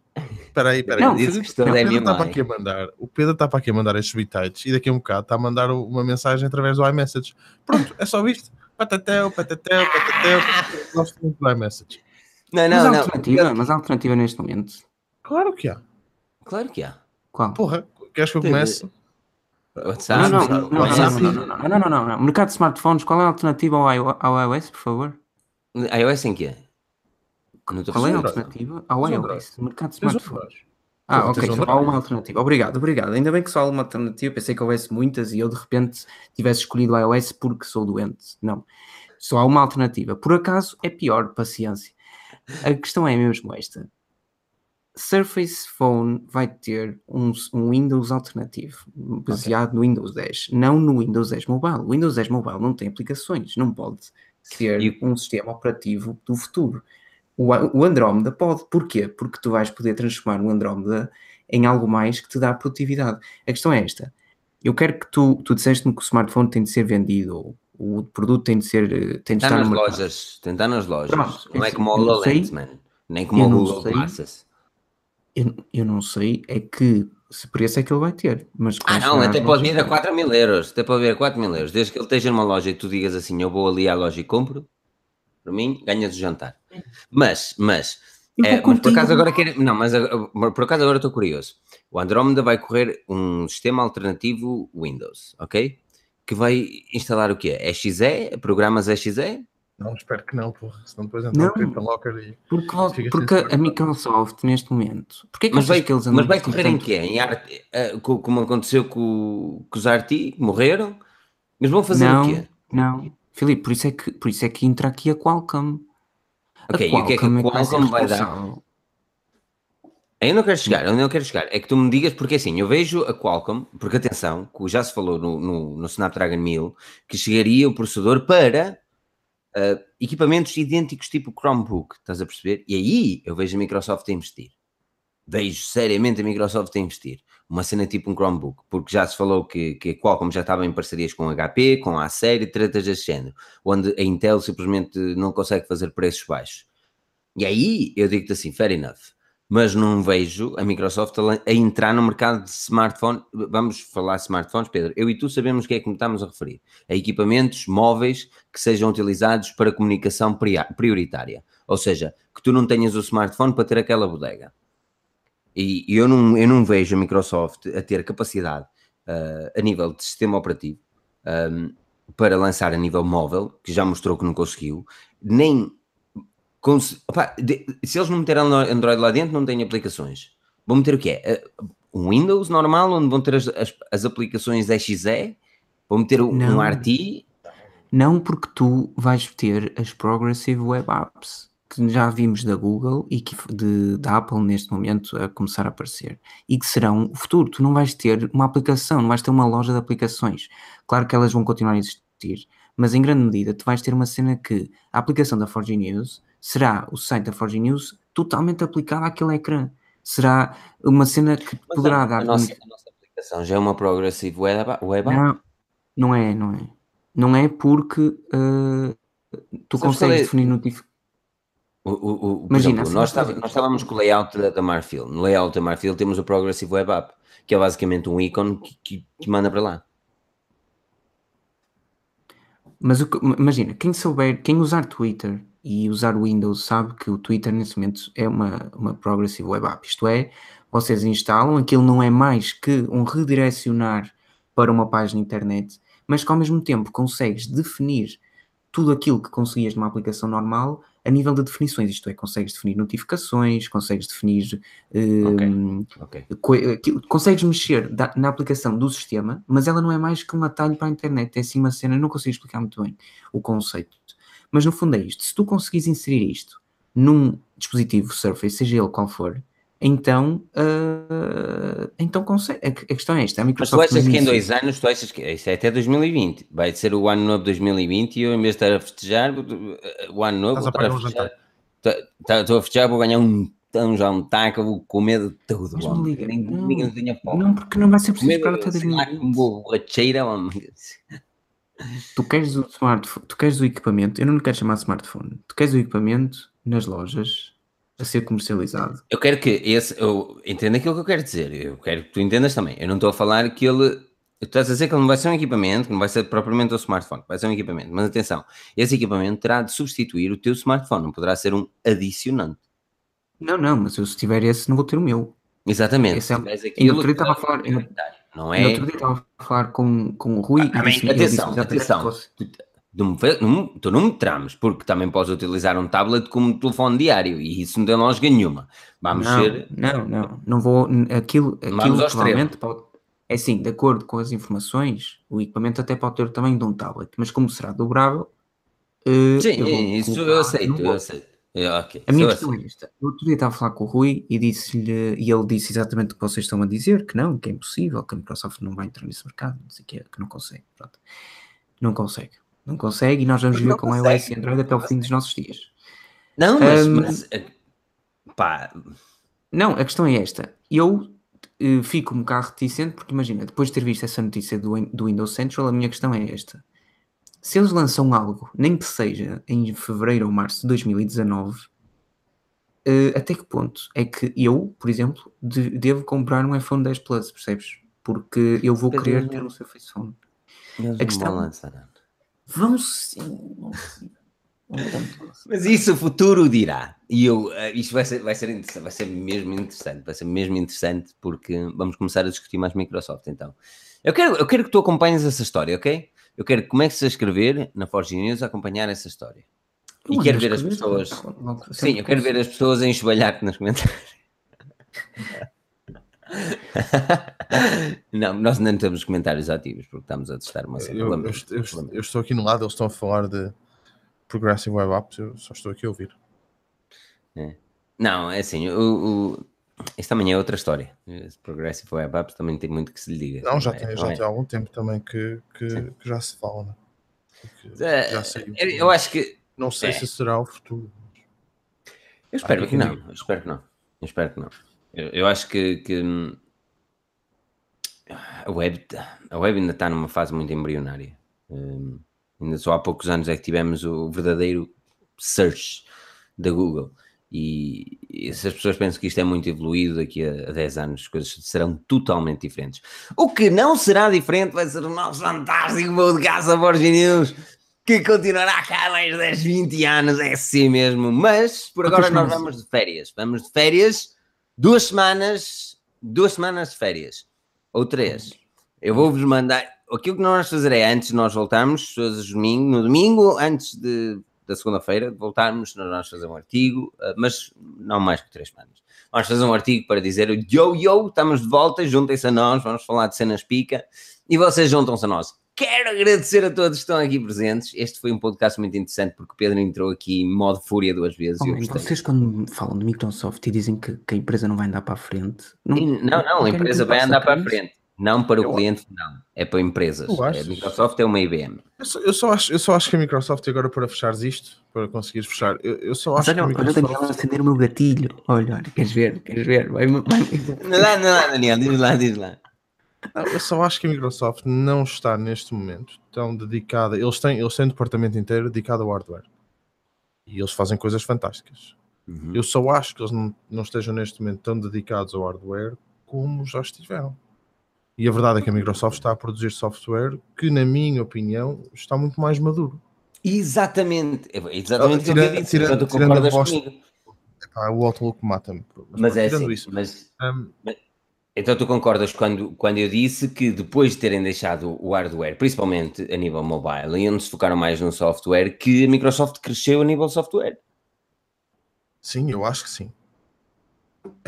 Espera aí, espera aí. Não, estou o Pedro está para aqui a mandar. O Pedro está para aqui a mandar estes bitites e daqui a um bocado está a mandar uma mensagem através do iMessage. Pronto, é só isto. Patatel, patatel, patatel. Gosto muito do iMessage. Não, Mas não, a não. alternativa, mas a alternativa neste momento. Claro que há. Claro que há. Qual? Porra, queres que eu comece? WhatsApp, Não, não, não, não, WhatsApp. não, não, não, não, não, não, não. Mercado de smartphones, qual é a alternativa ao iOS, por favor? iOS em quê? Qual é a alternativa ao Tens iOS? Mercado de smartphones. Ah, ok, há uma alternativa. Obrigado, obrigado. Ainda bem que só há uma alternativa. Pensei que houvesse muitas e eu de repente tivesse escolhido o iOS porque sou doente. Não. Só há uma alternativa. Por acaso é pior, paciência. A questão é mesmo esta. Surface Phone vai ter um, um Windows alternativo, baseado okay. no Windows 10, não no Windows 10 Mobile. O Windows 10 Mobile não tem aplicações, não pode ser e... um sistema operativo do futuro. O, o Andromeda pode, porquê? Porque tu vais poder transformar o Andromeda em algo mais que te dá produtividade. A questão é esta: eu quero que tu, tu disseste-me que o smartphone tem de ser vendido, o produto tem de ser. Eh, tem de estar nas lojas, tem de estar nas lojas. Pronto, não é como o HoloLens, man. Nem como o Google Glasses. Eu, eu não sei, é que se preço é que ele vai ter. Mas ah, não, até pode vir a 4 mil euros. Até pode vir a 4 mil euros. Desde que ele esteja numa loja e tu digas assim: eu vou ali à loja e compro, para mim, ganhas o jantar. Mas, mas, é, mas por acaso agora quero. Não, mas por acaso agora estou curioso. O Andromeda vai correr um sistema alternativo Windows, ok? Que vai instalar o quê? EXE? Programas EXE? Não, espero que não, porra. Senão depois entra no Locker e. Porque, porque a Microsoft, neste momento. Porquê que mas vai, que eles Mas vai correr em quê? Em arte, uh, como aconteceu com, com os Arti, morreram? Mas vão fazer não, o quê? Não, Filipe, por isso é que, por isso é que entra aqui a Qualcomm. Ok, a Qualcomm e o que é que a Qualcomm vai dar? Eu não quero chegar, eu não quero chegar. É que tu me digas, porque assim, eu vejo a Qualcomm, porque atenção, que já se falou no, no, no Snapdragon 1000, que chegaria o processador para uh, equipamentos idênticos tipo Chromebook, estás a perceber? E aí eu vejo a Microsoft a investir. Vejo seriamente a Microsoft a investir. Uma cena tipo um Chromebook, porque já se falou que, que a Qualcomm já estava em parcerias com a HP, com a Acer e desse género, onde a Intel simplesmente não consegue fazer preços baixos. E aí eu digo-te assim, fair enough mas não vejo a Microsoft a, entrar no mercado de smartphone. Vamos falar de smartphones, Pedro. Eu e tu sabemos o que é que estamos a referir. A equipamentos móveis que sejam utilizados para comunicação prioritária. Ou seja, que tu não tenhas o smartphone para ter aquela bodega. E, eu, não, eu não vejo a Microsoft a ter capacidade uh, a nível de sistema operativo um, para lançar a nível móvel, que já mostrou que não conseguiu, nem Opa, de, se eles não meterem Android lá dentro, não têm aplicações. Vão meter o quê? Um Windows normal, onde vão ter as, as, as aplicações XE? Vão meter um, não, um RT? Não, porque tu vais ter as Progressive Web Apps, que já vimos da Google e que de, da Apple neste momento a começar a aparecer. E que serão o futuro. Tu não vais ter uma aplicação, não vais ter uma loja de aplicações. Claro que elas vão continuar a existir, mas em grande medida tu vais ter uma cena que a aplicação da 4G News será o site da Forge News totalmente aplicado àquele ecrã. Será uma cena que Mas poderá a, dar. A nossa, a nossa, aplicação já é uma Progressive Web, web Não, não é, não é. Não é porque uh, tu Sabes consegues é? definir notificações. Imagina, exemplo, nós, estávamos, nós estávamos com o layout da, da Marfil. No layout da Marfil temos o Progressive Web App, que é basicamente um ícone que, que, que manda para lá. Mas o, imagina, quem souber, quem usar Twitter e usar o Windows sabe que o Twitter nesse momento é uma, uma Progressive Web App. Isto é, vocês instalam, aquilo não é mais que um redirecionar para uma página internet, mas que ao mesmo tempo consegues definir tudo aquilo que conseguias numa aplicação normal a nível de definições, isto é, consegues definir notificações, consegues definir um, okay. Okay. consegues mexer da, na aplicação do sistema, mas ela não é mais que um atalho para a internet, é assim uma cena, não consigo explicar muito bem o conceito. Mas no fundo é isto: se tu conseguires inserir isto num dispositivo Surface, seja ele qual for, então, uh, então consegue. A, questão é esta: a Microsoft. Mas tu achas que em dois anos, tu achas que isso é até 2020, vai ser o ano novo 2020 e eu, em vez de estar a festejar o ano novo, vou estar a festejar. Estou a festejar, vou ganhar um tão já um taco, vou comer de tudo. Mas não liga, nem, não, não, não, não, porque não vai ser preciso esperar até 2020. Como borracheira, Tu queres o smartphone, tu queres o equipamento, eu não quero chamar smartphone, tu queres o equipamento nas lojas a ser comercializado. Eu quero que esse, eu entenda aquilo que eu quero dizer, eu quero que tu entendas também. Eu não estou a falar que ele, tu estás a dizer que ele não vai ser um equipamento, que não vai ser propriamente o smartphone, vai ser um equipamento, mas atenção, esse equipamento terá de substituir o teu smartphone, não poderá ser um adicionante. Não, não, mas eu se tiver esse não vou ter o meu. Exatamente. Esse é, aquilo, eu estava a falar, não é? Outro dia estava a falar com, com o Rui ah, e disse, atenção, atenção. Tu, não, tu não me trames, porque também podes utilizar um tablet como telefone diário e isso não tem lógica nenhuma. Vamos não, ser. Não, não, não vou. Aquilo, aquilo provavelmente pode. É assim, de acordo com as informações, o equipamento até pode ter o tamanho de um tablet, mas como será dobrável. Uh, Sim, eu isso eu aceito, eu aceito. É, ok. A minha questão assim. é esta. No outro dia estava a falar com o Rui e, disse-lhe, e ele disse exatamente o que vocês estão a dizer, que não, que é impossível, que a Microsoft não vai entrar nesse mercado, não sei o que, que não consegue. Pronto. Não consegue. Não consegue e nós vamos viver com consegue. iOS e Android até o fim dos nossos dias. Não, mas, Hum, mas, eh, pá, Não, a questão é esta. Eu eh, fico um bocado reticente porque imagina, depois de ter visto essa notícia do, do Windows Central, a minha questão é esta. Se eles lançam algo, nem que seja em fevereiro ou março de 2019, eh, até que ponto é que eu, por exemplo, de- devo comprar um iPhone 10 Plus, percebes? Porque eu vou querer ter um Surface Phone. eles a não questão- lançar. Vão sim, vão sim. Mas isso o futuro dirá. E eu, eh, isto vai ser, vai ser interessante, vai ser mesmo interessante, vai ser mesmo interessante porque vamos começar a discutir mais Microsoft então. Eu quero, eu quero que tu acompanhes essa história, ok? Eu quero que comeces a escrever na Forge News a acompanhar essa história. E Eu quero ver as pessoas. logo, Sim, eu quero que ver as pessoas a enxovalhar-te nos comentários. [LAUGHS] [LAUGHS] Não, nós não temos comentários ativos porque estamos a testar uma cena. Eu, eu, eu- eu- estou aqui no lado, eles estão a falar de Progressive Web Apps, eu só estou aqui a ouvir. Não, é assim, o, o... isto também é outra história. Esse Progressive Web Apps também tem muito que se lhe diga. Não, já, é- tem, já é? tem algum tempo também que, que, que já se fala, né? É, já saiu. Eu, acho que. Não sei é. se será o futuro. Eu espero que não. Eu espero que não. Eu espero que não. Eu, eu acho que, que, hum, a, web, a web ainda está numa fase muito embrionária. Hum, ainda só há poucos anos é que tivemos o verdadeiro search da Google. E, e se as pessoas pensam que isto é muito evoluído, daqui a, a 10 anos as coisas serão totalmente diferentes. O que não será diferente vai ser o nosso fantástico podcast da Borges News, que continuará cá mais 10, 20 anos, é assim mesmo. Mas por agora nós vamos de férias. Vamos de férias, duas semanas, duas semanas de férias, ou três. Eu vou-vos mandar. Aquilo que nós vamos fazer é antes de nós voltarmos, domingos, no domingo, antes de, da segunda-feira, de voltarmos, nós vamos fazer um artigo, eh, mas não mais que três semanas. Vamos fazer um artigo para dizer yo, yo, estamos de volta, juntem-se a nós, vamos falar de cenas pica e vocês juntam-se a nós. Quero agradecer a todos que estão aqui presentes. Este foi um podcast muito interessante porque o Pedro entrou aqui em modo fúria duas vezes. e gostei. vocês quando falam de Microsoft e dizem que, que a empresa não vai andar para a frente. Não, E Não, não, a empresa que vai andar para a frente. Não para o Eu- cliente, não. É para empresas. A Microsoft é uma IBM. Eu só, eu, só acho, eu só acho que a Microsoft, agora para fechares isto, para conseguires fechar, eu, eu só Mas acho que olha, a olha o Daniel Microsoft. acender o meu gatilho. Olha, olha, queres ver? Queres ver? Vai, vai. Não lá, não lá, Daniel, diz lá, diz lá. Eu só acho que a Microsoft não está neste momento tão dedicada. Eles têm, eles têm um departamento inteiro dedicado ao hardware. E eles fazem coisas fantásticas. Uhum. Eu só acho que eles não, não estejam neste momento tão dedicados ao hardware como já estiveram. E a verdade é que a Microsoft está a produzir software que, na minha opinião, está muito mais maduro. Exatamente. É exatamente o que eu dizer. tira- tirando a voz-. Epá, o Outlook mata-me. Mas é tirando assim. isso, Mas, hum, então tu concordas quando, quando eu disse que depois de terem deixado o hardware, principalmente a nível mobile, e onde se focaram mais no software, que a Microsoft cresceu a nível software. sim, eu acho que sim.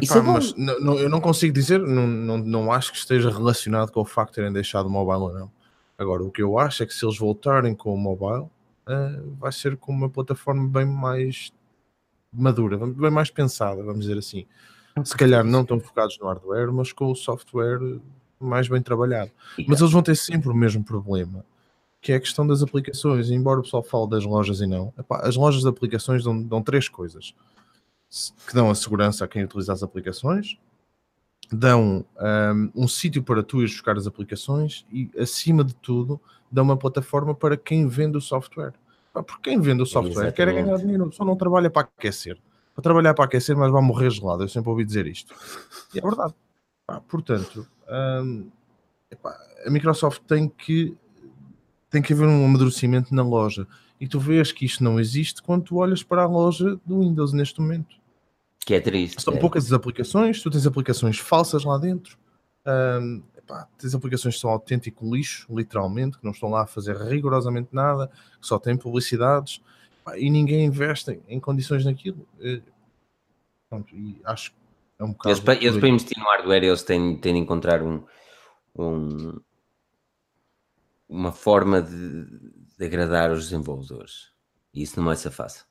Epá, é mas não- não- eu não consigo dizer, não, não, não acho que esteja relacionado com o facto de terem deixado o mobile ou não. Agora, o que eu acho é que se eles voltarem com o mobile, ah, vai ser com uma plataforma bem mais madura, bem mais pensada, vamos dizer assim. Se calhar não tão focados no hardware, mas com o software mais bem trabalhado. Mas eles vão ter sempre o mesmo problema, que é a questão das aplicações. Embora o pessoal fale das lojas e não, epá, as lojas de aplicações dão, dão três coisas. Que dão a segurança a quem utiliza as aplicações, dão ahm, um, sítio para tu ires buscar as aplicações e, acima de tudo, dão uma plataforma para quem vende o software. Porque quem vende o software quer é ganhar Exatamente. dinheiro, só não trabalha para aquecer. Para trabalhar para aquecer, mas vai morrer gelado. Eu sempre ouvi dizer isto. E é verdade. Pá, portanto, hum, epá, a Microsoft tem que tem que haver um amadurecimento na loja. E tu vês que isto não existe quando tu olhas para a loja do Windows neste momento. Que é triste. São é. poucas as aplicações, tu tens aplicações falsas lá dentro. Hum, epá, tens aplicações que são autêntico lixo, literalmente, que não estão lá a fazer rigorosamente nada, que só têm publicidades, e ninguém investe em, condições naquilo. Eh, pronto, e acho que é um bocado. Eles, pa- eles para investir no hardware, eles têm, têm de encontrar um, um- uma forma de, de agradar os desenvolvedores. E isso não vai ser fácil.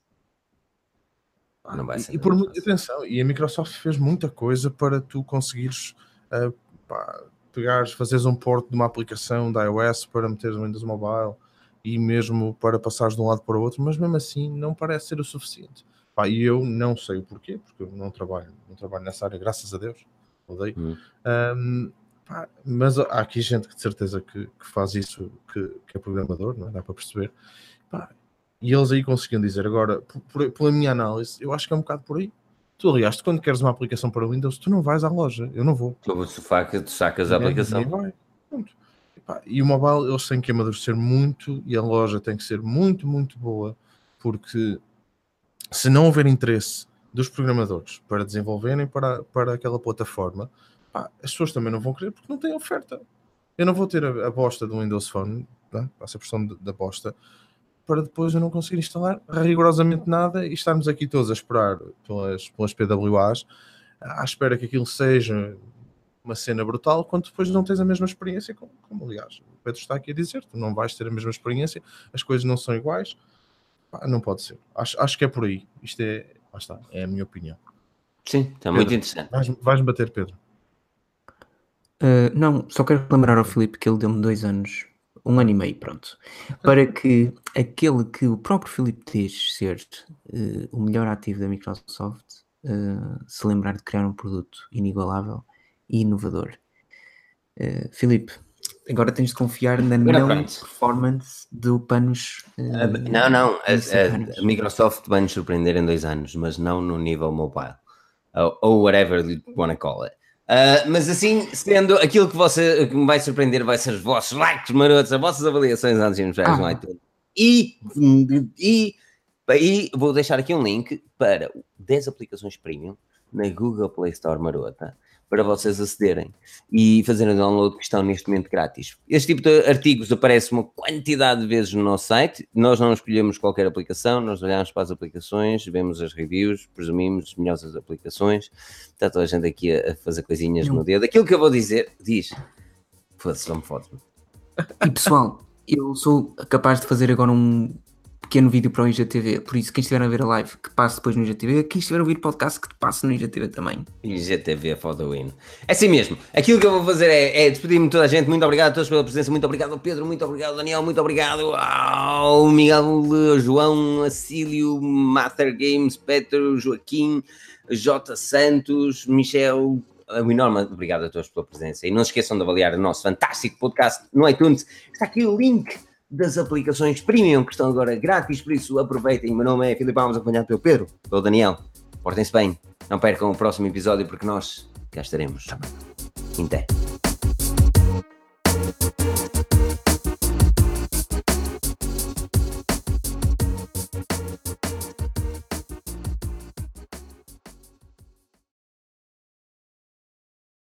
Não vai ser e, por muita atenção, e a Microsoft fez muita coisa para tu conseguires uh, pá, pegares, fazeres um porto de uma aplicação da iOS para meteres no Windows Mobile e mesmo para passares de um lado para o outro, mas mesmo assim não parece ser o suficiente. Pá, e eu não sei o porquê, porque eu não trabalho, não trabalho nessa área, graças a Deus, odeio. Um, pá, mas há aqui gente que de certeza que, que faz isso, que, que, é programador, não é? dá para perceber. Pá, e eles aí conseguiam dizer, agora, por, por, pela minha análise, eu acho que é um bocado por aí. Tu, aliás, quando queres uma aplicação para o Windows, tu não vais à loja, eu não vou. Tu tu sacas a aplicação. Vai. E o mobile, eles têm que amadurecer muito e a loja tem que ser muito, muito boa, porque se não houver interesse dos programadores para desenvolverem para, para aquela plataforma, pá, as pessoas também não vão querer porque não têm oferta. Eu não vou ter a, a bosta do Windows Phone, né? essa versão da bosta, para depois eu não conseguir instalar rigorosamente nada e estarmos aqui todos a esperar pelas, pelas PWAs à espera que aquilo seja uma cena brutal, quando depois não tens a mesma experiência, como, como aliás o Pedro está aqui a dizer, tu não vais ter a mesma experiência, as coisas não são iguais, Pá, não pode ser. Acho, acho que é por aí. Isto é, lá está, é a minha opinião. Sim, está muito interessante. Vais-me vais bater, Pedro. Uh, não, só quero lembrar ao Filipe que ele deu-me dois anos um ano e meio, pronto, para que aquele que o próprio Filipe diz ser uh, o melhor ativo da Microsoft uh, se lembrar de criar um produto inigualável e inovador. Uh, Filipe, agora tens de confiar na agora não pronto. performance do Panos. Uh, não, não, a, a, a, Microsoft vai nos surpreender em dois anos, mas não no nível mobile, ou, whatever you wanna call it. Uh, mas assim, sendo aquilo que, você, que me vai surpreender vai ser os vossos likes marotos, as vossas avaliações antes de nos ah. no iTunes. E, e, e vou deixar aqui um link para 10 aplicações premium na Google Play Store marota para vocês acederem e fazerem o download que estão neste momento grátis. Este tipo de artigos aparece uma quantidade de vezes no nosso site. Nós não escolhemos qualquer aplicação, nós olhamos para as aplicações, vemos as reviews, presumimos as melhores aplicações. Está toda a gente aqui a fazer coisinhas não. no dedo. Aquilo que eu vou dizer, diz. Foda-se, não me foda E pessoal, eu sou capaz de fazer agora um pequeno vídeo para o IGTV. Por isso, quem estiver a ver a live, que passe depois no IGTV. Quem estiver a ouvir podcast, que passe no IGTV também. IGTV é for the win. É assim mesmo. Aquilo que eu vou fazer é, é despedir-me de toda a gente. Muito obrigado a todos pela presença. Muito obrigado ao Pedro. Muito obrigado ao Daniel. Muito obrigado ao Miguel, João, Acílio, Master Games, Petro, Joaquim, J. Santos, Michel. Um enorme obrigado a todos pela presença. E não se esqueçam de avaliar o nosso fantástico podcast no iTunes. Está aqui o link das aplicações premium que estão agora grátis, por isso aproveitem. Meu nome é Filipe Alves, acompanhado pelo Pedro, pelo Daniel. Portem-se bem, não percam o próximo episódio porque nós cá estaremos. Até.